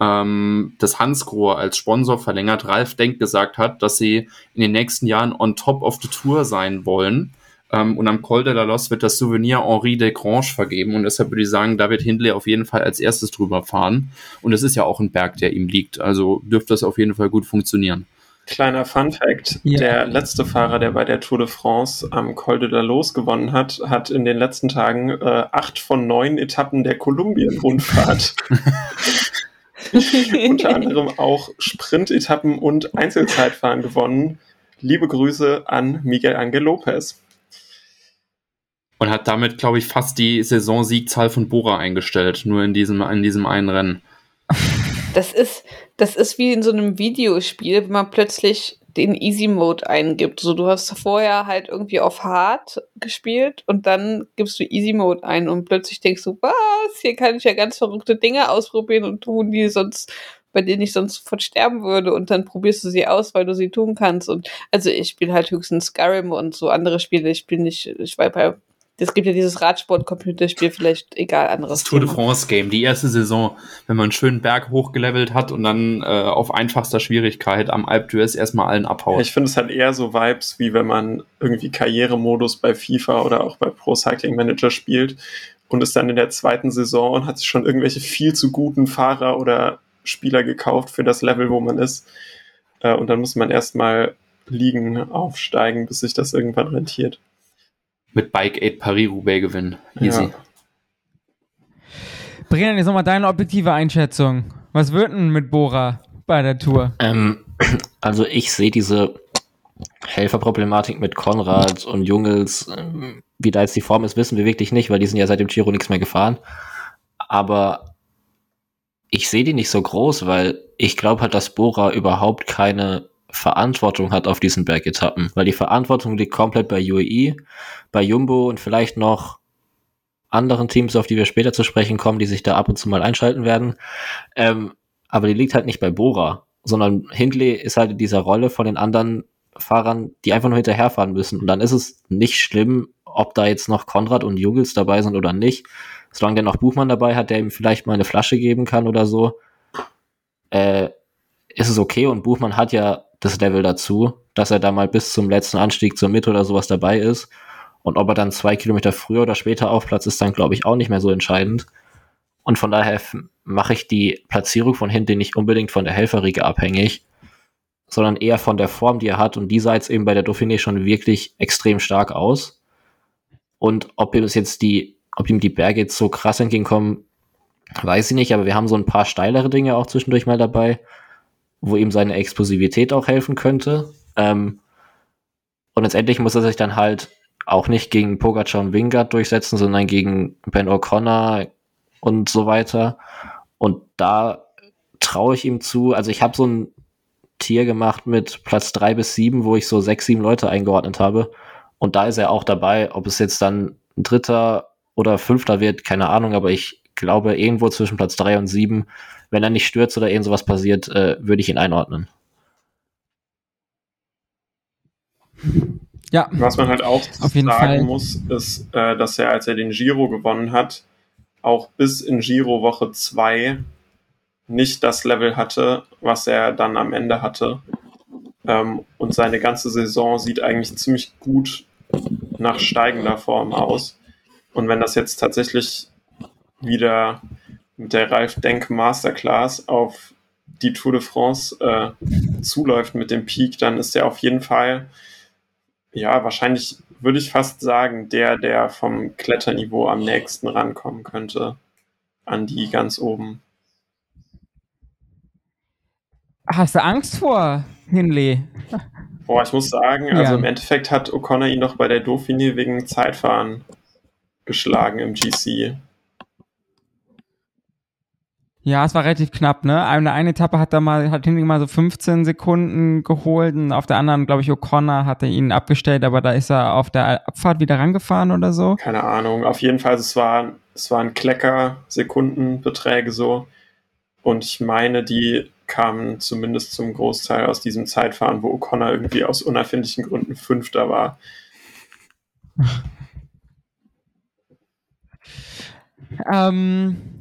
ähm, das Hansgrohe als Sponsor verlängert Ralf Denk gesagt hat, dass sie in den nächsten Jahren on top of the Tour sein wollen ähm, und am Col de la Los wird das Souvenir Henri de Grange vergeben. Und deshalb würde ich sagen, da wird Hindley auf jeden Fall als erstes drüber fahren. Und es ist ja auch ein Berg, der ihm liegt. Also dürfte das auf jeden Fall gut funktionieren. Kleiner Fun Fact: ja. Der letzte Fahrer, der bei der Tour de France am Col de la Los gewonnen hat, hat in den letzten Tagen äh, acht von neun Etappen der Kolumbien-Rundfahrt. (laughs) Unter anderem auch Sprint-Etappen und Einzelzeitfahren gewonnen. Liebe Grüße an Miguel Angel Lopez. Und hat damit, glaube ich, fast die Saisonsiegzahl von Bora eingestellt, nur in diesem, in diesem einen Rennen. Das ist, das ist wie in so einem Videospiel, wenn man plötzlich den Easy Mode eingibt. So, du hast vorher halt irgendwie auf Hard gespielt und dann gibst du Easy Mode ein und plötzlich denkst du, was, hier kann ich ja ganz verrückte Dinge ausprobieren und tun, die sonst, bei denen ich sonst sofort sterben würde und dann probierst du sie aus, weil du sie tun kannst. Und also ich spiele halt höchstens Skyrim und so andere Spiele. Ich spiele nicht, ich war bei es gibt ja dieses Radsport-Computerspiel, vielleicht egal anderes. Das Tour de France-Game, die erste Saison, wenn man einen schönen Berg hochgelevelt hat und dann äh, auf einfachster Schwierigkeit am Alp d'Huez erstmal allen abhaut. Ich finde, es hat eher so Vibes, wie wenn man irgendwie Karrieremodus bei FIFA oder auch bei Pro Cycling Manager spielt und ist dann in der zweiten Saison und hat sich schon irgendwelche viel zu guten Fahrer oder Spieler gekauft für das Level, wo man ist. Äh, und dann muss man erstmal liegen, aufsteigen, bis sich das irgendwann rentiert mit Bike 8 Paris-Roubaix gewinnen. Easy. Ja. Brian, jetzt nochmal deine objektive Einschätzung. Was wird denn mit Bora bei der Tour? Ähm, (clears throat) also ich sehe diese Helferproblematik mit Konrad und Jungels. Ähm, wie da jetzt die Form ist, wissen wir wirklich nicht, weil die sind ja seit dem Giro nichts mehr gefahren. Aber ich sehe die nicht so groß, weil ich glaube halt, dass Bora überhaupt keine Verantwortung hat auf diesen Bergetappen, weil die Verantwortung liegt komplett bei UAE, bei Jumbo und vielleicht noch anderen Teams, auf die wir später zu sprechen kommen, die sich da ab und zu mal einschalten werden. Ähm, aber die liegt halt nicht bei Bora, sondern Hindley ist halt in dieser Rolle von den anderen Fahrern, die einfach nur hinterherfahren müssen. Und dann ist es nicht schlimm, ob da jetzt noch Konrad und Jugels dabei sind oder nicht. Solange der noch Buchmann dabei hat, der ihm vielleicht mal eine Flasche geben kann oder so, äh, ist es okay. Und Buchmann hat ja das Level dazu, dass er da mal bis zum letzten Anstieg zur Mitte oder sowas dabei ist. Und ob er dann zwei Kilometer früher oder später auf Platz ist, dann glaube ich auch nicht mehr so entscheidend. Und von daher mache ich die Platzierung von hinten nicht unbedingt von der Helferriege abhängig, sondern eher von der Form, die er hat. Und die sah jetzt eben bei der Dauphiné schon wirklich extrem stark aus. Und ob es jetzt die ob ihm die Berge jetzt so krass entgegenkommen, weiß ich nicht, aber wir haben so ein paar steilere Dinge auch zwischendurch mal dabei, wo ihm seine Explosivität auch helfen könnte. Ähm, und letztendlich muss er sich dann halt auch nicht gegen Pogacar und Wingard durchsetzen, sondern gegen Ben O'Connor und so weiter. Und da traue ich ihm zu. Also ich habe so ein Tier gemacht mit Platz drei bis sieben, wo ich so sechs, sieben Leute eingeordnet habe. Und da ist er auch dabei. Ob es jetzt dann ein dritter oder fünfter wird, keine Ahnung, aber ich glaube irgendwo zwischen Platz drei und sieben, wenn er nicht stürzt oder irgend sowas passiert, äh, würde ich ihn einordnen. Ja. Was man halt auch sagen Fall. muss, ist, äh, dass er, als er den Giro gewonnen hat, auch bis in Giro Woche 2 nicht das Level hatte, was er dann am Ende hatte. Ähm, und seine ganze Saison sieht eigentlich ziemlich gut nach steigender Form aus. Und wenn das jetzt tatsächlich wieder mit der Ralf Denk Masterclass auf die Tour de France äh, zuläuft mit dem Peak, dann ist er auf jeden Fall ja, wahrscheinlich würde ich fast sagen, der, der vom Kletterniveau am nächsten rankommen könnte an die ganz oben. Hast du Angst vor Hinley? Boah, ich muss sagen, also ja. im Endeffekt hat O'Connor ihn doch bei der Dauphiné wegen Zeitfahren geschlagen im GC. Ja, es war relativ knapp, ne? Eine, eine Etappe hat da mal, hat Hindley mal so 15 Sekunden geholt und auf der anderen, glaube ich, O'Connor hatte ihn abgestellt, aber da ist er auf der Abfahrt wieder rangefahren oder so. Keine Ahnung. Auf jeden Fall, es war, es waren Klecker-Sekundenbeträge so. Und ich meine, die kamen zumindest zum Großteil aus diesem Zeitfahren, wo O'Connor irgendwie aus unerfindlichen Gründen Fünfter war. (laughs) ähm,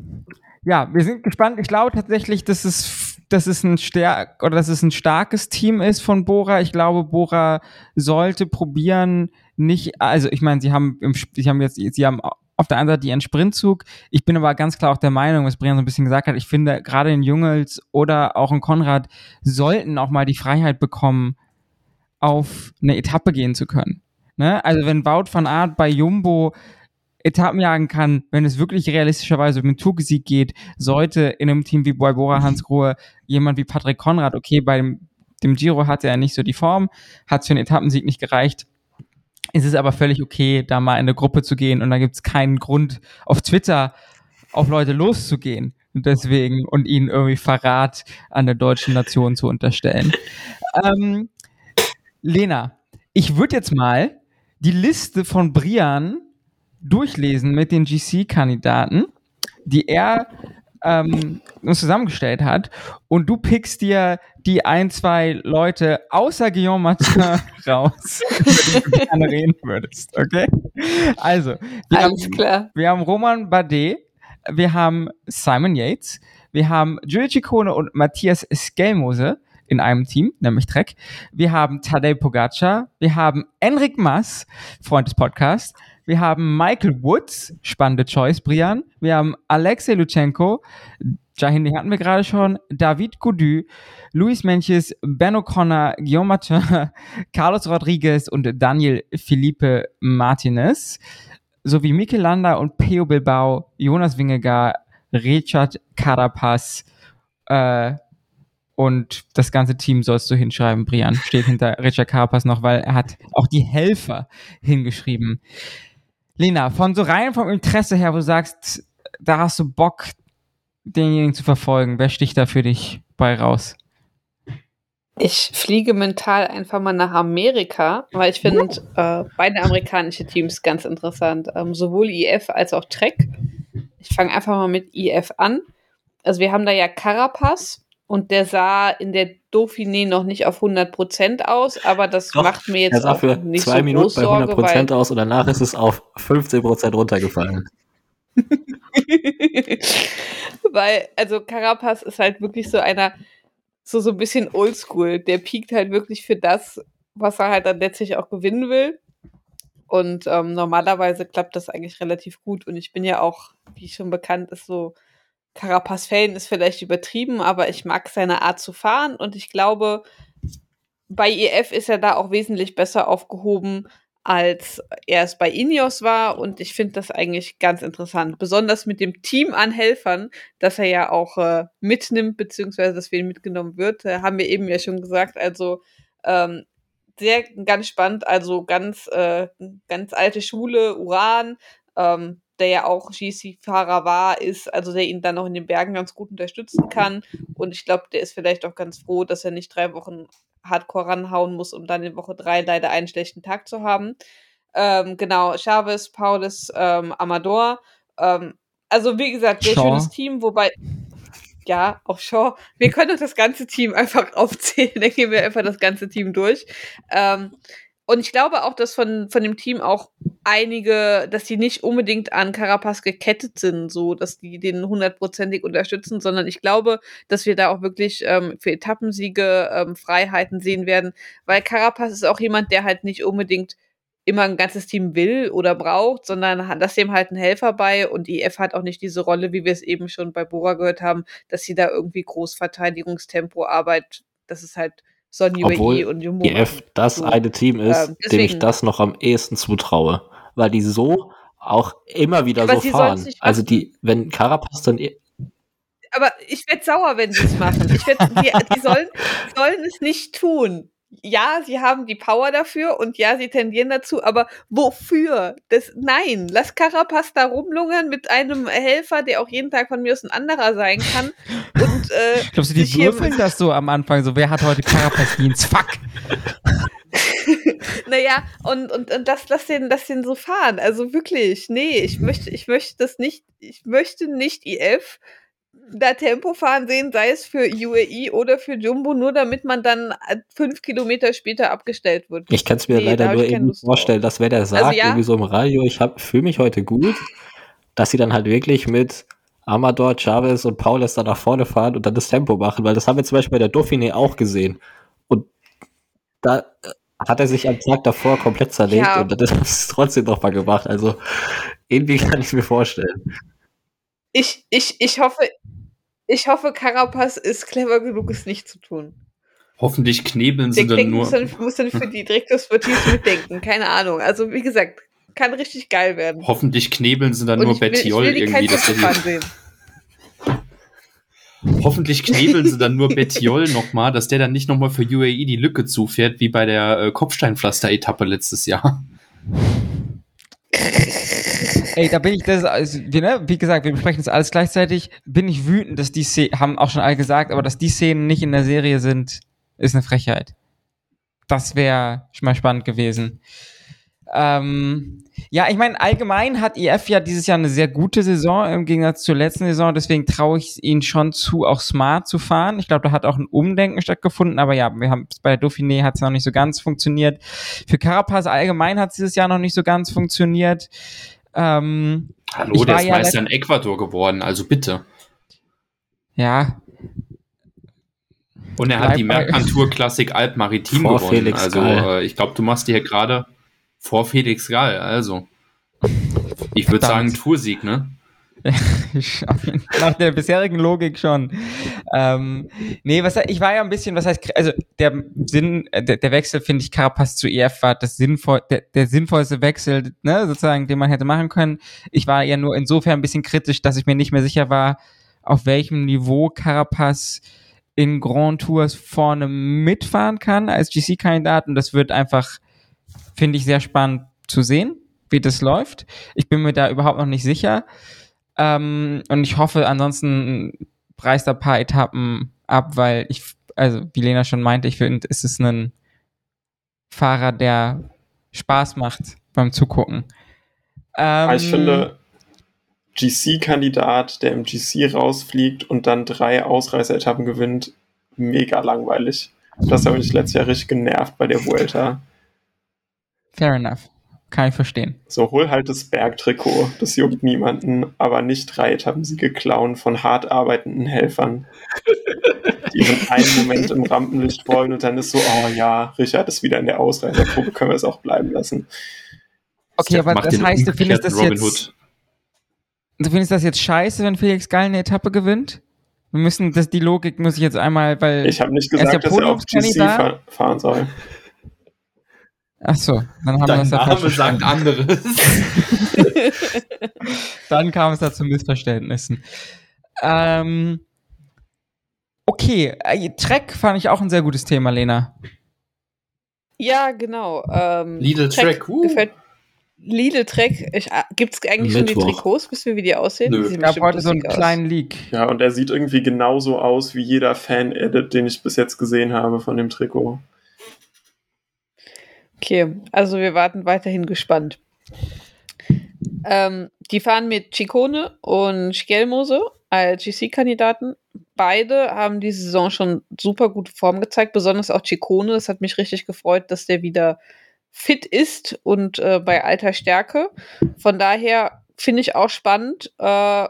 ja, wir sind gespannt. Ich glaube tatsächlich, dass es, dass es ein stark oder dass es ein starkes Team ist von Bora. Ich glaube, Bora sollte probieren, nicht, also ich meine, sie haben im, sie haben jetzt, sie haben auf der einen Seite ihren Sprintzug. Ich bin aber ganz klar auch der Meinung, was Brian so ein bisschen gesagt hat. Ich finde, gerade in Jungels oder auch in Konrad sollten auch mal die Freiheit bekommen, auf eine Etappe gehen zu können. Ne? Also wenn Wout van Art bei Jumbo Etappen jagen kann, wenn es wirklich realistischerweise um den Toursieg geht, sollte in einem Team wie Boybora, Hans Grohe, jemand wie Patrick Konrad, okay, bei dem, dem Giro hatte er nicht so die Form, hat für einen Etappensieg nicht gereicht. Es ist aber völlig okay, da mal in eine Gruppe zu gehen und da gibt es keinen Grund, auf Twitter auf Leute loszugehen. Und deswegen und ihnen irgendwie Verrat an der deutschen Nation zu unterstellen. (laughs) ähm, Lena, ich würde jetzt mal die Liste von Brian durchlesen mit den GC-Kandidaten, die er ähm, uns zusammengestellt hat und du pickst dir die ein, zwei Leute außer Guillaume Martin (laughs) raus, über die du gerne reden würdest, okay? Also, wir, Alles haben, klar. wir haben Roman Bardet, wir haben Simon Yates, wir haben Julia Ciccone und Matthias Skelmose in einem Team, nämlich Trek. Wir haben Tadej Pogacar, wir haben Enric Mass, Freund des Podcasts, wir haben Michael Woods, spannende Choice, Brian. Wir haben Alexei Lutsenko, Jahindi hatten wir gerade schon, David Goudu, Luis Menches, Ben O'Connor, Guillaume Martin, (laughs) Carlos Rodriguez und Daniel Felipe Martinez, sowie Mikel Landa und Peo Bilbao, Jonas Wingegar, Richard Carapaz, äh, und das ganze Team sollst du hinschreiben, Brian. Steht hinter Richard Carapaz noch, weil er hat auch die Helfer hingeschrieben. Lena, von so rein vom Interesse her, wo du sagst, da hast du Bock, denjenigen zu verfolgen, wer sticht da für dich bei raus? Ich fliege mental einfach mal nach Amerika, weil ich finde äh, beide amerikanische Teams ganz interessant. Ähm, sowohl IF als auch Trek. Ich fange einfach mal mit IF an. Also wir haben da ja Carapaz, und der sah in der Dauphiné noch nicht auf 100% aus, aber das Doch, macht mir jetzt auch nicht zwei so Minuten groß bei 100% Sorge, aus und danach ist es auf 15% runtergefallen. (laughs) weil, also Carapaz ist halt wirklich so einer, so, so ein bisschen oldschool. Der piekt halt wirklich für das, was er halt dann letztlich auch gewinnen will. Und ähm, normalerweise klappt das eigentlich relativ gut. Und ich bin ja auch, wie schon bekannt ist, so Carapaz-Fan ist vielleicht übertrieben, aber ich mag seine Art zu fahren und ich glaube, bei EF ist er da auch wesentlich besser aufgehoben als er es bei Ineos war. Und ich finde das eigentlich ganz interessant. Besonders mit dem Team an Helfern, das er ja auch äh, mitnimmt, beziehungsweise dass für ihn mitgenommen wird, äh, haben wir eben ja schon gesagt. Also ähm, sehr ganz spannend, also ganz, äh, ganz alte Schule, Uran, ähm, der ja auch GC-Fahrer war, ist, also der ihn dann auch in den Bergen ganz gut unterstützen kann. Und ich glaube, der ist vielleicht auch ganz froh, dass er nicht drei Wochen hardcore ranhauen muss, um dann in Woche drei leider einen schlechten Tag zu haben. Ähm, genau, Chavez, Paulus, ähm, Amador. Ähm, also wie gesagt, sehr Shaw. schönes Team, wobei ja, auch Shaw. Wir können doch das ganze Team einfach (laughs) aufzählen, dann gehen wir einfach das ganze Team durch. Ähm, und ich glaube auch, dass von, von dem Team auch einige, dass die nicht unbedingt an Carapaz gekettet sind, so dass die den hundertprozentig unterstützen, sondern ich glaube, dass wir da auch wirklich ähm, für Etappensiege ähm, Freiheiten sehen werden, weil Carapaz ist auch jemand, der halt nicht unbedingt immer ein ganzes Team will oder braucht, sondern dass dem halt ein Helfer bei. Und IF hat auch nicht diese Rolle, wie wir es eben schon bei Bora gehört haben, dass sie da irgendwie Großverteidigungstempo arbeit, das ist halt Sonny Obwohl und Jumbo. IF das so. eine Team ist, ähm, dem ich das noch am ehesten zutraue, weil die so auch immer wieder aber so fahren. Also die, wenn Carapaz dann aber ich werde sauer, wenn sie es machen. Ich werd, die, die sollen, sollen es nicht tun ja, sie haben die Power dafür und ja, sie tendieren dazu, aber wofür? Das, nein, lass Carapaz da rumlungern mit einem Helfer, der auch jeden Tag von mir aus ein anderer sein kann. Und, (laughs) äh, Glaubst du, die würfeln das so am Anfang, so, wer hat heute Carapaz-Dienst? Fuck! (laughs) naja, und, und, und das, lass den, lass den so fahren. Also wirklich, nee, ich möchte, ich möchte das nicht, ich möchte nicht IF da Tempo fahren sehen, sei es für UAE oder für Jumbo, nur damit man dann äh, fünf Kilometer später abgestellt wird. Ich kann es mir nee, leider nur eben vorstellen, dass wer der also sagt, also, ja. irgendwie so im Radio, ich fühle mich heute gut, dass sie dann halt wirklich mit Amador, Chavez und Paulus da nach vorne fahren und dann das Tempo machen, weil das haben wir zum Beispiel bei der Dauphiné auch gesehen. Und da äh, hat er sich am Tag davor komplett zerlegt ja. und dann (laughs) hat es trotzdem noch mal gemacht. Also irgendwie kann ich es mir vorstellen. Ich, ich, ich hoffe, ich hoffe, Carapaz ist clever genug, es nicht zu tun. Hoffentlich knebeln sie dann nur. Muss dann, muss dann für die (laughs) Direktorsportivs mitdenken. Keine Ahnung. Also, wie gesagt, kann richtig geil werden. Hoffentlich knebeln sie dann Und nur Bettiol irgendwie. Dass der (laughs) Hoffentlich knebeln sie dann nur Bettiol nochmal, dass der dann nicht nochmal für UAE die Lücke zufährt, wie bei der äh, Kopfsteinpflaster-Etappe letztes Jahr. (laughs) Ey, da bin ich, das, also, wie, ne, wie gesagt, wir besprechen das alles gleichzeitig. Bin ich wütend, dass die Szenen, haben auch schon alle gesagt, aber dass die Szenen nicht in der Serie sind, ist eine Frechheit. Das wäre mal spannend gewesen. Ähm, ja, ich meine, allgemein hat IF ja dieses Jahr eine sehr gute Saison im Gegensatz zur letzten Saison. Deswegen traue ich ihnen schon zu, auch smart zu fahren. Ich glaube, da hat auch ein Umdenken stattgefunden. Aber ja, wir haben bei Dauphiné hat es noch nicht so ganz funktioniert. Für Carapaz allgemein hat es dieses Jahr noch nicht so ganz funktioniert. Ähm, Hallo, der ist ja Meister in Ecuador geworden, also bitte. Ja. Und er hat die Mercantour Klassik Alp Maritim gewonnen. Felix also äh, ich glaube, du machst die hier gerade vor Felix Gall. Also ich würde sagen Toursieg, ne? (laughs) Nach der bisherigen Logik schon. Ähm, nee, was ich war ja ein bisschen, was heißt, also der Sinn, der, der Wechsel, finde ich, Carapaz zu EF war das sinnvoll, der, der sinnvollste Wechsel, ne, sozusagen, den man hätte machen können. Ich war ja nur insofern ein bisschen kritisch, dass ich mir nicht mehr sicher war, auf welchem Niveau Carapaz in Grand Tours vorne mitfahren kann als GC-Kandidat und das wird einfach, finde ich, sehr spannend zu sehen, wie das läuft. Ich bin mir da überhaupt noch nicht sicher. Ähm, und ich hoffe, ansonsten preist ein paar Etappen ab, weil ich, also wie Lena schon meinte, ich finde, es ist ein Fahrer, der Spaß macht beim Zugucken. Ähm, ich finde, GC-Kandidat, der im GC rausfliegt und dann drei Ausreißeretappen gewinnt, mega langweilig. Das hat mich letztes Jahr richtig genervt bei der Vuelta. Fair enough. Kann ich verstehen. So, hol halt das Bergtrikot. Das juckt niemanden, aber nicht drei Etappensiege klauen von hart arbeitenden Helfern, die in einem Moment im Rampenlicht wollen und dann ist so, oh ja, Richard ist wieder in der Ausreißergruppe, können wir es auch bleiben lassen. Okay, aber das heißt, du findest das Robin jetzt. Hood. Du findest das jetzt scheiße, wenn Felix Gall eine Etappe gewinnt? Wir müssen, das, die Logik muss ich jetzt einmal, weil. Ich habe nicht gesagt, er dass er auf GC fahren soll. Achso, dann haben Dein wir das ja Name sagt anderes. (laughs) Dann kam es da zu Missverständnissen. Ähm, okay, äh, Trek fand ich auch ein sehr gutes Thema, Lena. Ja, genau. Ähm, Lidl Track, uh. gefällt. Lidl Track. Gibt es eigentlich schon die Mittwoch. Trikots? Wissen wir, wie die aussehen? Nö. Die Es gab heute so einen aus. kleinen Leak. Ja, und er sieht irgendwie genauso aus wie jeder Fan-Edit, den ich bis jetzt gesehen habe von dem Trikot. Okay, also wir warten weiterhin gespannt. Ähm, die fahren mit Ciccone und Skelmose als GC-Kandidaten. Beide haben diese Saison schon super gute Form gezeigt, besonders auch Ciccone. Es hat mich richtig gefreut, dass der wieder fit ist und äh, bei alter Stärke. Von daher finde ich auch spannend. Äh,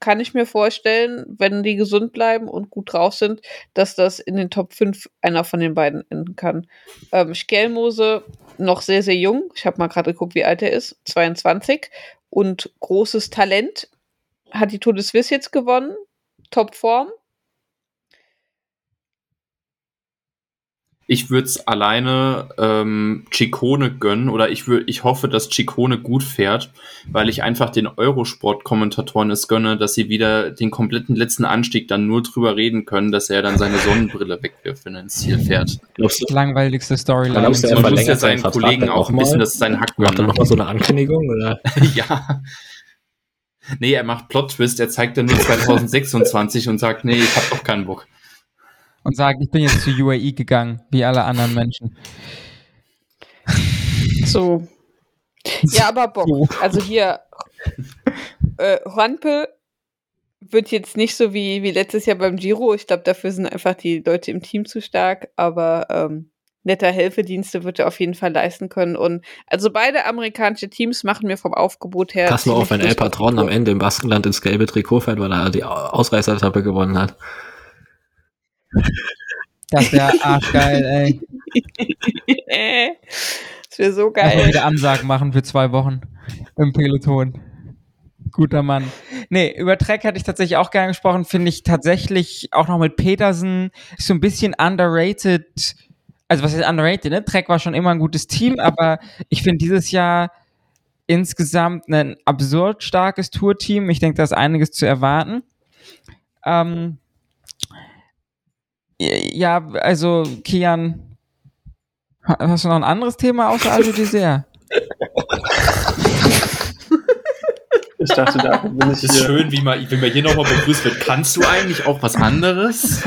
kann ich mir vorstellen, wenn die gesund bleiben und gut drauf sind, dass das in den Top 5 einer von den beiden enden kann. Ähm, Skelmose noch sehr, sehr jung. Ich habe mal gerade geguckt, wie alt er ist. 22. Und großes Talent. Hat die Tour jetzt gewonnen. Topform. Ich würde es alleine ähm, Ciccone gönnen oder ich, würd, ich hoffe, dass Ciccone gut fährt, weil ich einfach den Eurosport-Kommentatoren es gönne, dass sie wieder den kompletten letzten Anstieg dann nur drüber reden können, dass er dann seine Sonnenbrille wegwirft, wenn er ins Ziel fährt. Glaubst du, Langweiligste Storyline. Man er muss ja seinen Vertrag Kollegen dann auch ein bisschen mal? das seinen Hack macht er gönnen. nochmal so eine Ankündigung? Oder? (laughs) ja. Nee, er macht Plot-Twist, er zeigt dann nur (laughs) 2026 und sagt, nee, ich hab doch keinen Bock. Und sagt, ich bin jetzt zu UAE gegangen, wie alle anderen Menschen. So. Ja, aber Bock. So. Also hier, äh, Juanpe wird jetzt nicht so wie, wie letztes Jahr beim Giro. Ich glaube, dafür sind einfach die Leute im Team zu stark, aber ähm, netter Helfedienste wird er auf jeden Fall leisten können. Und also beide amerikanische Teams machen mir vom Aufgebot her. Pass mal auf, wenn El Patron am. Ende im Baskenland ins gelbe Trikot fährt, weil er die Ausreißeretappe gewonnen hat. Das wäre arschgeil, ey. (laughs) das wäre so geil. wieder Ansagen machen für zwei Wochen im Peloton. Guter Mann. Nee, über Trek hatte ich tatsächlich auch gerne gesprochen. Finde ich tatsächlich auch noch mit Petersen ist so ein bisschen underrated. Also was ist underrated, ne? Trek war schon immer ein gutes Team, aber ich finde dieses Jahr insgesamt ein absurd starkes Tourteam. Ich denke, da ist einiges zu erwarten. Ähm, ja, also Kian, ha- hast du noch ein anderes Thema außer Aldo Dessert? Ich dachte, da bin ich Es ist hier. schön, wie man, wenn man hier nochmal begrüßt wird. Kannst du eigentlich auch was anderes?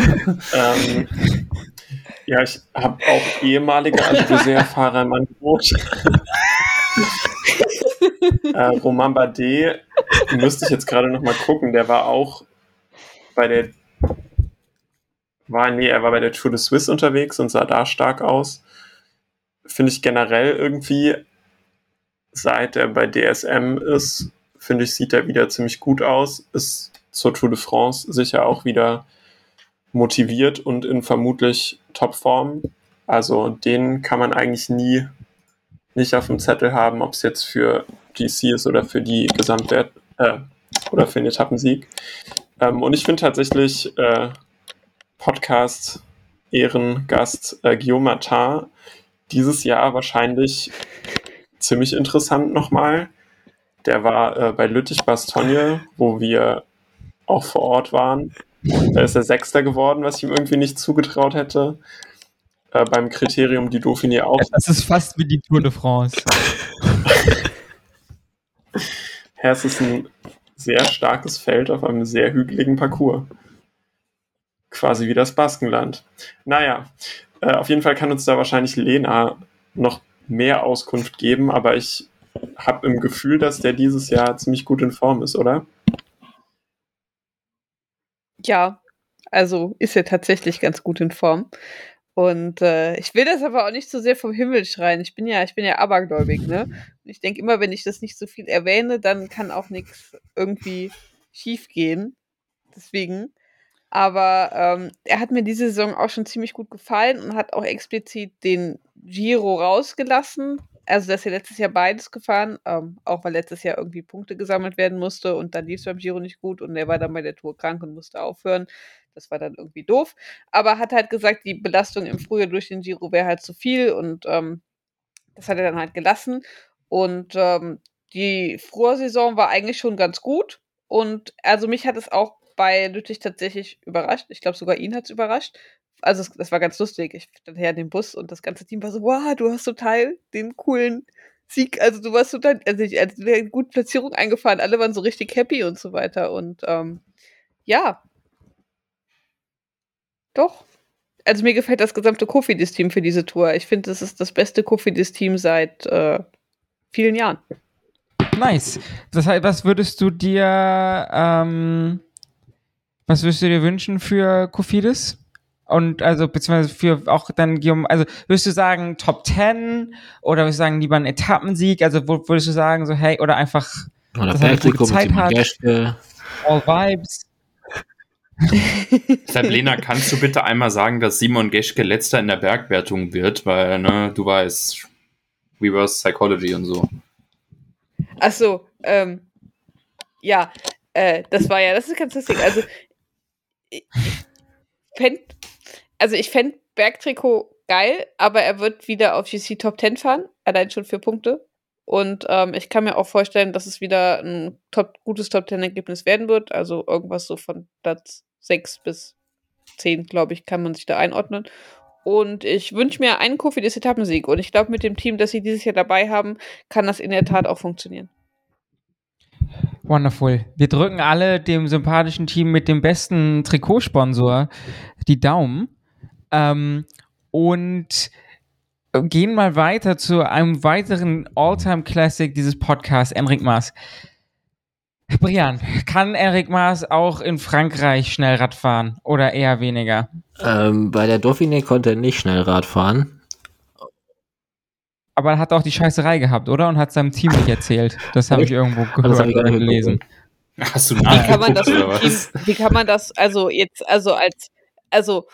Ähm, ja, ich habe auch ehemalige Alpesea-Fahrer im Angebot. (laughs) äh, Romain Bardet, müsste ich jetzt gerade noch mal gucken, der war auch bei der war, nee, er war bei der Tour de Suisse unterwegs und sah da stark aus. Finde ich generell irgendwie, seit er bei DSM ist, finde ich, sieht er wieder ziemlich gut aus. Ist zur Tour de France sicher auch wieder motiviert und in vermutlich Topform. Also den kann man eigentlich nie nicht auf dem Zettel haben, ob es jetzt für GC ist oder für die Gesamtwert äh, oder für den Etappensieg. Ähm, und ich finde tatsächlich äh, Podcast Ehrengast äh, Guillaume Martin dieses Jahr wahrscheinlich ziemlich interessant nochmal. Der war äh, bei Lüttich-Bastogne, wo wir auch vor Ort waren. Da ist er Sechster geworden, was ich ihm irgendwie nicht zugetraut hätte. Äh, beim Kriterium die Dauphiné auch. Das ist fast wie die Tour de France. (laughs) Ja, es ist ein sehr starkes Feld auf einem sehr hügeligen Parcours. Quasi wie das Baskenland. Naja, äh, auf jeden Fall kann uns da wahrscheinlich Lena noch mehr Auskunft geben, aber ich habe im Gefühl, dass der dieses Jahr ziemlich gut in Form ist, oder? Ja, also ist er tatsächlich ganz gut in Form. Und äh, ich will das aber auch nicht so sehr vom Himmel schreien. Ich bin ja, ich bin ja abergläubig, ne? Und ich denke immer, wenn ich das nicht so viel erwähne, dann kann auch nichts irgendwie schief gehen. Deswegen. Aber ähm, er hat mir diese Saison auch schon ziemlich gut gefallen und hat auch explizit den Giro rausgelassen. Also, dass er letztes Jahr beides gefahren, ähm, auch weil letztes Jahr irgendwie Punkte gesammelt werden musste und dann lief es beim Giro nicht gut und er war dann bei der Tour krank und musste aufhören. Das war dann irgendwie doof. Aber hat halt gesagt, die Belastung im Frühjahr durch den Giro wäre halt zu viel und ähm, das hat er dann halt gelassen. Und ähm, die Frühsaison war eigentlich schon ganz gut. Und also mich hat es auch bei Lüttich tatsächlich überrascht. Ich glaube, sogar ihn hat es überrascht. Also, es, das war ganz lustig. Ich stand her in dem Bus und das ganze Team war so, wow, du hast total den coolen Sieg. Also, du warst total, also, ich, also eine gute Platzierung eingefahren. Alle waren so richtig happy und so weiter. Und ähm, ja. Doch. Also, mir gefällt das gesamte Kofidis-Team für diese Tour. Ich finde, das ist das beste Kofidis-Team seit äh, vielen Jahren. Nice. Das heißt, was würdest du dir, ähm, was würdest du dir wünschen für Kofidis? Und also, beziehungsweise für auch dann, also würdest du sagen Top 10 oder würdest du sagen lieber ein Etappensieg? Also würdest du sagen so, hey, oder einfach, oder dass er eine gute Zeit hat, Gäste. all vibes? (laughs) Deshalb, Lena, kannst du bitte einmal sagen, dass Simon Geschke letzter in der Bergwertung wird, weil, ne, du weißt, Reverse Psychology und so. Ach so, ähm, ja, äh, das war ja, das ist ganz lustig. Also, ich, fänd, also ich fände Bergtrikot geil, aber er wird wieder auf GC Top 10 fahren, allein schon vier Punkte. Und ähm, ich kann mir auch vorstellen, dass es wieder ein top, gutes Top 10 Ergebnis werden wird. Also irgendwas so von Platz 6 bis 10, glaube ich, kann man sich da einordnen. Und ich wünsche mir einen Kofidis Etappensieg. Und ich glaube, mit dem Team, das sie dieses Jahr dabei haben, kann das in der Tat auch funktionieren. Wonderful. Wir drücken alle dem sympathischen Team mit dem besten Trikotsponsor die Daumen. Ähm, und gehen mal weiter zu einem weiteren All-Time-Classic dieses Podcasts, Enric Maas. Brian, kann Enric Maas auch in Frankreich schnell Rad fahren oder eher weniger? Ähm, bei der Dauphiné konnte er nicht schnell Rad fahren. Aber er hat auch die Scheißerei gehabt, oder? Und hat seinem Team nicht erzählt. Das habe ich irgendwo gehört oder gelesen. Hast du wie kann man das Team, Wie kann man das, also jetzt, also als, also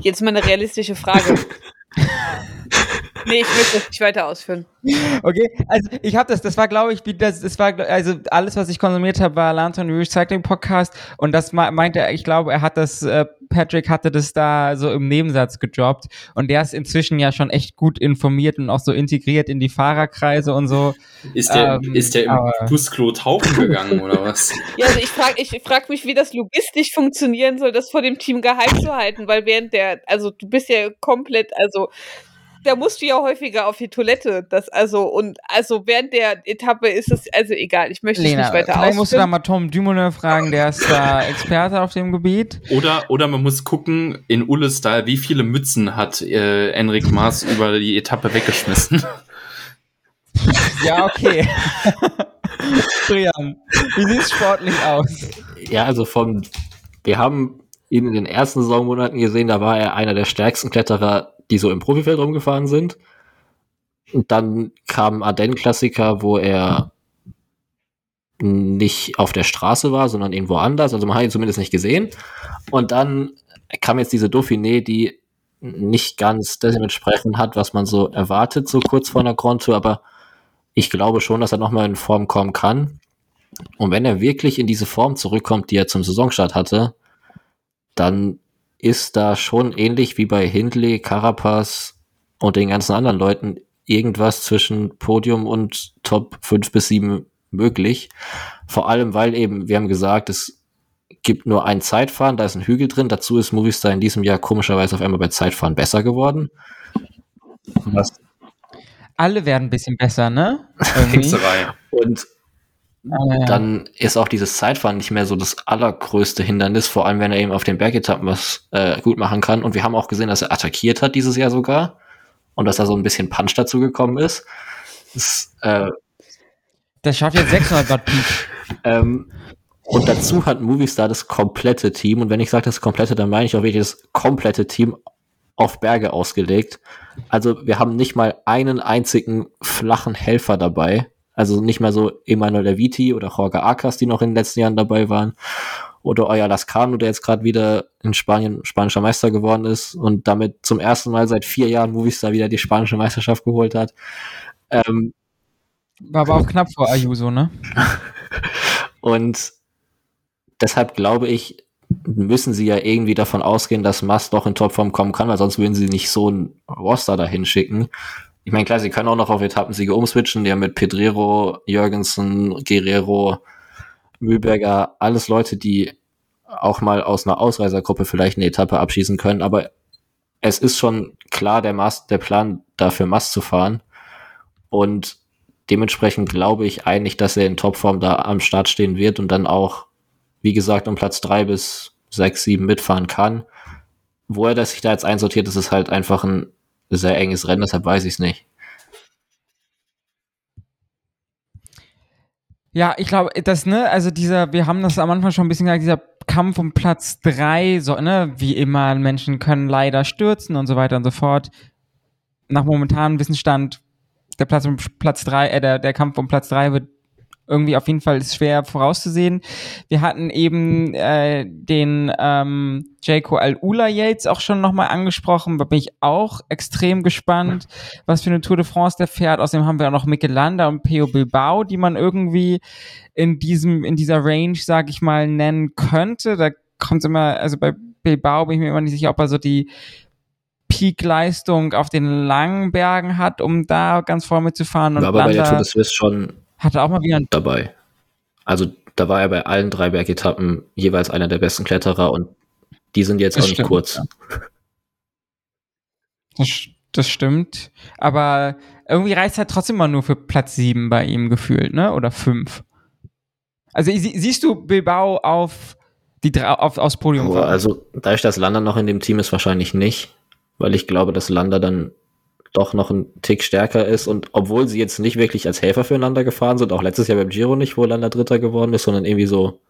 jetzt mal eine realistische Frage. (laughs) Nee, ich möchte das nicht weiter ausführen. Okay, also ich habe das, das war glaube ich, wie das, das war, also alles, was ich konsumiert habe, war Lantern Recycling Podcast und das meinte er, ich glaube, er hat das, äh, Patrick hatte das da so im Nebensatz gedroppt und der ist inzwischen ja schon echt gut informiert und auch so integriert in die Fahrerkreise und so. Ist der, ähm, ist der im Busklo tauchen gegangen oder was? (laughs) Ja, also ich frage ich frag mich, wie das logistisch funktionieren soll, das vor dem Team geheim zu halten, weil während der, also du bist ja komplett, also da musst du ja häufiger auf die Toilette. Das also und also während der Etappe ist es also egal. Ich möchte Lena, nicht weiter Vielleicht musst du da mal Tom Dumoulin fragen, der ist da Experte auf dem Gebiet. Oder oder man muss gucken in Ulle-Style, wie viele Mützen hat äh, Enric Maas über die Etappe weggeschmissen. (laughs) ja okay. (laughs) Brian, wie sieht es sportlich aus? Ja, also von wir haben ihn in den ersten Saisonmonaten gesehen, da war er einer der stärksten Kletterer die so im Profifeld rumgefahren sind. Und dann kam Ardennen-Klassiker, wo er nicht auf der Straße war, sondern irgendwo anders. Also man hat ihn zumindest nicht gesehen. Und dann kam jetzt diese Dauphiné, die nicht ganz dementsprechend hat, was man so erwartet, so kurz vor einer Grand Tour. Aber ich glaube schon, dass er nochmal in Form kommen kann. Und wenn er wirklich in diese Form zurückkommt, die er zum Saisonstart hatte, dann ist da schon ähnlich wie bei Hindley, Carapaz und den ganzen anderen Leuten irgendwas zwischen Podium und Top 5 bis 7 möglich. Vor allem, weil eben, wir haben gesagt, es gibt nur ein Zeitfahren, da ist ein Hügel drin. Dazu ist Movistar in diesem Jahr komischerweise auf einmal bei Zeitfahren besser geworden. Was? Alle werden ein bisschen besser, ne? (laughs) und Ah, dann ist auch dieses Zeitfahren nicht mehr so das allergrößte Hindernis, vor allem wenn er eben auf den Bergetappen was äh, gut machen kann. Und wir haben auch gesehen, dass er attackiert hat dieses Jahr sogar und dass da so ein bisschen Punch dazu gekommen ist. Das, äh, das schafft jetzt 600 Watt Peak. (laughs) ähm, und dazu hat Movistar das komplette Team. Und wenn ich sage das komplette, dann meine ich auch wirklich das komplette Team auf Berge ausgelegt. Also wir haben nicht mal einen einzigen flachen Helfer dabei. Also nicht mehr so Emanuel Leviti oder Jorge Acas, die noch in den letzten Jahren dabei waren. Oder euer Lascano, der jetzt gerade wieder in Spanien spanischer Meister geworden ist und damit zum ersten Mal seit vier Jahren Movistar wieder die spanische Meisterschaft geholt hat. Ähm, War aber auch knapp vor Ayuso, ne? (laughs) und deshalb glaube ich, müssen sie ja irgendwie davon ausgehen, dass Mast doch in Topform kommen kann, weil sonst würden sie nicht so einen Roster dahin schicken ich meine, klar, sie können auch noch auf Etappensiege umswitchen. Die haben mit Pedrero, Jürgensen, Guerrero, Mühlberger, alles Leute, die auch mal aus einer Ausreisergruppe vielleicht eine Etappe abschießen können. Aber es ist schon klar der, Mast, der Plan, dafür Mast zu fahren. Und dementsprechend glaube ich eigentlich, dass er in Topform da am Start stehen wird und dann auch, wie gesagt, um Platz drei bis sechs, sieben mitfahren kann. Wo er das sich da jetzt einsortiert, ist halt einfach ein sehr enges Rennen, deshalb weiß ich es nicht. Ja, ich glaube, das, ne, also dieser, wir haben das am Anfang schon ein bisschen gesagt, dieser Kampf um Platz drei, so, ne, wie immer, Menschen können leider stürzen und so weiter und so fort. Nach momentanem Wissensstand, der Platz um Platz drei, äh, der, der Kampf um Platz drei wird irgendwie auf jeden Fall schwer vorauszusehen. Wir hatten eben äh, den ähm, Jaco Al-Ula Yates auch schon nochmal angesprochen. Da bin ich auch extrem gespannt, was für eine Tour de France der fährt. Außerdem haben wir auch noch Michelanda und Peo Bilbao, die man irgendwie in diesem, in dieser Range, sag ich mal, nennen könnte. Da kommt immer, also bei Bilbao bin ich mir immer nicht sicher, ob er so die Peak-Leistung auf den langen Bergen hat, um da ganz vorne mitzufahren. Und aber bei der Tour de Suisse schon hatte auch mal wieder einen dabei. Also da war er bei allen drei Bergetappen jeweils einer der besten Kletterer und die sind jetzt das auch nicht stimmt, kurz. Ja. Das, das, stimmt. Aber irgendwie reicht halt trotzdem mal nur für Platz sieben bei ihm gefühlt, ne? Oder fünf. Also sie, siehst du Bilbao auf die auf, aufs Podium? Oh, also dadurch, dass Landa noch in dem Team ist, wahrscheinlich nicht, weil ich glaube, dass Landa dann doch noch ein Tick stärker ist. Und obwohl sie jetzt nicht wirklich als Helfer füreinander gefahren sind, auch letztes Jahr beim Giro nicht, wo Landa Dritter geworden ist, sondern irgendwie so,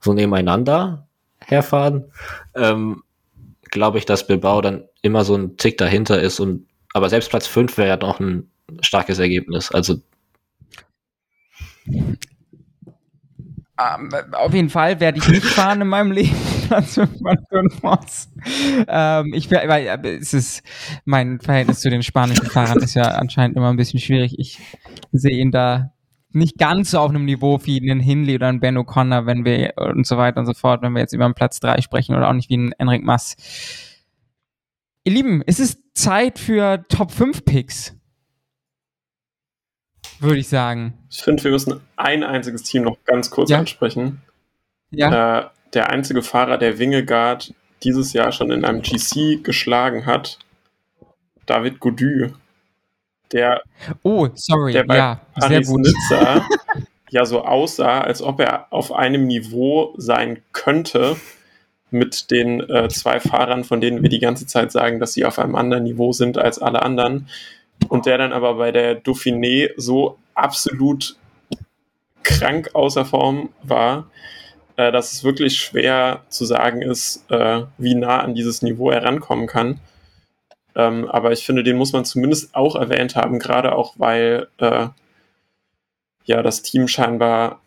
so nebeneinander herfahren, ähm, glaube ich, dass Bilbao dann immer so ein Tick dahinter ist. Und aber selbst Platz 5 wäre ja noch ein starkes Ergebnis. Also ähm, auf jeden Fall werde ich nicht fahren in meinem Leben. Also ähm, ich weil äh, es ist mein Verhältnis zu den spanischen Fahrern ist ja anscheinend immer ein bisschen schwierig. Ich sehe ihn da nicht ganz so auf einem Niveau wie einen Hindley oder einen Ben O'Connor, wenn wir und so weiter und so fort, wenn wir jetzt über einen Platz 3 sprechen oder auch nicht wie einen Enric Mass. Ihr Lieben, es ist Zeit für Top 5 Picks würde ich sagen. Ich finde, wir müssen ein einziges Team noch ganz kurz ja. ansprechen. Ja. Äh, der einzige Fahrer, der Wingegaard dieses Jahr schon in einem GC geschlagen hat, David Gody. Der, oh, sorry, der bei ja, Paris Nizza (laughs) ja so aussah, als ob er auf einem Niveau sein könnte mit den äh, zwei Fahrern, von denen wir die ganze Zeit sagen, dass sie auf einem anderen Niveau sind als alle anderen und der dann aber bei der Dauphiné so absolut krank außer Form war, äh, dass es wirklich schwer zu sagen ist, äh, wie nah an dieses Niveau er rankommen kann. Ähm, aber ich finde, den muss man zumindest auch erwähnt haben, gerade auch weil äh, ja das Team scheinbar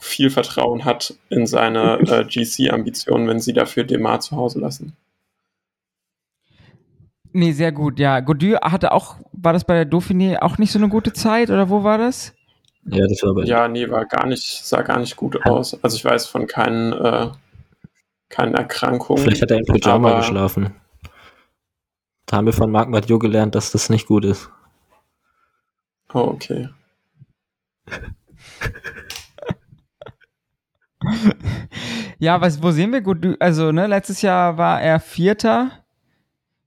viel Vertrauen hat in seine (laughs) äh, GC-Ambitionen, wenn sie dafür Demar zu Hause lassen. Nee, sehr gut, ja. Gody hatte auch, war das bei der Dauphiné auch nicht so eine gute Zeit oder wo war das? Ja, das war bei Ja, nee, war gar nicht, sah gar nicht gut aus. Also ich weiß von keinen, äh, keinen Erkrankungen. Vielleicht hat er im Pyjama geschlafen. Da haben wir von Marc Mathieu gelernt, dass das nicht gut ist. Oh, okay. (laughs) ja, was, wo sehen wir gut? Also, ne, letztes Jahr war er Vierter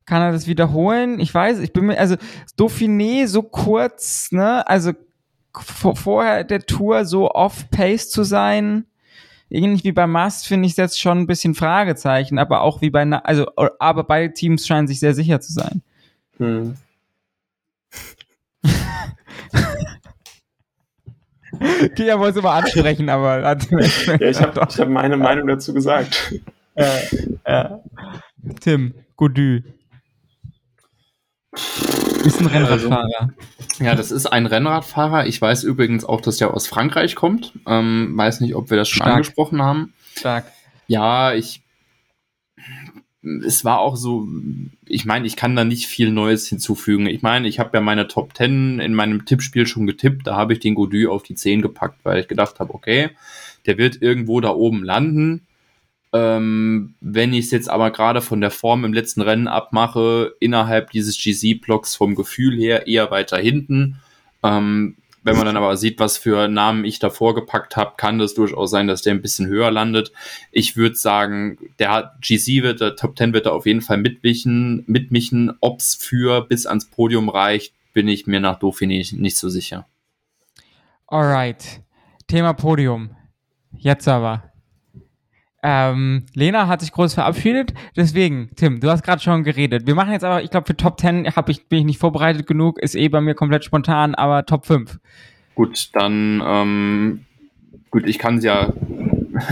kann er das wiederholen? Ich weiß, ich bin mir, also Dauphiné so kurz, ne, also vorher der Tour so off-pace zu sein, ähnlich wie bei Mast, finde ich jetzt schon ein bisschen Fragezeichen, aber auch wie bei, also, aber beide Teams scheinen sich sehr sicher zu sein. Hm. (laughs) Okay, ja, wollte es immer ansprechen, aber. ja, ich habe hab meine Meinung dazu gesagt. Äh, äh. Tim, Godü. Ist ein Rennradfahrer. Also, ja, das ist ein Rennradfahrer. Ich weiß übrigens auch, dass der aus Frankreich kommt. Ähm, weiß nicht, ob wir das schon Stark. angesprochen haben. Stark. Ja, ich. Es war auch so, ich meine, ich kann da nicht viel Neues hinzufügen. Ich meine, ich habe ja meine Top 10 in meinem Tippspiel schon getippt. Da habe ich den Godü auf die 10 gepackt, weil ich gedacht habe, okay, der wird irgendwo da oben landen. Ähm, wenn ich es jetzt aber gerade von der Form im letzten Rennen abmache, innerhalb dieses GC-Blocks vom Gefühl her eher weiter hinten. Ähm, wenn man dann aber sieht, was für Namen ich davor gepackt habe, kann das durchaus sein, dass der ein bisschen höher landet. Ich würde sagen, der GC wird, der Top 10 wird da auf jeden Fall mitmischen, mitmischen. Ob es für bis ans Podium reicht, bin ich mir nach Dauphiné nicht, nicht so sicher. Alright. Thema Podium. Jetzt aber. Ähm, Lena hat sich groß verabschiedet, deswegen, Tim, du hast gerade schon geredet. Wir machen jetzt aber, ich glaube, für Top 10 hab ich, bin ich nicht vorbereitet genug, ist eh bei mir komplett spontan, aber Top 5. Gut, dann, ähm, gut, ich kann es ja,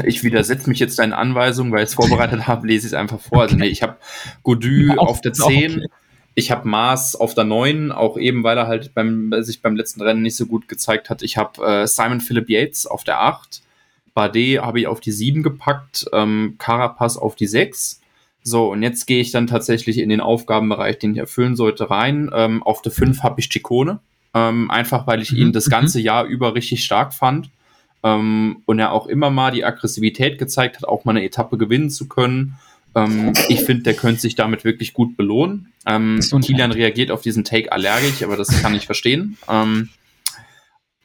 ich widersetze mich jetzt deinen Anweisungen, weil ich es vorbereitet habe, lese ich es einfach vor. Also, nee, ich habe Godu auf der 10, okay. ich habe Mars auf der 9, auch eben, weil er halt beim, sich beim letzten Rennen nicht so gut gezeigt hat. Ich habe äh, Simon Philip Yates auf der 8. Bardet habe ich auf die 7 gepackt, ähm, Carapaz auf die 6. So, und jetzt gehe ich dann tatsächlich in den Aufgabenbereich, den ich erfüllen sollte, rein. Ähm, auf der 5 habe ich Ciccone, ähm, einfach weil ich mhm. ihn das mhm. ganze Jahr über richtig stark fand. Ähm, und er auch immer mal die Aggressivität gezeigt hat, auch mal eine Etappe gewinnen zu können. Ähm, ich finde, der könnte sich damit wirklich gut belohnen. Ähm, Kilian reagiert auf diesen Take allergisch, aber das kann ich verstehen. Ähm,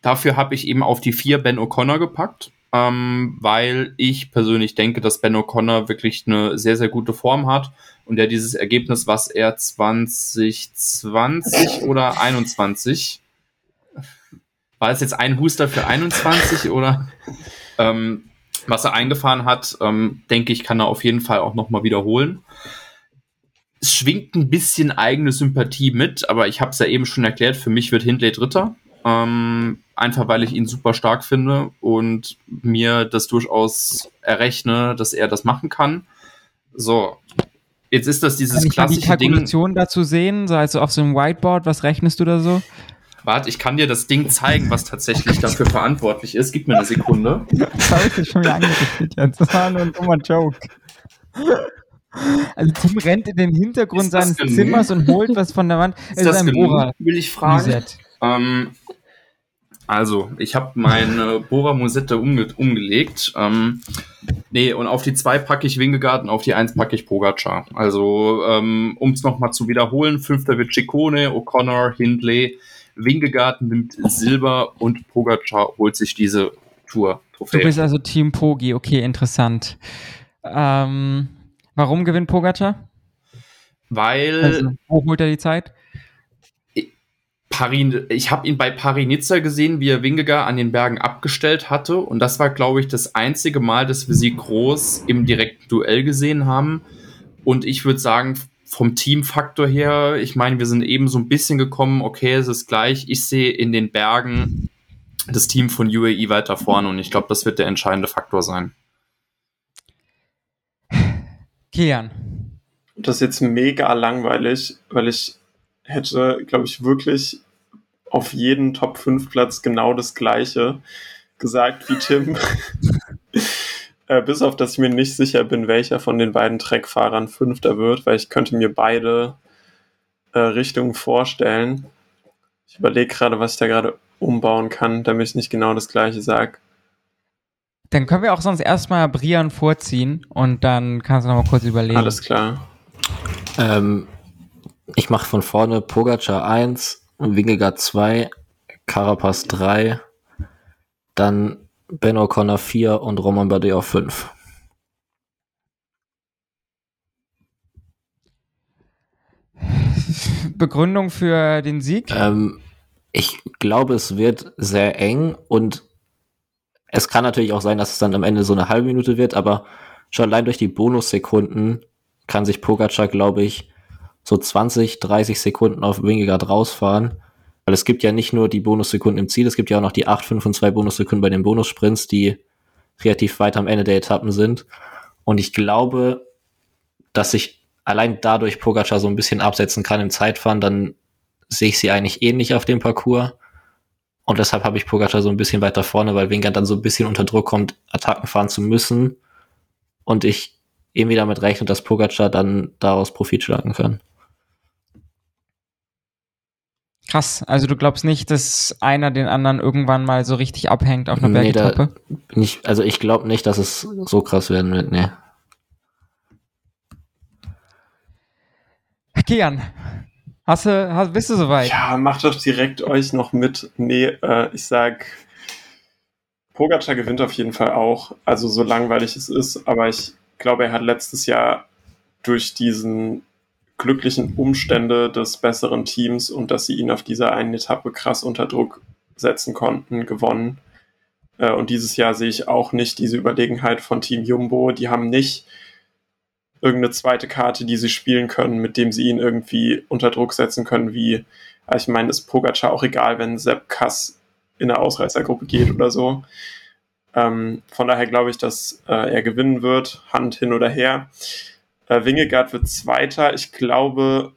dafür habe ich eben auf die 4 Ben O'Connor gepackt ähm, weil ich persönlich denke, dass Ben O'Connor wirklich eine sehr, sehr gute Form hat und er dieses Ergebnis, was er 2020 oder 21 war es jetzt ein Huster für 21 oder ähm, was er eingefahren hat, ähm, denke ich, kann er auf jeden Fall auch nochmal wiederholen. Es schwingt ein bisschen eigene Sympathie mit, aber ich habe es ja eben schon erklärt, für mich wird Hindley Dritter. Ähm, einfach weil ich ihn super stark finde und mir das durchaus errechne, dass er das machen kann. So, jetzt ist das dieses kann klassische ich die Kalkulation Ding. dazu sehen, so also auf so einem Whiteboard, was rechnest du da so? Warte, ich kann dir das Ding zeigen, was tatsächlich dafür verantwortlich ist. Gib mir eine Sekunde. (laughs) Das habe ich dir schon wieder angerichtet. Das war nur ein dummer Joke. Also Tim rennt in den Hintergrund seines genug? Zimmers und holt was von der Wand. Ist es das ist ein Bohrer. Will ich fragen. Ähm, also, ich habe meine (laughs) Bora Musette umge umgelegt. Ähm, nee, und auf die 2 packe ich Wingegaard und auf die 1 packe ich Pogacar. Also, ähm, um es nochmal zu wiederholen, fünfter wird Ciccone, O'Connor, Hindley, Wingegaard nimmt Silber und Pogacar holt sich diese Tour. -Trophäe. Du bist also Team Pogi, okay, interessant. Ähm, warum gewinnt Pogacar? Weil. Also, wo holt er die Zeit? Paris, ich habe ihn bei Paris-Nizza gesehen, wie er Wingegar an den Bergen abgestellt hatte. Und das war, glaube ich, das einzige Mal, dass wir sie groß im direkten Duell gesehen haben. Und ich würde sagen, vom Teamfaktor her, ich meine, wir sind eben so ein bisschen gekommen, okay, es ist gleich. Ich sehe in den Bergen das Team von UAE weiter vorne und ich glaube, das wird der entscheidende Faktor sein. Kian. Das ist jetzt mega langweilig, weil ich hätte, glaube ich, wirklich auf jeden Top 5 Platz genau das gleiche gesagt wie Tim. (laughs) äh, bis auf, dass ich mir nicht sicher bin, welcher von den beiden Treckfahrern Fünfter wird, weil ich könnte mir beide äh, Richtungen vorstellen. Ich überlege gerade, was ich da gerade umbauen kann, damit ich nicht genau das gleiche sage. Dann können wir auch sonst erstmal Brian vorziehen und dann kannst du noch mal kurz überlegen. Alles klar. Ähm, ich mache von vorne Pogacar 1, Wingegaard 2, Carapaz 3, dann Ben O'Connor 4 und Roman Bardet auf 5. (laughs) Begründung für den Sieg? Ähm, ich glaube, es wird sehr eng und es kann natürlich auch sein, dass es dann am Ende so eine halbe Minute wird, aber schon allein durch die Bonussekunden kann sich Pogacar, glaube ich, so 20, 30 Sekunden auf Wingegaard rausfahren. Weil es gibt ja nicht nur die Bonussekunden im Ziel, es gibt ja auch noch die 8, 5 und 2 Bonussekunden bei den Bonussprints, die relativ weit am Ende der Etappen sind. Und ich glaube, dass sich allein dadurch Pogacar so ein bisschen absetzen kann im Zeitfahren, dann sehe ich sie eigentlich ähnlich auf dem Parcours. Und deshalb habe ich Pogacar so ein bisschen weiter vorne, weil Wingard dann so ein bisschen unter Druck kommt, Attacken fahren zu müssen. Und ich irgendwie damit rechne, dass Pogacar dann daraus Profit schlagen kann. Krass, also du glaubst nicht, dass einer den anderen irgendwann mal so richtig abhängt auf einer nee, Bergetappe? Nicht, also ich glaube nicht, dass es so krass werden wird, nee. Kian, hast du, hast, bist du soweit? Ja, macht doch direkt euch noch mit. Nee, äh, ich sag, Pogacar gewinnt auf jeden Fall auch. Also so langweilig es ist, aber ich glaube, er hat letztes Jahr durch diesen glücklichen Umstände des besseren Teams und dass sie ihn auf dieser einen Etappe krass unter Druck setzen konnten, gewonnen. Äh, und dieses Jahr sehe ich auch nicht diese Überlegenheit von Team Jumbo. Die haben nicht irgendeine zweite Karte, die sie spielen können, mit dem sie ihn irgendwie unter Druck setzen können, wie, ich meine, ist Pogacar auch egal, wenn Sepp Kass in der Ausreißergruppe geht oder so. Ähm, von daher glaube ich, dass äh, er gewinnen wird, Hand hin oder her. Äh, Wingegaard wird Zweiter. Ich glaube,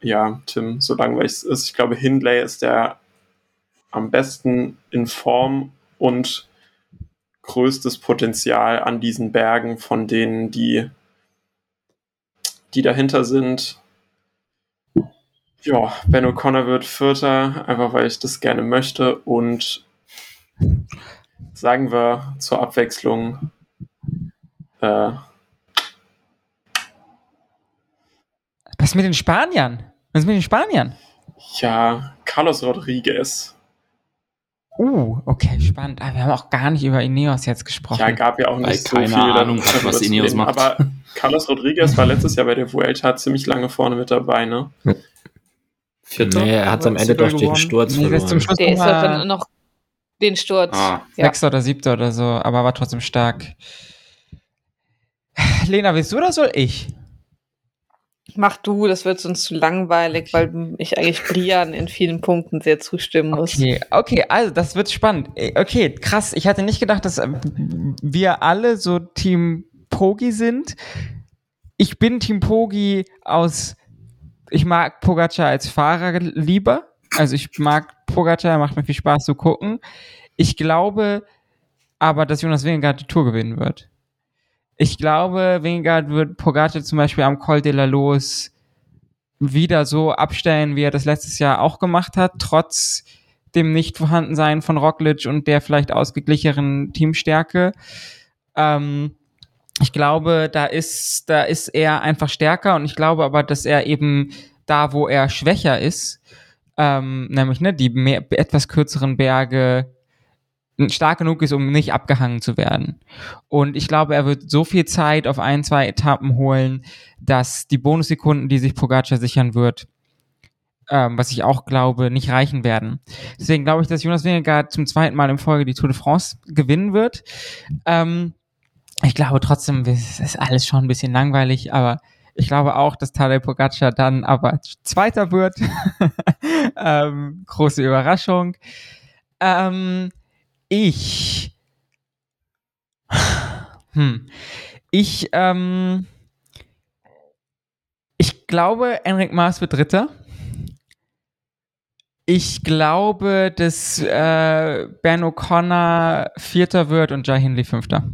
ja, Tim, so langweilig es ist, ich glaube, Hindley ist der am besten in Form und größtes Potenzial an diesen Bergen von denen, die, die dahinter sind. Ja, Ben O'Connor wird Vierter, einfach weil ich das gerne möchte. Und sagen wir zur Abwechslung äh, Was mit den Spaniern? Was mit den Spaniern? Ja, Carlos Rodriguez. Uh, okay, spannend. Ah, wir haben auch gar nicht über Ineos jetzt gesprochen. Ja, gab ja auch nicht so keine viel Ahnung, was, was Ineos macht. Aber Carlos Rodriguez war letztes Jahr bei der Vuelta ziemlich lange vorne mit dabei, ne? Vierter? Nee, er hat am Ende doch den Sturz nee, verloren. Zum Schluss der ist dann noch den Sturz. Ah. Ja. Sechster oder siebter oder so, aber war trotzdem stark. Lena, willst du oder soll ich? Mach du, das wird uns zu langweilig, weil ich eigentlich Brian in vielen Punkten sehr zustimmen muss. Okay, okay, also das wird spannend. Okay, krass. Ich hatte nicht gedacht, dass wir alle so Team Pogi sind. Ich bin Team Pogi aus, ich mag Pogacar als Fahrer lieber. Also ich mag Pogacar, macht mir viel Spaß zu gucken. Ich glaube aber, dass Jonas Wingegaard die Tour gewinnen wird. Ich glaube, Wingard wird Pogacar zum Beispiel am Col de la Los wieder so abstellen, wie er das letztes Jahr auch gemacht hat, trotz dem Nicht-Vorhandensein von Roglic und der vielleicht ausgeglicheren Teamstärke. Ähm, ich glaube, da ist, da ist er einfach stärker und ich glaube aber, dass er eben da, wo er schwächer ist, ähm, nämlich ne, die mehr, etwas kürzeren Berge, stark genug ist, um nicht abgehangen zu werden. Und ich glaube, er wird so viel Zeit auf ein, zwei Etappen holen, dass die Bonussekunden, die sich Pogacar sichern wird, ähm, was ich auch glaube, nicht reichen werden. Deswegen glaube ich, dass Jonas Vingegaard zum zweiten Mal in Folge die Tour de France gewinnen wird. Ähm, ich glaube trotzdem, es ist alles schon ein bisschen langweilig, aber ich glaube auch, dass Tadej Pogacar dann aber Zweiter wird. (laughs) ähm, große Überraschung. Ähm, ich. Hm. Ich, ähm. Ich glaube, Enric Maas wird Dritter. Ich glaube, dass äh, Ben O'Connor Vierter wird und Jai Hindley Fünfter.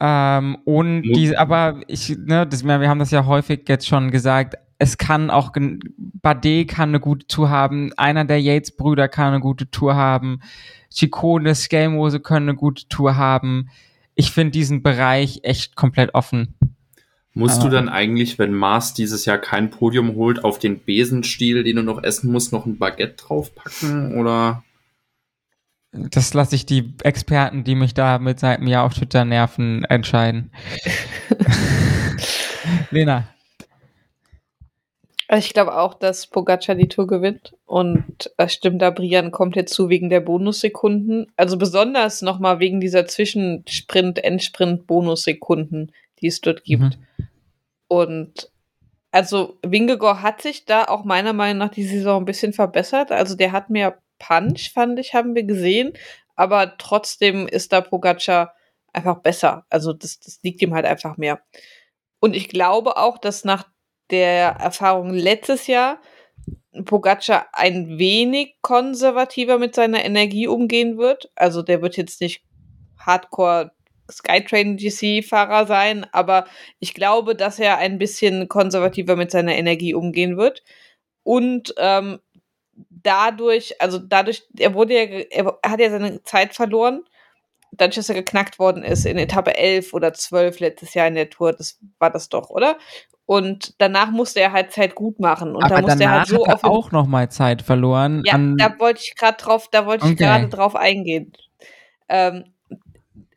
Ähm, und die, aber ich, ne, das, wir haben das ja häufig jetzt schon gesagt, es kann auch, Bade kann eine gute Tour haben, einer der Yates-Brüder kann eine gute Tour haben, Chicone, Scamose können eine gute Tour haben. Ich finde diesen Bereich echt komplett offen. Musst du dann eigentlich, wenn Mars dieses Jahr kein Podium holt, auf den Besenstiel, den du noch essen musst, noch ein Baguette draufpacken oder? Das lasse ich die Experten, die mich da mit seit einem Jahr auf Twitter nerven, entscheiden. (laughs) Lena. Ich glaube auch, dass Pogacar die Tour gewinnt. Und es stimmt da Brian komplett zu wegen der Bonussekunden. Also besonders nochmal wegen dieser Zwischensprint, Endsprint, Bonussekunden, die es dort gibt. Mhm. Und also Wingegor hat sich da auch meiner Meinung nach die Saison ein bisschen verbessert. Also der hat mehr Punch, fand ich, haben wir gesehen. Aber trotzdem ist da Pogacar einfach besser. Also das, das liegt ihm halt einfach mehr. Und ich glaube auch, dass nach der Erfahrung letztes Jahr Pogacar ein wenig konservativer mit seiner Energie umgehen wird. Also der wird jetzt nicht Hardcore Skytrain GC Fahrer sein, aber ich glaube, dass er ein bisschen konservativer mit seiner Energie umgehen wird. Und ähm, dadurch, also dadurch, er wurde ja, er hat ja seine Zeit verloren dadurch, dass er geknackt worden ist in Etappe 11 oder 12 letztes Jahr in der Tour, das war das doch, oder? Und danach musste er halt Zeit gut machen. Und Aber da musste danach er halt so hat er auch noch mal Zeit verloren. Ja, da wollte ich gerade drauf, da wollte ich Okay. gerade drauf eingehen. Ähm,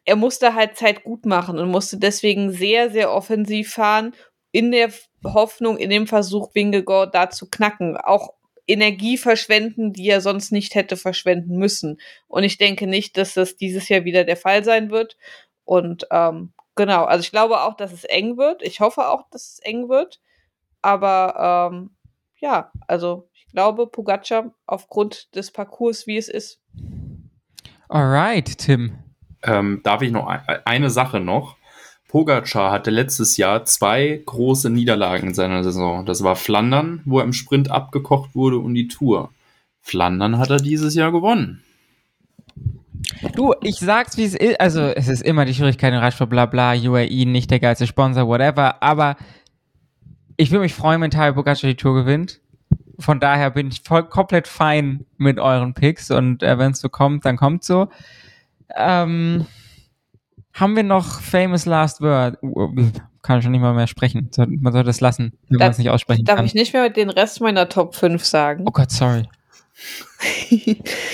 er musste halt Zeit gut machen und musste deswegen sehr, sehr offensiv fahren, in der Hoffnung, in dem Versuch, Wingegor da zu knacken. Auch Energie verschwenden, die er sonst nicht hätte verschwenden müssen. Und ich denke nicht, dass das dieses Jahr wieder der Fall sein wird. Und ähm, genau, also ich glaube auch, dass es eng wird. Ich hoffe auch, dass es eng wird. Aber ähm, ja, also ich glaube, Pogacar aufgrund des Parcours, wie es ist. Alright, Tim. Ähm, darf ich noch ein- eine Sache noch? Pogacar hatte letztes Jahr zwei große Niederlagen in seiner Saison. Das war Flandern, wo er im Sprint abgekocht wurde, und die Tour. Flandern hat er dieses Jahr gewonnen. Du, ich sag's wie es ist. Also, es ist immer die Schwierigkeit im Radsport, bla bla, UAE, nicht der geilste Sponsor, whatever. Aber ich würde mich freuen, wenn Tayo Pogacar die Tour gewinnt. Von daher bin ich voll komplett fein mit euren Picks und äh, wenn es so kommt, dann kommt so. Ähm, haben wir noch famous last word? Uh, Kann schon nicht mal mehr sprechen. Man sollte es lassen, wenn man Darf- es nicht aussprechen Darf kann. ich nicht mehr den Rest meiner Top 5 sagen? Oh Gott, sorry.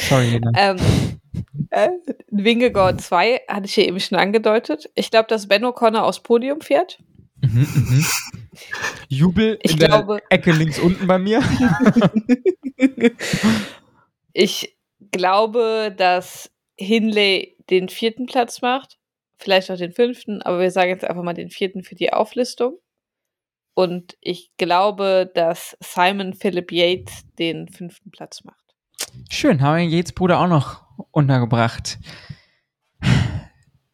Sorry, (laughs) Lena. ähm, äh, Wingegor 2 hatte ich ja eben schon angedeutet. Ich glaube, dass Ben O'Connor aufs Podium fährt. Mhm, mhm. Jubel Ich in glaube- der Ecke links unten bei mir. (laughs) Ich glaube, dass Hinley den vierten Platz macht. Vielleicht auch den fünften, aber wir sagen jetzt einfach mal den vierten für die Auflistung. Und ich glaube, dass Simon Philip Yates den fünften Platz macht. Schön, haben wir den Yates Bruder auch noch untergebracht.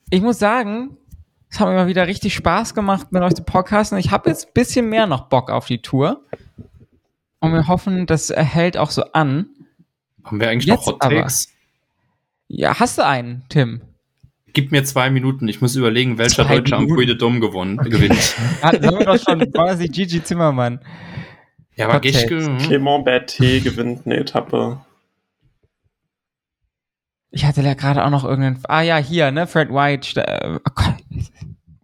Ich muss sagen, es hat mir mal wieder richtig Spaß gemacht, mit euch zu podcasten. Ich habe jetzt ein bisschen mehr noch Bock auf die Tour. Und wir hoffen, das hält auch so an. Haben wir eigentlich Jetzt noch Hot aber. Takes? Ja, hast du einen, Tim? Gib mir zwei Minuten. Ich muss überlegen, welcher Zwei Deutsche am Minuten? Puy de Dôme gewonnen, gewinnt. (laughs) Hatten wir doch schon quasi Gigi Zimmermann. Ja, aber. Geschke. hm? Clement Berthet gewinnt eine Etappe. Ich hatte da gerade auch noch irgendeinen. Ah ja, hier, ne? Fred White. äh, oh Gott.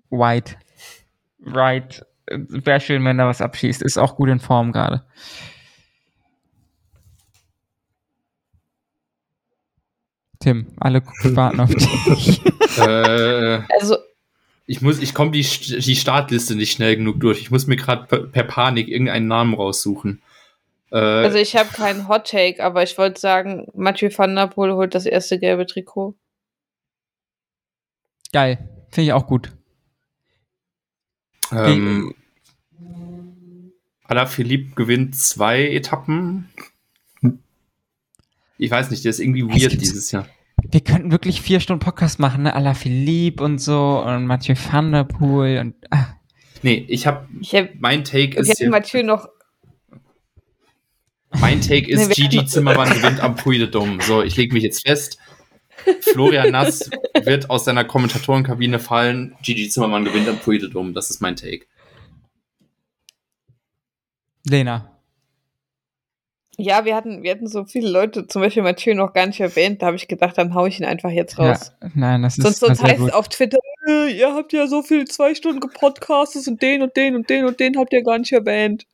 White. Right. Wäre schön, wenn er was abschießt. Ist auch gut in Form gerade. Tim, alle warten auf dich. (laughs) Äh, Also, ich muss, ich komme die, die Startliste nicht schnell genug durch. Ich muss mir gerade per, per Panik irgendeinen Namen raussuchen. Äh, also ich habe keinen Hot Take, aber ich wollte sagen, Mathieu van der Poel holt das erste gelbe Trikot. Geil. Finde ich auch gut. ähm, Alaphilippe gewinnt zwei Etappen. Ich weiß nicht, der ist irgendwie Es weird dieses Jahr. Wir könnten wirklich vier Stunden Podcast machen, ne? Ala Philippe und so und Mathieu van der Poel und. Ah, Nee, ich habe Ich habe mein Take wir ist hätten Mathieu noch. mein Take Nee, ist wir Gigi Zimmermann gewinnt am Puy de Dôme. So, ich lege mich jetzt fest. Florian Nass (laughs) wird aus seiner Kommentatorenkabine fallen. Gigi Zimmermann gewinnt am Puy de Dôme. Das ist mein Take. Lena. Ja, wir hatten, wir hatten so viele Leute, zum Beispiel Mathieu noch gar nicht erwähnt. Da habe ich gedacht, dann hau ich ihn einfach jetzt raus. Ja, nein, das ist Sonst, heißt es auf Twitter, äh, ihr habt ja so viel zwei Stunden gepodcastet und den und den und den und den habt ihr gar nicht erwähnt.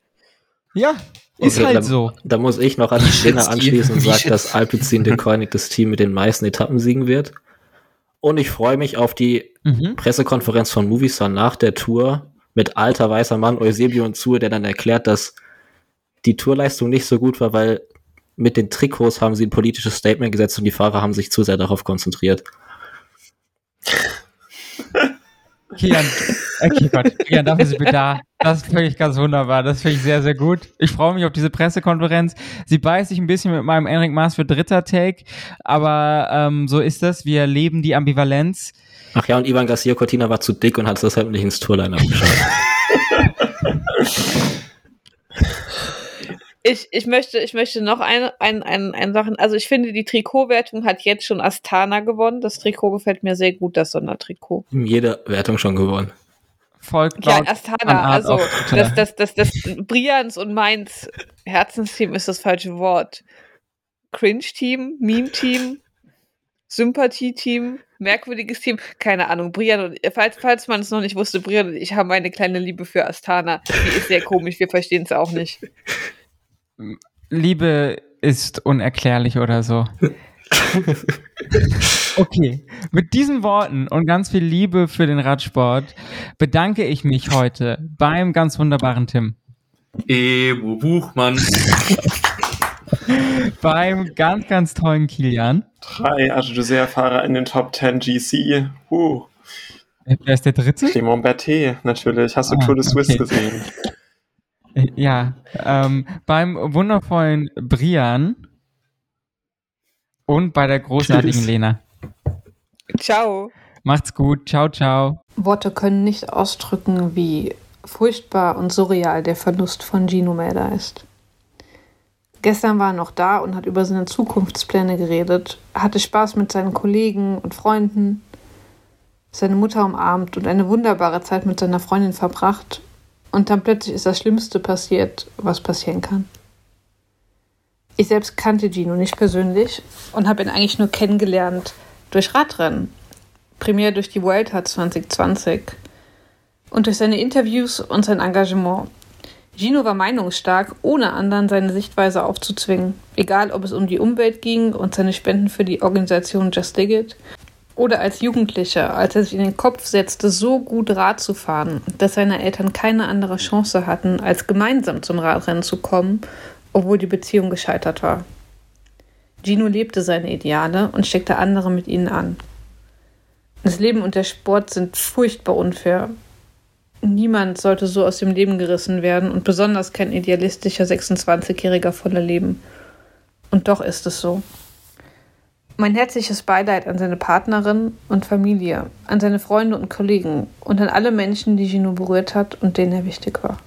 Ja, ist Okay, halt dann- so. Da muss ich noch an die die- anschließen und sagen, dass Alpecin (laughs) de Koenig das Team mit den meisten Etappensiegen wird. Und ich freue mich auf die Mhm. Pressekonferenz von Movistar nach der Tour mit alter weißer Mann Eusebio und Zue, der dann erklärt, dass die Tourleistung nicht so gut war, weil mit den Trikots haben sie ein politisches Statement gesetzt und die Fahrer haben sich zu sehr darauf konzentriert. Kian, äh, Kian, Kian, dafür sind wir da. Das ist wirklich ganz wunderbar. Das finde ich sehr, sehr gut. Ich freue mich auf diese Pressekonferenz. Sie beißt sich ein bisschen mit meinem Enric Maas für dritter Take, aber ähm, so ist das. Wir leben die Ambivalenz. Ach ja, und Ivan Garcia Cortina war zu dick und hat es deshalb nicht ins Tourline geschafft. (laughs) Ich, ich, möchte, ich möchte noch eine, ein, ein, ein Sachen. Also ich finde, die Trikotwertung hat jetzt schon Astana gewonnen. Das Trikot gefällt mir sehr gut, das Sondertrikot. Jede Wertung schon gewonnen. Folgt Ja, Astana, also das, das, das, das Brians und Mainz Herzensteam ist das falsche Wort. Cringe-Team, Meme-Team, Sympathie-Team, merkwürdiges Team, keine Ahnung. Brian und falls, falls man es noch nicht wusste, Brian und ich haben eine kleine Liebe für Astana. Die ist sehr komisch, wir verstehen es auch nicht. Liebe ist unerklärlich oder so. (laughs) Okay, mit diesen Worten und ganz viel Liebe für den Radsport bedanke ich mich heute beim ganz wunderbaren Tim. Ewo Buchmann. (laughs) beim ganz, ganz tollen Kilian. Drei Adjusea-Fahrer in den Top 10 GC. Uh. Wer ist der dritte? Clément Berthet, natürlich. Hast du ah, Tour de Suisse okay. gesehen? Ja, ähm, beim wundervollen Brian und bei der großartigen Tschüss. Lena. Ciao. Macht's gut. Ciao, ciao. Worte können nicht ausdrücken, wie furchtbar und surreal der Verlust von Gino Melda ist. Gestern war er noch da und hat über seine Zukunftspläne geredet, hatte Spaß mit seinen Kollegen und Freunden, seine Mutter umarmt und eine wunderbare Zeit mit seiner Freundin verbracht. Und dann plötzlich ist das Schlimmste passiert, was passieren kann. Ich selbst kannte Gino nicht persönlich und habe ihn eigentlich nur kennengelernt durch Radrennen. Primär durch die Vuelta 2020 und durch seine Interviews und sein Engagement. Gino war meinungsstark, ohne anderen seine Sichtweise aufzuzwingen. Egal, ob es um die Umwelt ging und seine Spenden für die Organisation Just Dig It oder als Jugendlicher, als er sich in den Kopf setzte, so gut Rad zu fahren, dass seine Eltern keine andere Chance hatten, als gemeinsam zum Radrennen zu kommen, obwohl die Beziehung gescheitert war. Gino lebte seine Ideale und steckte andere mit ihnen an. Das Leben und der Sport sind furchtbar unfair, Niemand sollte so aus dem Leben gerissen werden und besonders kein idealistischer 26-Jähriger voller Leben. Und doch ist es so. Mein herzliches Beileid an seine Partnerin und Familie, an seine Freunde und Kollegen und an alle Menschen, die Gino berührt hat und denen er wichtig war.